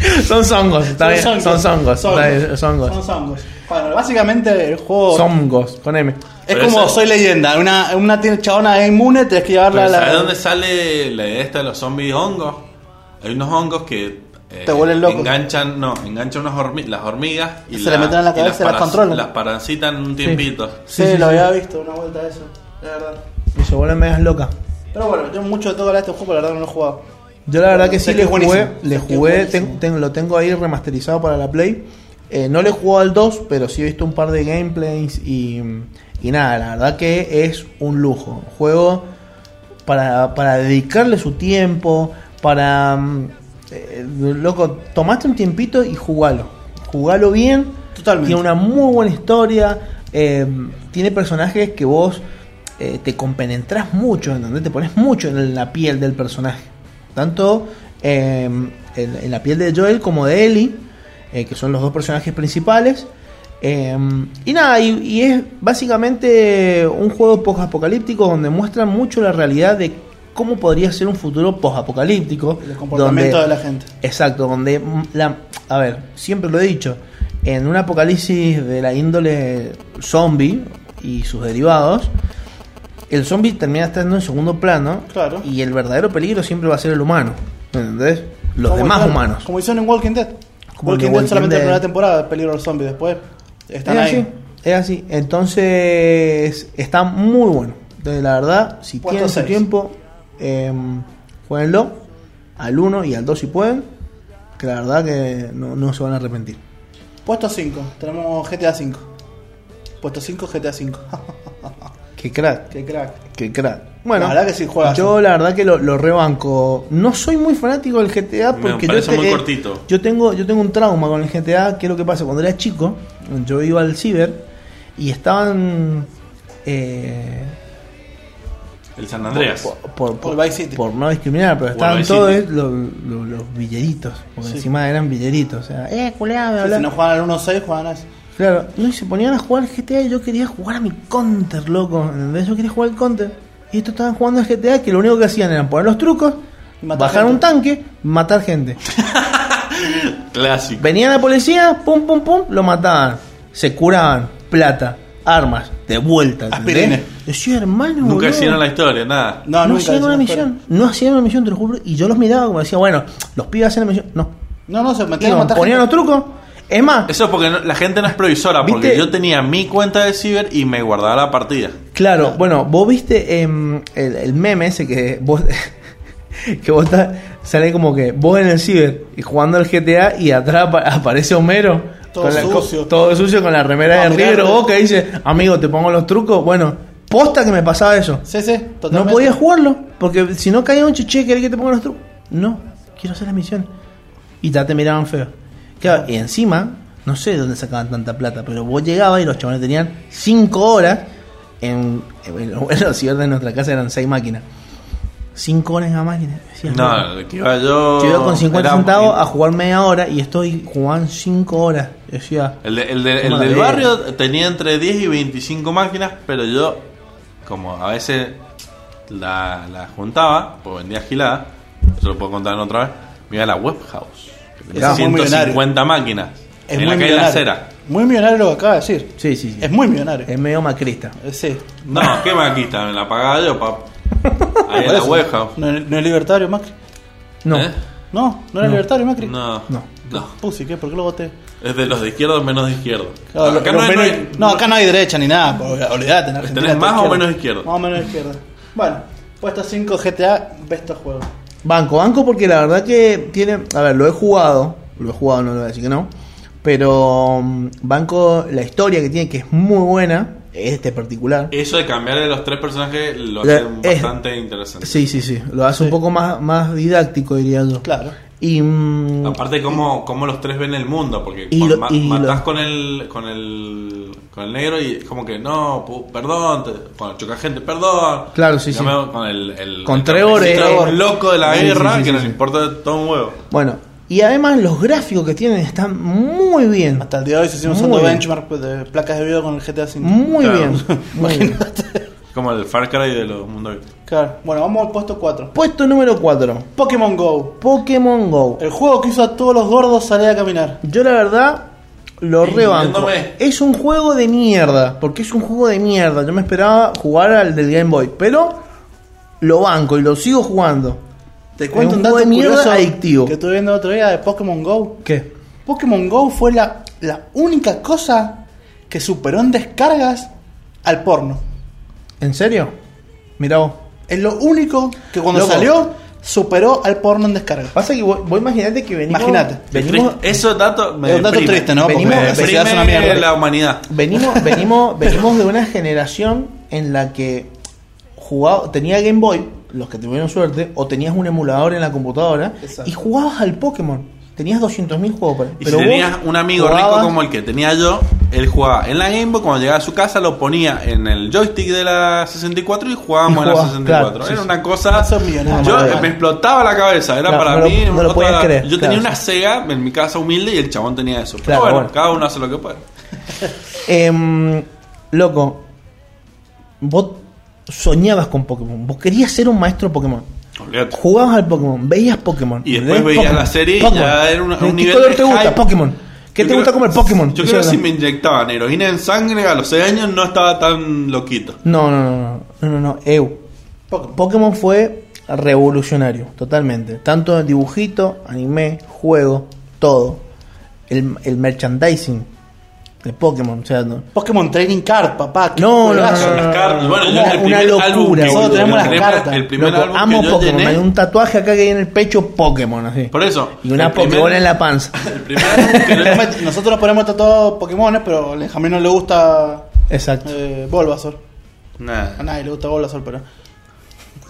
Son songos, está bien. Son Son songos. Son Songos. Bueno, básicamente el juego Songos, con M. es Pero como Soy Leyenda. Una, una chabona inmune, tenés que llevarla Pero a la. ¿Sabes dónde sale la idea esta de los zombies hongos? Hay unos hongos que eh, Te vuelven loco. Enganchan, no, enganchan unas hormi- las hormigas y Se le meten en la cabeza y las paras- controlan. Las parasitan un tiempito. Sí, Sí, sí, lo sí. había visto, una vuelta de eso. De verdad. Y se vuelven medias locas. Pero bueno, yo mucho de todo este juego, pero la verdad no lo he jugado. Yo la verdad que sí le jugué, le jugué, buenísimo. ten- ten- lo tengo ahí remasterizado para la Play. Eh, no le he jugado al 2, pero sí he visto un par de gameplays y, y nada, la verdad que es un lujo. Juego para, para dedicarle su tiempo, para... mm, eh, loco, tomaste un tiempito y jugalo. Jugalo bien. Totalmente. Tiene una muy buena historia. eh, tiene personajes que vos eh, te compenetrás mucho, en donde te pones mucho en la piel del personaje. Tanto eh, en, en la piel de Joel como de Ellie, eh, que son los dos personajes principales. Eh, y nada, y, y es básicamente un juego post-apocalíptico donde muestra mucho la realidad de cómo podría ser un futuro post-apocalíptico. El comportamiento donde- de la gente. Exacto, donde la, a ver, siempre lo he dicho, en un apocalipsis de la índole zombie y sus derivados, el zombie termina estando en segundo plano Claro. y el verdadero peligro siempre va a ser el humano, ¿me ¿entendés? Los Como demás humanos. Como hicieron en Walking Dead. Como Walking Dead Walking solamente Dead. la primera temporada, peligro de los zombies. Después están es ahí. así, es así. Entonces, está muy bueno. Entonces, la verdad, si tienen su tiempo, eh, jueguenlo al 1 y al 2 si pueden, que la verdad que no, no se van a arrepentir. Puesto 5. Tenemos GTA 5. Puesto 5, GTA 5. Qué crack. Qué crack. Qué crack. Bueno, La verdad que sí, juegazo. yo la verdad que lo, lo rebanco. No soy muy fanático del GTA porque yo, muy eh, cortito. yo tengo yo tengo un trauma con el GTA. ¿Qué es lo que pasa? Cuando era chico, yo iba al ciber y estaban eh, El San Andreas. por, por, Por Vice City. por no discriminar, pero estaban todos eh, los, los, los villeritos, porque Sí. encima eran villeritos, o sea, eh, culeado, Sí, si no juegan al 1-6, juegan a eso. Claro, no, y se ponían a jugar GTA y yo quería jugar a mi counter, loco. ¿entendés? Yo quería jugar al counter. Y estos estaban jugando al GTA que lo único que hacían era poner los trucos, matar bajar gente. un tanque, matar gente. Clásico. Venía la policía, pum, pum, pum, lo mataban. Se curaban, plata, armas, de vuelta. Decía, hermano, Nunca boludo, hicieron la historia, nada. No, no, nunca hacían una hicieron misión. No hacían una misión, te lo juro. Y yo los miraba como decía, bueno, los pibes hacen la misión. No. No, no, se metían a Iban, matar ponían gente. los trucos. Es más, Eso porque no- la gente no es previsora, porque ¿Viste? yo tenía mi cuenta de ciber y me guardaba la partida. Claro, bueno, vos viste em, el, el meme ese que vos que vos estás- sale como que vos en el ciber y jugando al GTA y atrás apa- aparece Homero Todo con la- con- sucio. todo sucio con la remera Ah, de River. Boca y dice, amigo, te pongo los trucos. Bueno, posta que me pasaba eso. Sí, sí, No totalmente. podía jugarlo porque si no caía un chiche, ¿querés que te ponga los trucos? No, quiero hacer la misión. Y ya te miraban feo. Claro, y encima, no sé de dónde sacaban tanta plata, pero vos llegabas y los chavales tenían 5 horas en, en, en los ciber de nuestra casa eran 6 máquinas. 5 horas en la máquina. Decías, loco. No, que iba yo. Yo iba con 50 era- centavos a jugar media hora y estoy jugando 5 horas. Decía, El, de- el, de- Qué el del barrio tenía entre 10 y 25 máquinas, pero yo, como a veces la, la juntaba, pues vendía gilada, eso lo puedo contar en otra vez, me iba a la web house, que tenía Era muy 150 máquinas, Es en muy la calle La millonario. Cera. Muy millonario lo que acaba de decir. sí, sí, sí. Es muy millonario. Es medio macrista. Sí. No, ¿qué maquista? Me la pagaba yo, pap. Ahí en la house. ¿No, es- no es libertario Macri? No, ¿Eh? No, no era No. libertario Macri. No, No. no. Pussy, ¿qué? ¿Por qué lo voté? Es de los de izquierda o menos de izquierda. Claro, acá no, hay- menos- no hay- no, acá no hay derecha ni nada. Olvídate, en Argentina. ¿Tenés más o menos izquierda? Más o menos izquierda. Bueno, puesto 5 GTA, best juego. Banco, banco porque la verdad que tiene, a ver, lo he jugado, lo he jugado, no le voy a decir que no, pero mm, banco la historia que tiene que es muy buena, este particular. Eso de cambiarle los tres personajes lo La- hace es- bastante interesante. Sí, sí, sí, lo hace un poco más, más didáctico diría yo. Claro. Y. mm, Aparte, cómo, cómo los tres ven el mundo, porque Y con- lo- ma- y matás lo- con el con el con el negro y es como que no, perdón, te, cuando choca gente, perdón. Claro, sí, sí. Con el, el Con el Trevor, campesino loco de la sí, sí, guerra sí, que sí, nos sí. importa todo un huevo. Bueno, y además los gráficos que tienen están muy bien. Hasta el día de hoy se siguen usando benchmark de placas de video con el GTA V. Muy Claro. bien. Muy bien. Como el Far Cry de los mundos. Claro. Bueno, vamos al puesto 4. Puesto número 4. Pokémon Go. Pokémon Go. El juego que hizo a todos los gordos salir a caminar. Yo la verdad lo rebanco. Es un juego de mierda, porque es un juego de mierda. Yo me esperaba jugar al del Game Boy, pero lo banco y lo sigo jugando. Te cuento un un dato de mierda curioso adictivo. que estuve viendo el otro día de Pokémon Go. ¿Qué? Pokémon Go fue la, la única cosa que superó en descargas al porno. ¿En serio? Mira vos. Es lo único que cuando Loco. salió superó al porno en descargas. Pasa que vos, vos imaginate que venimos. Imagínate. Venimos. Esos datos me Es un dato triste, ¿no? Venimos- Porque Me una mierda. la humanidad. venimos, venimos, venimos de una generación en la que jugaba, tenía Game Boy, los que tuvieron suerte, o tenías un emulador en la computadora Exacto. y jugabas al Pokémon. Tenías 200.000 juegos para Y si tenías un amigo rico como el que tenía yo, él jugaba en la Game Boy, cuando llegaba a su casa lo ponía en el joystick de la 64 y jugábamos Y en la jugabas, 64. claro, era sí. una cosa... Yo Maravilla. me explotaba la cabeza, era Claro, para no mí... no lo otra- podías creer, Yo claro, tenía una. Sega en mi casa humilde y el chabón tenía eso. Pero bueno. cada uno hace lo que puede. Em, loco, vos soñabas con Pokémon, vos querías ser un maestro Pokémon. Olvídate. Jugabas al Pokémon, veías Pokémon. Y después veías Pokémon, la serie y Pokémon. ya era una- un ¿Qué nivel color de te gusta? hype. Pokémon. ¿Qué Yo te creo- gusta comer Pokémon? Yo creo que si me inyectaban heroína en sangre a los 6 años no estaba tan loquito. No, no, no, no, no, no, no, Eu. Pokémon. Pokémon fue revolucionario, totalmente. Tanto en dibujito, anime, juego, todo. El, el merchandising de Pokémon, o sea, no, Pokémon Training Card, papá. No, no, no, no, Las cartas. Bueno, yo Una- el una primer locura, álbum que-. Nosotros tenemos las cartas. El primer Loco, álbum amo que yo Pokémon. llené- Hay un tatuaje acá que hay en el pecho Pokémon, así. Por eso. Y una el primer- Pokébola en la panza. El primer álbum que yo- Nosotros nosotros nos ponemos tatuados Pokémon, pero a Benjamín no le gusta Exacto. eh, Bulbasaur. A Nah, nadie le gusta Bulbasaur, pero.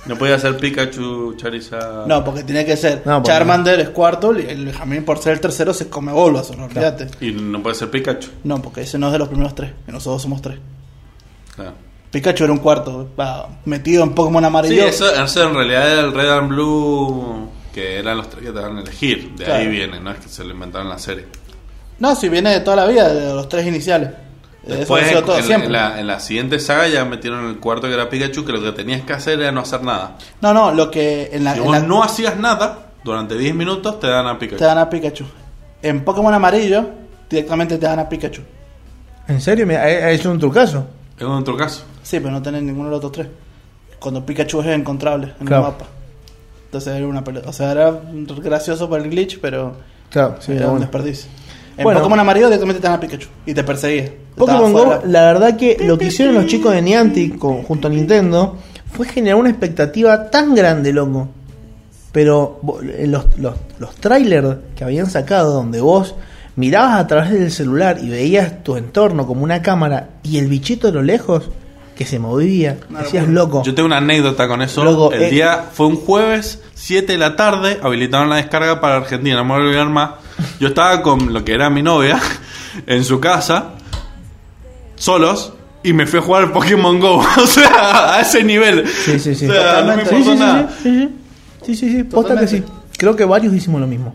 No podía ser Pikachu, Charizard. No, porque tiene que ser No, porque- Charmander, Squirtle y el Benjamín, por ser el tercero, se come Bulbasaur, no olvídate. Y no puede ser Pikachu. No, porque ese no es de los primeros tres, y nosotros somos tres. Claro. Pikachu era un cuarto, metido en Pokémon Sí, amarillo. eso, eso en realidad era el Red and Blue, que eran los tres que te van a elegir. De ahí viene, no es que se lo inventaron en la serie. No, si viene de toda la vida, de los tres iniciales. Eso Después, ha sido todo en, siempre. en la, en la siguiente saga ya metieron el cuarto que era Pikachu, que lo que tenías que hacer era no hacer nada. No, no, lo que en la, Si en vos la- no hacías nada, durante 10 minutos te dan a Pikachu. te dan a Pikachu. En Pokémon amarillo, directamente te dan a Pikachu. ¿En serio? Ha ha hecho un trucazo. Es un otro caso. Sí, pero no tenés ninguno de los otros tres. Cuando Pikachu es encontrable en Claro. el mapa. Entonces era una pelota. O sea, era gracioso por el glitch, pero Claro, sí, era era un bueno. desperdicio. En Bueno. Pokémon amarillo directamente te dan a Pikachu y te perseguía. Pokémon Go, la verdad que lo que hicieron los chicos de Niantic con- junto a Nintendo fue generar una expectativa tan grande, loco. Pero eh, los, los, los trailers que habían sacado donde vos mirabas a través del celular y veías tu entorno como una cámara y el bichito de lo lejos que se movía, Una decías loco. Yo tengo una anécdota con eso. Loco, el eh. día fue un jueves, 7 de la tarde, habilitaron la descarga para Argentina, no me voy a olvidar más. Yo estaba con lo que era mi novia en su casa, solos, y me fui a jugar al Pokémon Go. o sea, a ese nivel. Sí, sí, sí. O sea, no me Totalmente. Sí, sí, sí, nada. sí, sí, sí. Sí, sí, sí, posta que sí. Creo que varios hicimos lo mismo.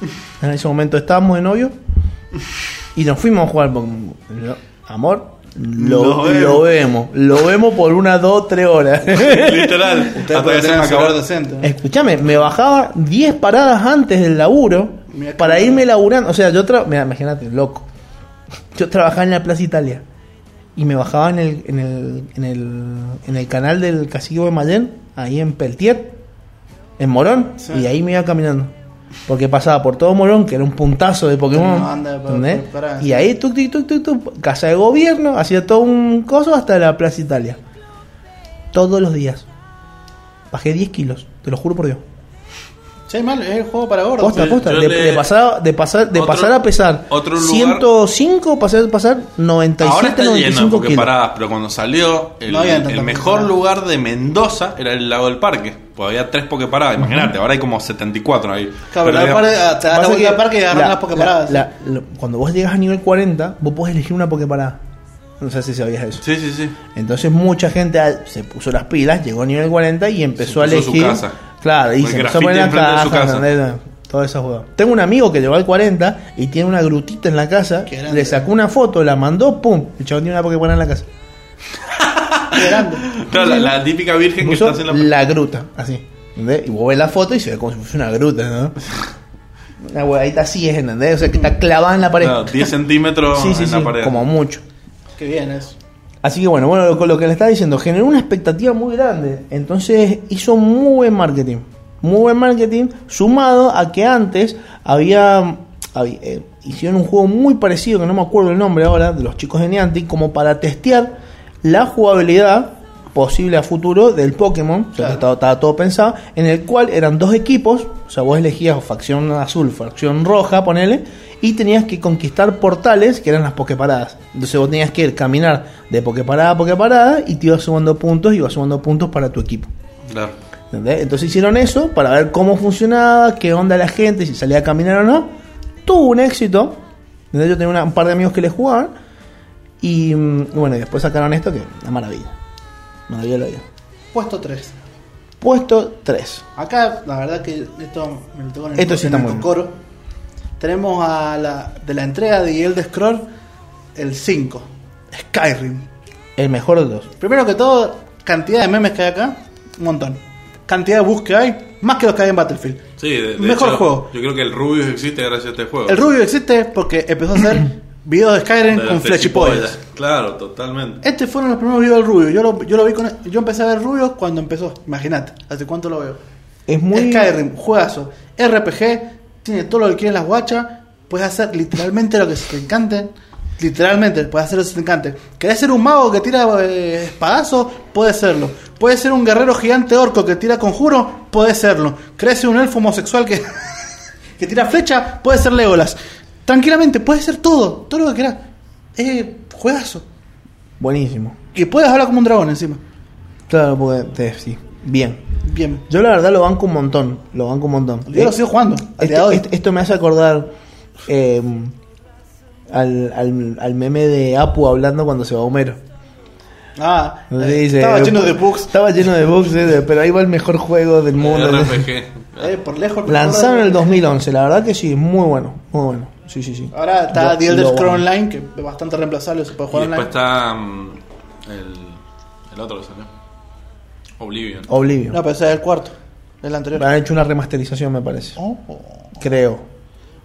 En ese momento estábamos de novio y nos fuimos a jugar al Pokémon. Lo- Amor, lo, Lo vemos. lo vemos. Lo vemos por unas 2, 3 horas. Literal. Ustedes Hasta acabó. decente. Escúchame, me bajaba 10 paradas antes del laburo para irme laburando. O sea, yo Mira, imagínate, loco. Yo trabajaba en la Plaza Italia y me bajaba en el, en el, en el, en el canal del Cacique de Mayén, ahí en Peltier, en Morón, Sí. y ahí me iba caminando. Porque pasaba por todo Morón, que era un puntazo de Pokémon. No, anda, y ahí, tuk, tuk, tuk, tuk, casa de gobierno, hacía todo un coso hasta la Plaza Italia. Todos los días. Bajé 10 kilos, te lo juro por Dios. Sí, mal, es el juego para gordos. Posta, posta. De, le- de pasar, de pasar, de Otro- pasar a pesar otro lugar- 105, pasar a pasar 97, Ahora está 95 lleno porque kilos. paradas, pero cuando salió el, No el mejor lugar de Mendoza era el lago del parque. Pues había tres pokeparadas, imagínate, ahora hay como 74 ahí. Claro, Pero pero digamos- te das la vuelta al parque y agarras la- las pokeparadas. la- la- cuando vos llegas a nivel 40, vos podés elegir una Poképarada. No sé si sabías eso. Sí, sí, sí. Entonces mucha gente se puso las pilas, llegó a nivel 40 y empezó Se a puso su elegir. casa. Claro, y se empezó a poner la enfrente de su casa, casa. ¿entendés? Toda esa jugada. Tengo un amigo que llegó al 40 y tiene una grutita en la casa. Le sacó una foto, la mandó, pum. El chabón tiene una Poképarada en la casa. Claro, la, la típica virgen que Puso está en la. la gruta, así. ¿entendés? Y vos ves la foto y se ve como si fuese una gruta, ¿no? Una huevadita así es, ¿entendés? O sea, que está clavada en la pared. Claro, 10 centímetros sí, sí, en sí, la pared. como mucho. Qué bien eso. Así que bueno, bueno, lo, lo que le estaba diciendo, generó una expectativa muy grande. Entonces hizo muy buen marketing. Muy buen marketing, sumado a que antes había, había- eh, hicieron un juego muy parecido, que no me acuerdo el nombre ahora, de los chicos de Niantic, como para testear la jugabilidad posible a futuro del Pokémon, o sea, que estaba, estaba todo pensado, en el cual eran dos equipos, o sea, vos elegías facción azul, facción roja, ponele, y tenías que conquistar portales que eran las Poképaradas. Entonces vos tenías que ir caminar de Poképarada a Poképarada y te ibas sumando puntos y ibas sumando puntos para tu equipo. Claro. ¿Entendés? Entonces hicieron eso para ver cómo funcionaba, qué onda la gente, si salía a caminar o no. Tuvo un éxito. ¿entendés? Yo tenía una- un par de amigos que le jugaban. Y mm, bueno, y después sacaron esto que es una maravilla. Maravilla la vida. Puesto 3. Puesto 3. Acá, la verdad que esto me lo tengo en el, Esto sí en está el muy bien. cocoro. Tenemos a la, de la entrega de Elder Scroll el 5, Skyrim. El mejor de los. Primero que todo, cantidad de memes que hay acá, un montón. Cantidad de bugs que hay, más que los que hay en Battlefield. Sí, de, de Mejor hecho, juego. Yo creo que el Rubius existe gracias a este juego. El Rubio existe porque empezó a hacer videos de Skyrim De con flechipollas. Claro, totalmente. Este fueron los primeros videos del Rubio. Yo lo, yo lo vi con, yo empecé a ver Rubio cuando empezó. Imagínate, hace cuánto lo veo. Es muy. Skyrim, juegazo. RPG, tiene todo lo que quieren las guachas. Puedes hacer literalmente lo que se te encante. Literalmente, puedes hacer lo que se te encante. ¿Querés ser un mago que tira eh, espadazos? Puedes serlo. ¿Puedes ser un guerrero gigante orco que tira conjuro? Puedes serlo. ¿Querés ser un elfo homosexual que, que tira flecha? Puedes ser Legolas. Tranquilamente, puedes ser todo. Todo lo que quieras. Eh, juegazo. Buenísimo. Y puedes hablar como un dragón encima. Claro, porque. te- sí. Bien. Bien. Yo la verdad lo banco un montón. Lo banco un montón. Yo lo Eh, sigo jugando. Este- este- esto me hace acordar eh, al, al, al meme de Apu hablando cuando se va Homero. Ah, eh, dice, estaba eh, lleno de bugs. Estaba lleno de bugs, eh, pero ahí va el mejor juego del mundo. RPG. Eh, por lejos. Lanzaron en el lejos. 2011, la verdad que sí, muy bueno, muy bueno. Sí, sí, sí. Ahora está Yo- The Elder lo Scrolls. Online, que es bastante reemplazable, se puede Y jugar después online. está mm, el, el otro que salió. Oblivion. Oblivion. No, pero ese es el cuarto, es el anterior. Han hecho una remasterización, me parece. Oh. Creo.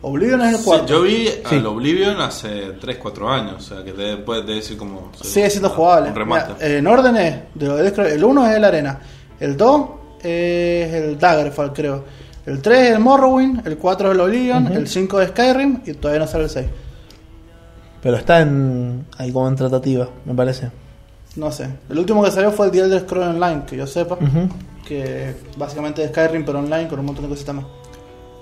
Oblivion es el Sí, cuarto. yo vi Sí. al Oblivion hace 3-4 años, o sea que debe, puede debe decir como... Sigue siendo jugable. En orden es, el 1 es el Arena, el 2 es el Daggerfall, creo. El 3 es el Morrowind, el 4 es el Oblivion, el 5 es Skyrim y todavía no sale el 6. Pero está en, ahí como en tratativa, me parece. No sé. El último que salió fue el The Elder Scrolls Online, que yo sepa. Que básicamente es Skyrim, pero online con un montón de cositas más.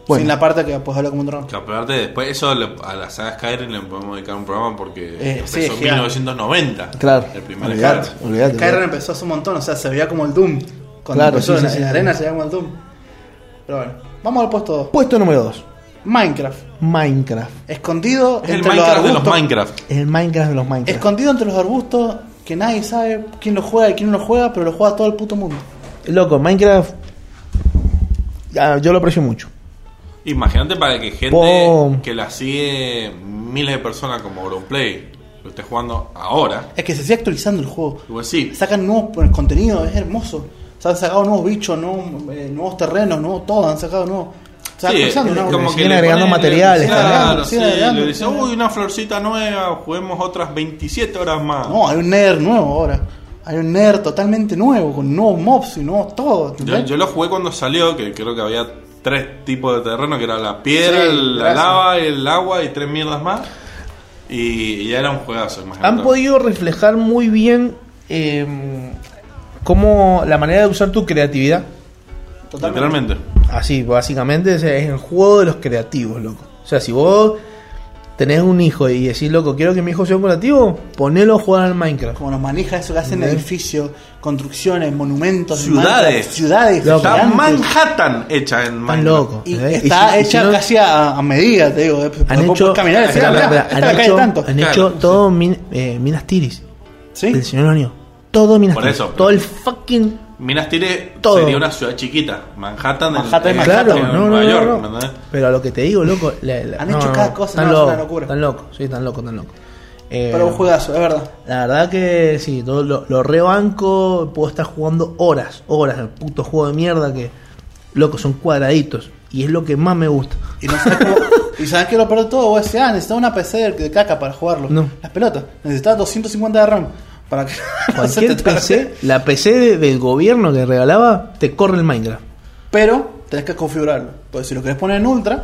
Bueno. Sin la parte que puedes hablar como un dron. Que aparte después eso a la saga Skyrim le podemos dedicar un programa porque Eh, empezó sí, en gigante. 1990. Claro. El primer olvidate, Skyrim. olvidate, Skyrim olvidate. empezó hace un montón, o sea, se veía como el Doom. Cuando Claro, empezó sí, en la, sí, en la sí. arena se veía como el Doom. Pero bueno, vamos al puesto 2. Puesto número 2. Minecraft. Minecraft. Escondido Es el entre Minecraft de los arbustos. Minecraft. Es el Minecraft de los Minecraft. Escondido entre los arbustos que nadie sabe quién lo juega y quién no lo juega, pero lo juega todo el puto mundo. Loco, Minecraft. ah, yo lo aprecio mucho. Imagínate para que gente que la sigue miles de personas como Auronplay lo esté jugando ahora. Es que se sigue actualizando el juego. Y pues sí, Sacan nuevos pues, contenido, es hermoso. O sea, han sacado nuevos bichos, nuevos, eh, nuevos terrenos, nuevos todo, han sacado nuevos. Se va Sí, actualizando, es ¿no? como siguen le agregando materiales, Claro, sí, agregando, le siguen uy, una florcita nueva, juguemos otras 27 horas más. No, hay un Nether nuevo ahora. Hay un Nether totalmente nuevo, con nuevos mobs y nuevos todo. Yo, lo jugué cuando salió, que creo que había tres tipos de terreno, que era la piedra, Sí, la lava, el agua y tres mierdas más. Y ya era un juegazo, imagínate. Han podido reflejar muy bien eh, cómo la manera de usar tu creatividad. Totalmente. Literalmente. Así, básicamente, es el juego de los creativos, loco. O sea, si vos tenés un hijo y decís, loco, quiero que mi hijo sea un cooperativo, ponelo a jugar al Minecraft. Como nos maneja eso que hacen edificios, construcciones, monumentos, Ciudades. Ciudades, Loco. Está gigantes. Manhattan hecha en Minecraft. locos. Y ¿eh? está si- y hecha si no- casi a, a medida, te digo. han hecho, caminar y decir, espera, "Ah, espera, mirá, espera, esta la han hecho, tanto. han Claro, hecho sí. todo min- eh, Minas Tiris. ¿Sí? El señor Anillo. Todo Minas Por eso. Todo el fucking. Minas Tirith Todo. sería una ciudad chiquita. Manhattan, en- Manhattan en, Claro, Manhattan, no, no, Nueva no, York. Pero a lo que te digo, loco. la- la- Han no, hecho cada cosa, están no, es una locura. Están locos, sí, están locos, están locos. Eh, Pero un juegazo, es verdad. La verdad que sí, todo lo, lo rebanco, puedo estar jugando horas, horas al puto juego de mierda que, loco, son cuadraditos. Y es lo que más me gusta. Y no sabes cómo. y sabes que lo peor de todo, vos decís, ah, necesitas una PC de, de caca para jugarlo. No. Las pelotas. Necesitas 250 de RAM. Para que no se Cualquier te. PC, la PC de- del gobierno que regalaba, te corre el Minecraft. Pero tenés que configurarlo. Porque si lo querés poner en ultra,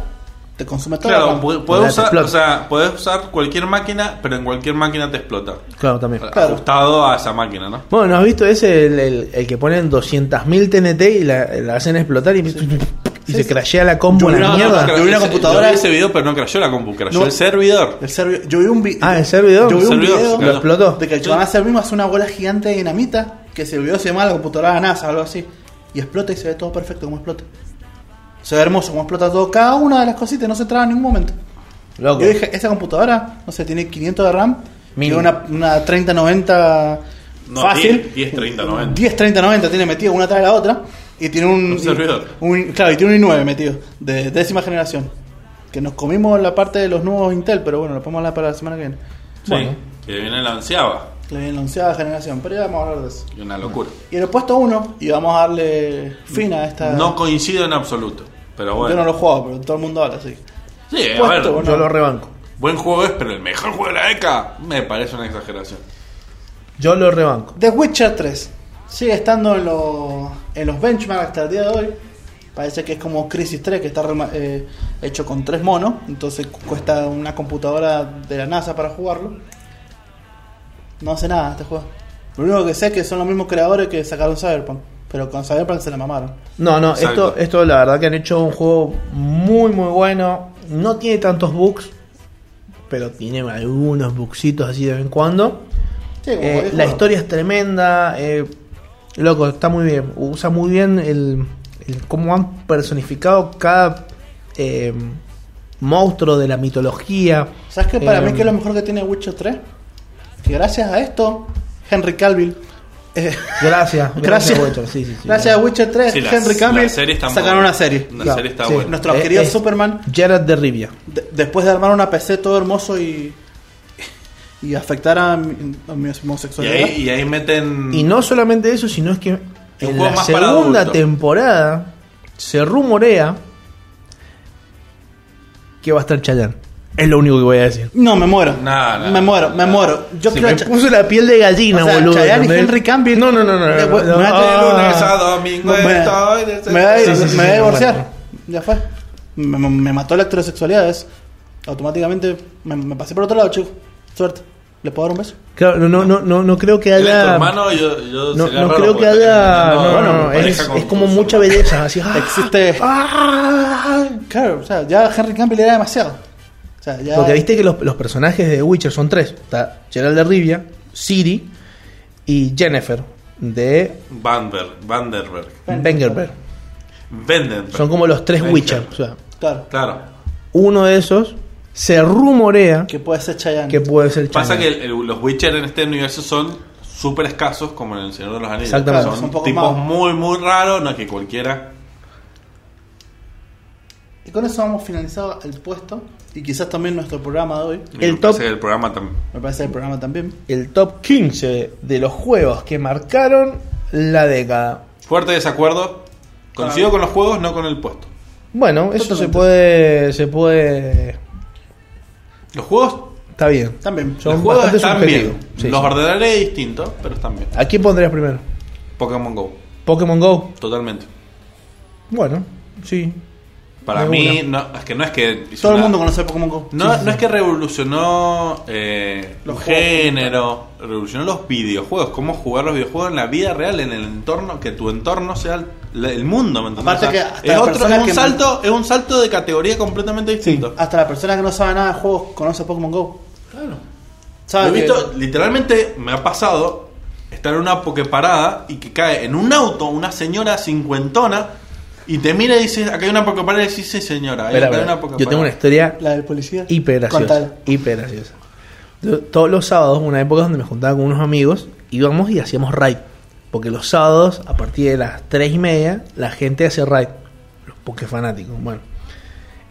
te consume todo. Claro, Te puedes usar, explota. o sea, puedes usar cualquier máquina, pero en cualquier máquina te explota. Claro, también. Claro. Ajustado a esa máquina, ¿no? Bueno, ¿no has visto ese? El, el- el que ponen 200.000 TNT y la, la hacen explotar y, y Sí, se crashea la a vi la una- mierda. yo vi una computadora- yo vi ese video, pero no crashó la compu, crashó No. el servidor. El servidor. Yo vi un video. Ah, el servidor. Yo vi El un servidor, video Lo explotó. de que el chabón hace el mismo, hace una bola gigante de dinamita que se olvidó se llama la computadora de la NASA, algo así. Y explota y se ve todo perfecto como explota. Se ve hermoso como explota todo. Cada una de las cositas no se traba en ningún momento. Loco. Yo dije, esa computadora, no sé, tiene 500 de RAM, Mínimo. tiene una, una 3090 No, fácil. 10, 10, 30, 90. 10 3090 tiene metido una tras de la otra. Y tiene un. Un servidor. un- claro, y tiene un i9 metido, de décima generación. Que nos comimos la parte de los nuevos Intel, pero bueno, lo podemos hablar para la semana que viene. Sí, Bueno. que viene la onceava. La onceava generación, pero ya vamos a hablar de eso. Y una locura. Y en el puesto 1, y vamos a darle fin a esta. No coincido en absoluto. Pero bueno. Yo no lo juego, pero todo el mundo habla así. Sí, a Puesto, ver. bueno. Yo lo rebanco. Buen juego es, pero el mejor juego de la ECA me parece una exageración. Yo lo rebanco. The Witcher 3 sigue estando en, los en los benchmarks hasta el día de hoy. Parece que es como Crisis 3, que está rema- eh, hecho con tres monos. Entonces cu- cuesta una computadora de la NASA para jugarlo. No hace nada este juego. Lo único que sé es que son los mismos creadores que sacaron Cyberpunk. Pero con Cyberpunk se la mamaron. No, no, Exacto. esto, esto la verdad que han hecho un juego muy muy bueno. No tiene tantos bugs, pero tiene algunos bugsitos así de vez en cuando. Sí, como Eh, la historia es tremenda. eh, loco, está muy bien. Usa muy bien el, el cómo han personificado cada eh, monstruo de la mitología. ¿Sabes qué? Para Eh, mí que es lo mejor que tiene Witcher 3. Que gracias a esto, Henry Cavill. eh, Gracias, Gracias. Witcher, sí, sí, sí. gracias a Witcher 3, Sí, la- Henry Cavill sacaron buena. una serie. La Claro, serie está sí. buena. Nuestro Eh, querido Superman, Gerard de Rivia. de- después de armar una PC todo hermoso y, y afectar a mi, a mi Y homosexualidad. ahí, y ahí meten. Y no solamente eso, sino es que en la segunda temporada se rumorea que va a estar Chayanne. Es lo único que voy a decir. No, me muero. Nah, nah, me muero, nah. me muero. Yo Se quiero me puso la piel de gallina, O sea, boludo. Chayanne y. Henry Cavill. No, no, no, no. No, bueno, no, me voy a, divorciar. Ya fue. Me, me- me mató la heterosexualidad. Es. Automáticamente me, me pasé por otro lado, chico. Suerte. ¿Le puedo dar un beso? Claro, no, no, no, no, no creo que tu haya. hermano, yo, yo No, no creo que haya. No, no, no, pareja es, como mucha hermano. belleza. Así, ah, Existe. ah. Claro, o sea, ya Henry Cavill era demasiado. O sea, ya. Porque viste que los, los personajes de Witcher son tres: está Gerald de Rivia, Ciri y Jennifer de Vanberg, Vanderberg. Wengerberg. Vandenberg. Son como los tres. Witcher. O sea, Claro. Claro. uno de esos se rumorea Que puede ser Chayanne. que puede ser Pasa Chayanne. que el- el- los Witcher en este universo son súper escasos como en El Señor de los Anillos. Exactamente. Son, tipos más. muy, muy raros, no es que cualquiera. Y con eso hemos finalizado el puesto. Y quizás también nuestro programa de hoy. Me El parece top- que el programa también. Me parece el programa también. el top 15 de los juegos que marcaron la década. Fuerte desacuerdo. Coincido con los juegos, no con el puesto. Bueno, eso se Totalmente. puede. Se puede. Los juegos, Está bien. También. Son los juegos bastante están bien. Sí, los sí. ordenaré distintos, pero están bien. ¿A quién pondrías primero? Pokémon Go, Pokémon Go. totalmente. Bueno, sí. Para De mí, una. no, es que no es que. Todo el mundo conoce Pokémon Go. No, no es que revolucionó eh, Los un juegos. género, revolucionó los videojuegos, cómo jugar los videojuegos en la vida real, en el entorno, que tu entorno sea el, mundo, ¿me entiendes? Aparte O sea, que es, otro, es un que salto, es un salto de categoría completamente distinto. Hasta la persona que no sabe nada de juegos conoce Pokémon Go. Claro. Lo ¿Sabe he visto, literalmente me ha pasado estar en una pokeparada y que cae en un auto una señora cincuentona y te mira y dice, acá hay una pokeparada y dice, sí señora, ahí Espera, acá hay espera. una Yo tengo una historia La del policía. hiper graciosa. Contala. Hiper graciosa. Yo, todos los sábados, una época donde me juntaba con unos amigos, íbamos y hacíamos raid. Porque los sábados, a partir de las 3 y media, la gente hace raid. Los pokefanáticos. Bueno.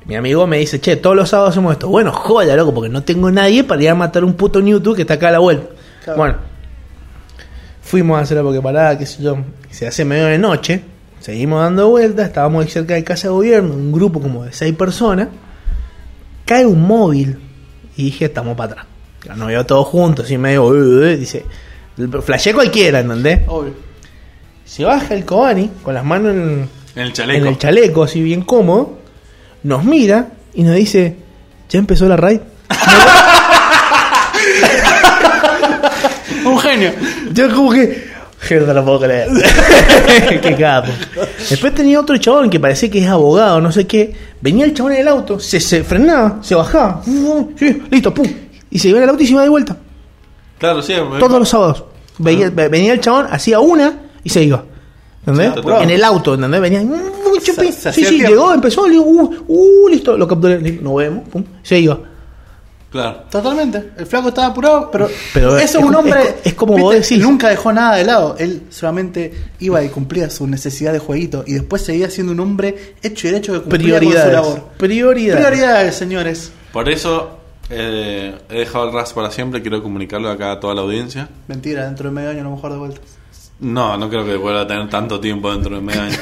Mi amigo me dice, che, todos los sábados hacemos esto. Bueno, joda, loco, porque no tengo nadie para ir a matar un puto Mewtwo que está acá a la vuelta. Claro. Bueno. Fuimos a hacer la pokeparada, qué sé yo. Se hace medio de noche. Seguimos dando vueltas. Estábamos ahí cerca de casa de gobierno, un grupo como de 6 personas cae un móvil y dije, estamos para atrás. Ya Nos veo todos juntos, así medio, "Uy, uy", uy", dice, flashé cualquiera, ¿entendés? Obvio. Se baja el Kobani con las manos en, En el chaleco. en el chaleco, así bien cómodo, nos mira y nos dice, ya empezó la raid. Un genio. Yo como que... "Je, No lo puedo creer. qué capo. Después tenía otro chabón que parecía que es abogado, no sé qué. Venía el chabón en el auto, se, se frenaba, se bajaba. Sí, listo, pum. Y se iba en el auto y se iba de vuelta. Claro, sí. Todos los sábados. Ve- venía el chabón, hacía una y se iba. ¿Entendés? Sí, en el auto, ¿entendés? Venía. mm, chupi. Se- se sí, sí, tiempo. llegó, empezó, le digo, uh, uh, listo, lo capturé. le digo, Nos vemos, pum, se iba. Claro. Totalmente. El flaco estaba apurado, pero, Pero eso es un hombre. es co- es como vos decís. Nunca dejó nada de lado. Él solamente iba y cumplía su necesidad de jueguito. Y después seguía siendo un hombre hecho y derecho que cumplía con su Prioridades. labor. Prioridades. Prioridades, señores. Por eso eh, he dejado el RAS para siempre, quiero comunicarlo acá a toda la audiencia. Mentira, dentro de medio año a lo mejor de vuelta. No, no creo que vuelva a tener tanto tiempo dentro de medio año.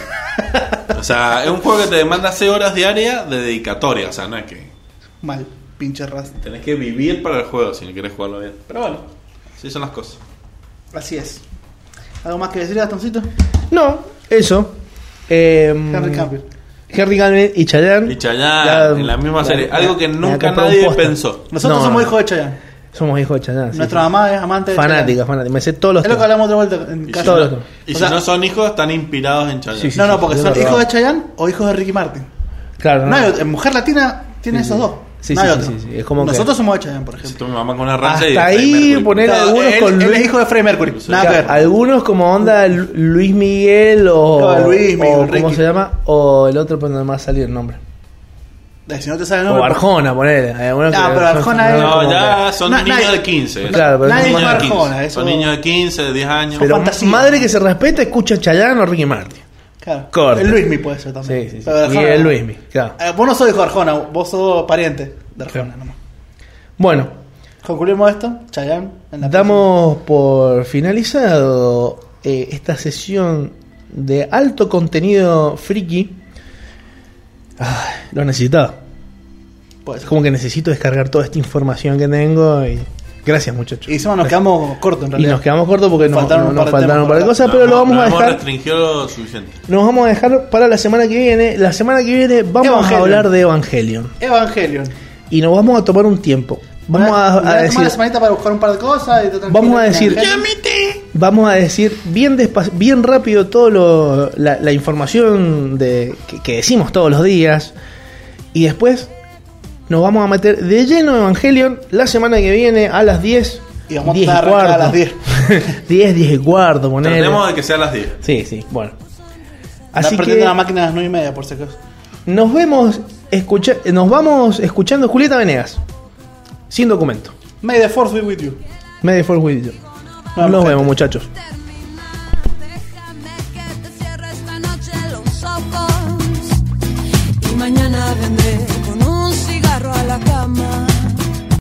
o sea, es un juego que te demanda 6 horas diarias de dedicatoria, o sea, no es que Mal, pinche ras. tenés que vivir para el juego si no querés jugarlo bien. Pero bueno, así son las cosas. Así es. ¿Algo más que decir, Gastoncito? No, eso. Eh, Henry Cavill. Henry Cavill y Chayanne. Y Chayanne, en la misma serie. Algo que nunca nadie pensó. Nosotros No, somos no. hijos de Chayanne. Somos hijos de Chayanne. sí, Nuestra sí. mamá es amante de Fanática, Chayanne. fanática. Me sé todos los Es lo que hablamos otra vuelta en Y si, casa. Todos no, los- y O si sea- no son hijos, están inspirados en Chayanne. Sí, sí. No, no, porque son hijos de Chayanne o hijos de Ricky Martin. Claro, No, hay- en Mujer Latina tiene Sí, esos sí. dos. Sí, No sí, sí, sí, sí. Es como que- Nosotros somos de Chayanne, por ejemplo. tu mamá con una rancia y Hasta Freddie ahí poner Claro, algunos él, con él Luis, es hijo de Freddie Mercury. Nada que Claro, algunos como onda Lu- Luis Miguel o, Luis Miguel, o. ¿cómo se llama? O el otro pero no me va a salir el nombre. Eh, Si no te sale el O nombre. Arjona, ponele. No, que pero son- Arjona es- No, ya que- son Na- niños nadie- de 15. Claro, pero Son nadie niños de 15. Arjona, eso- Son niños de 15, de 10 años. Pero madre que se respeta escucha Chayanne o Ricky Martin. Claro. El Luismi puede ser también. Sí, sí, sí. Pero Y el. Luismi, claro. Eh, vos no sos hijo de Arjona, vos sos pariente de Arjona nomás. Bueno, Concluimos esto, la damos por finalizado eh, esta sesión de alto contenido friki. Ay, lo necesitaba. próxima. Puede Es ser. como que necesito descargar toda esta información que tengo y gracias muchachos. Y encima nos quedamos cortos en Y realidad. nos quedamos cortos porque nos Faltaron faltaron, un nos par de faltaron un par de cosas, No, pero lo no, vamos no a dejar. restringido lo suficiente. Nos vamos a dejar para la semana que viene. La semana que viene vamos Evangelion. a hablar de Evangelion. Evangelion. Y nos vamos a tomar un tiempo. Vamos a, a tomar decir. la semanita para buscar un par de cosas. Y te- Vamos a decir- Evangelion. Vamos a decir bien despa- bien rápido todo lo, la, la información de, que, que decimos todos los días. Y después nos vamos a meter de lleno en Evangelion la semana que viene a las 10. Y vamos a 10 estar y arrancadas cuarto. a las 10. 10, 10 y cuarto, ponele. Tratemos de que sea a las 10. Sí, sí, bueno. Así que la máquina a las 9 y media, por si acaso. nos vemos, escucha, nos vamos escuchando Julieta Venegas. Sin documento. May the force be with you. Media for with you. Nos vemos, muchachos.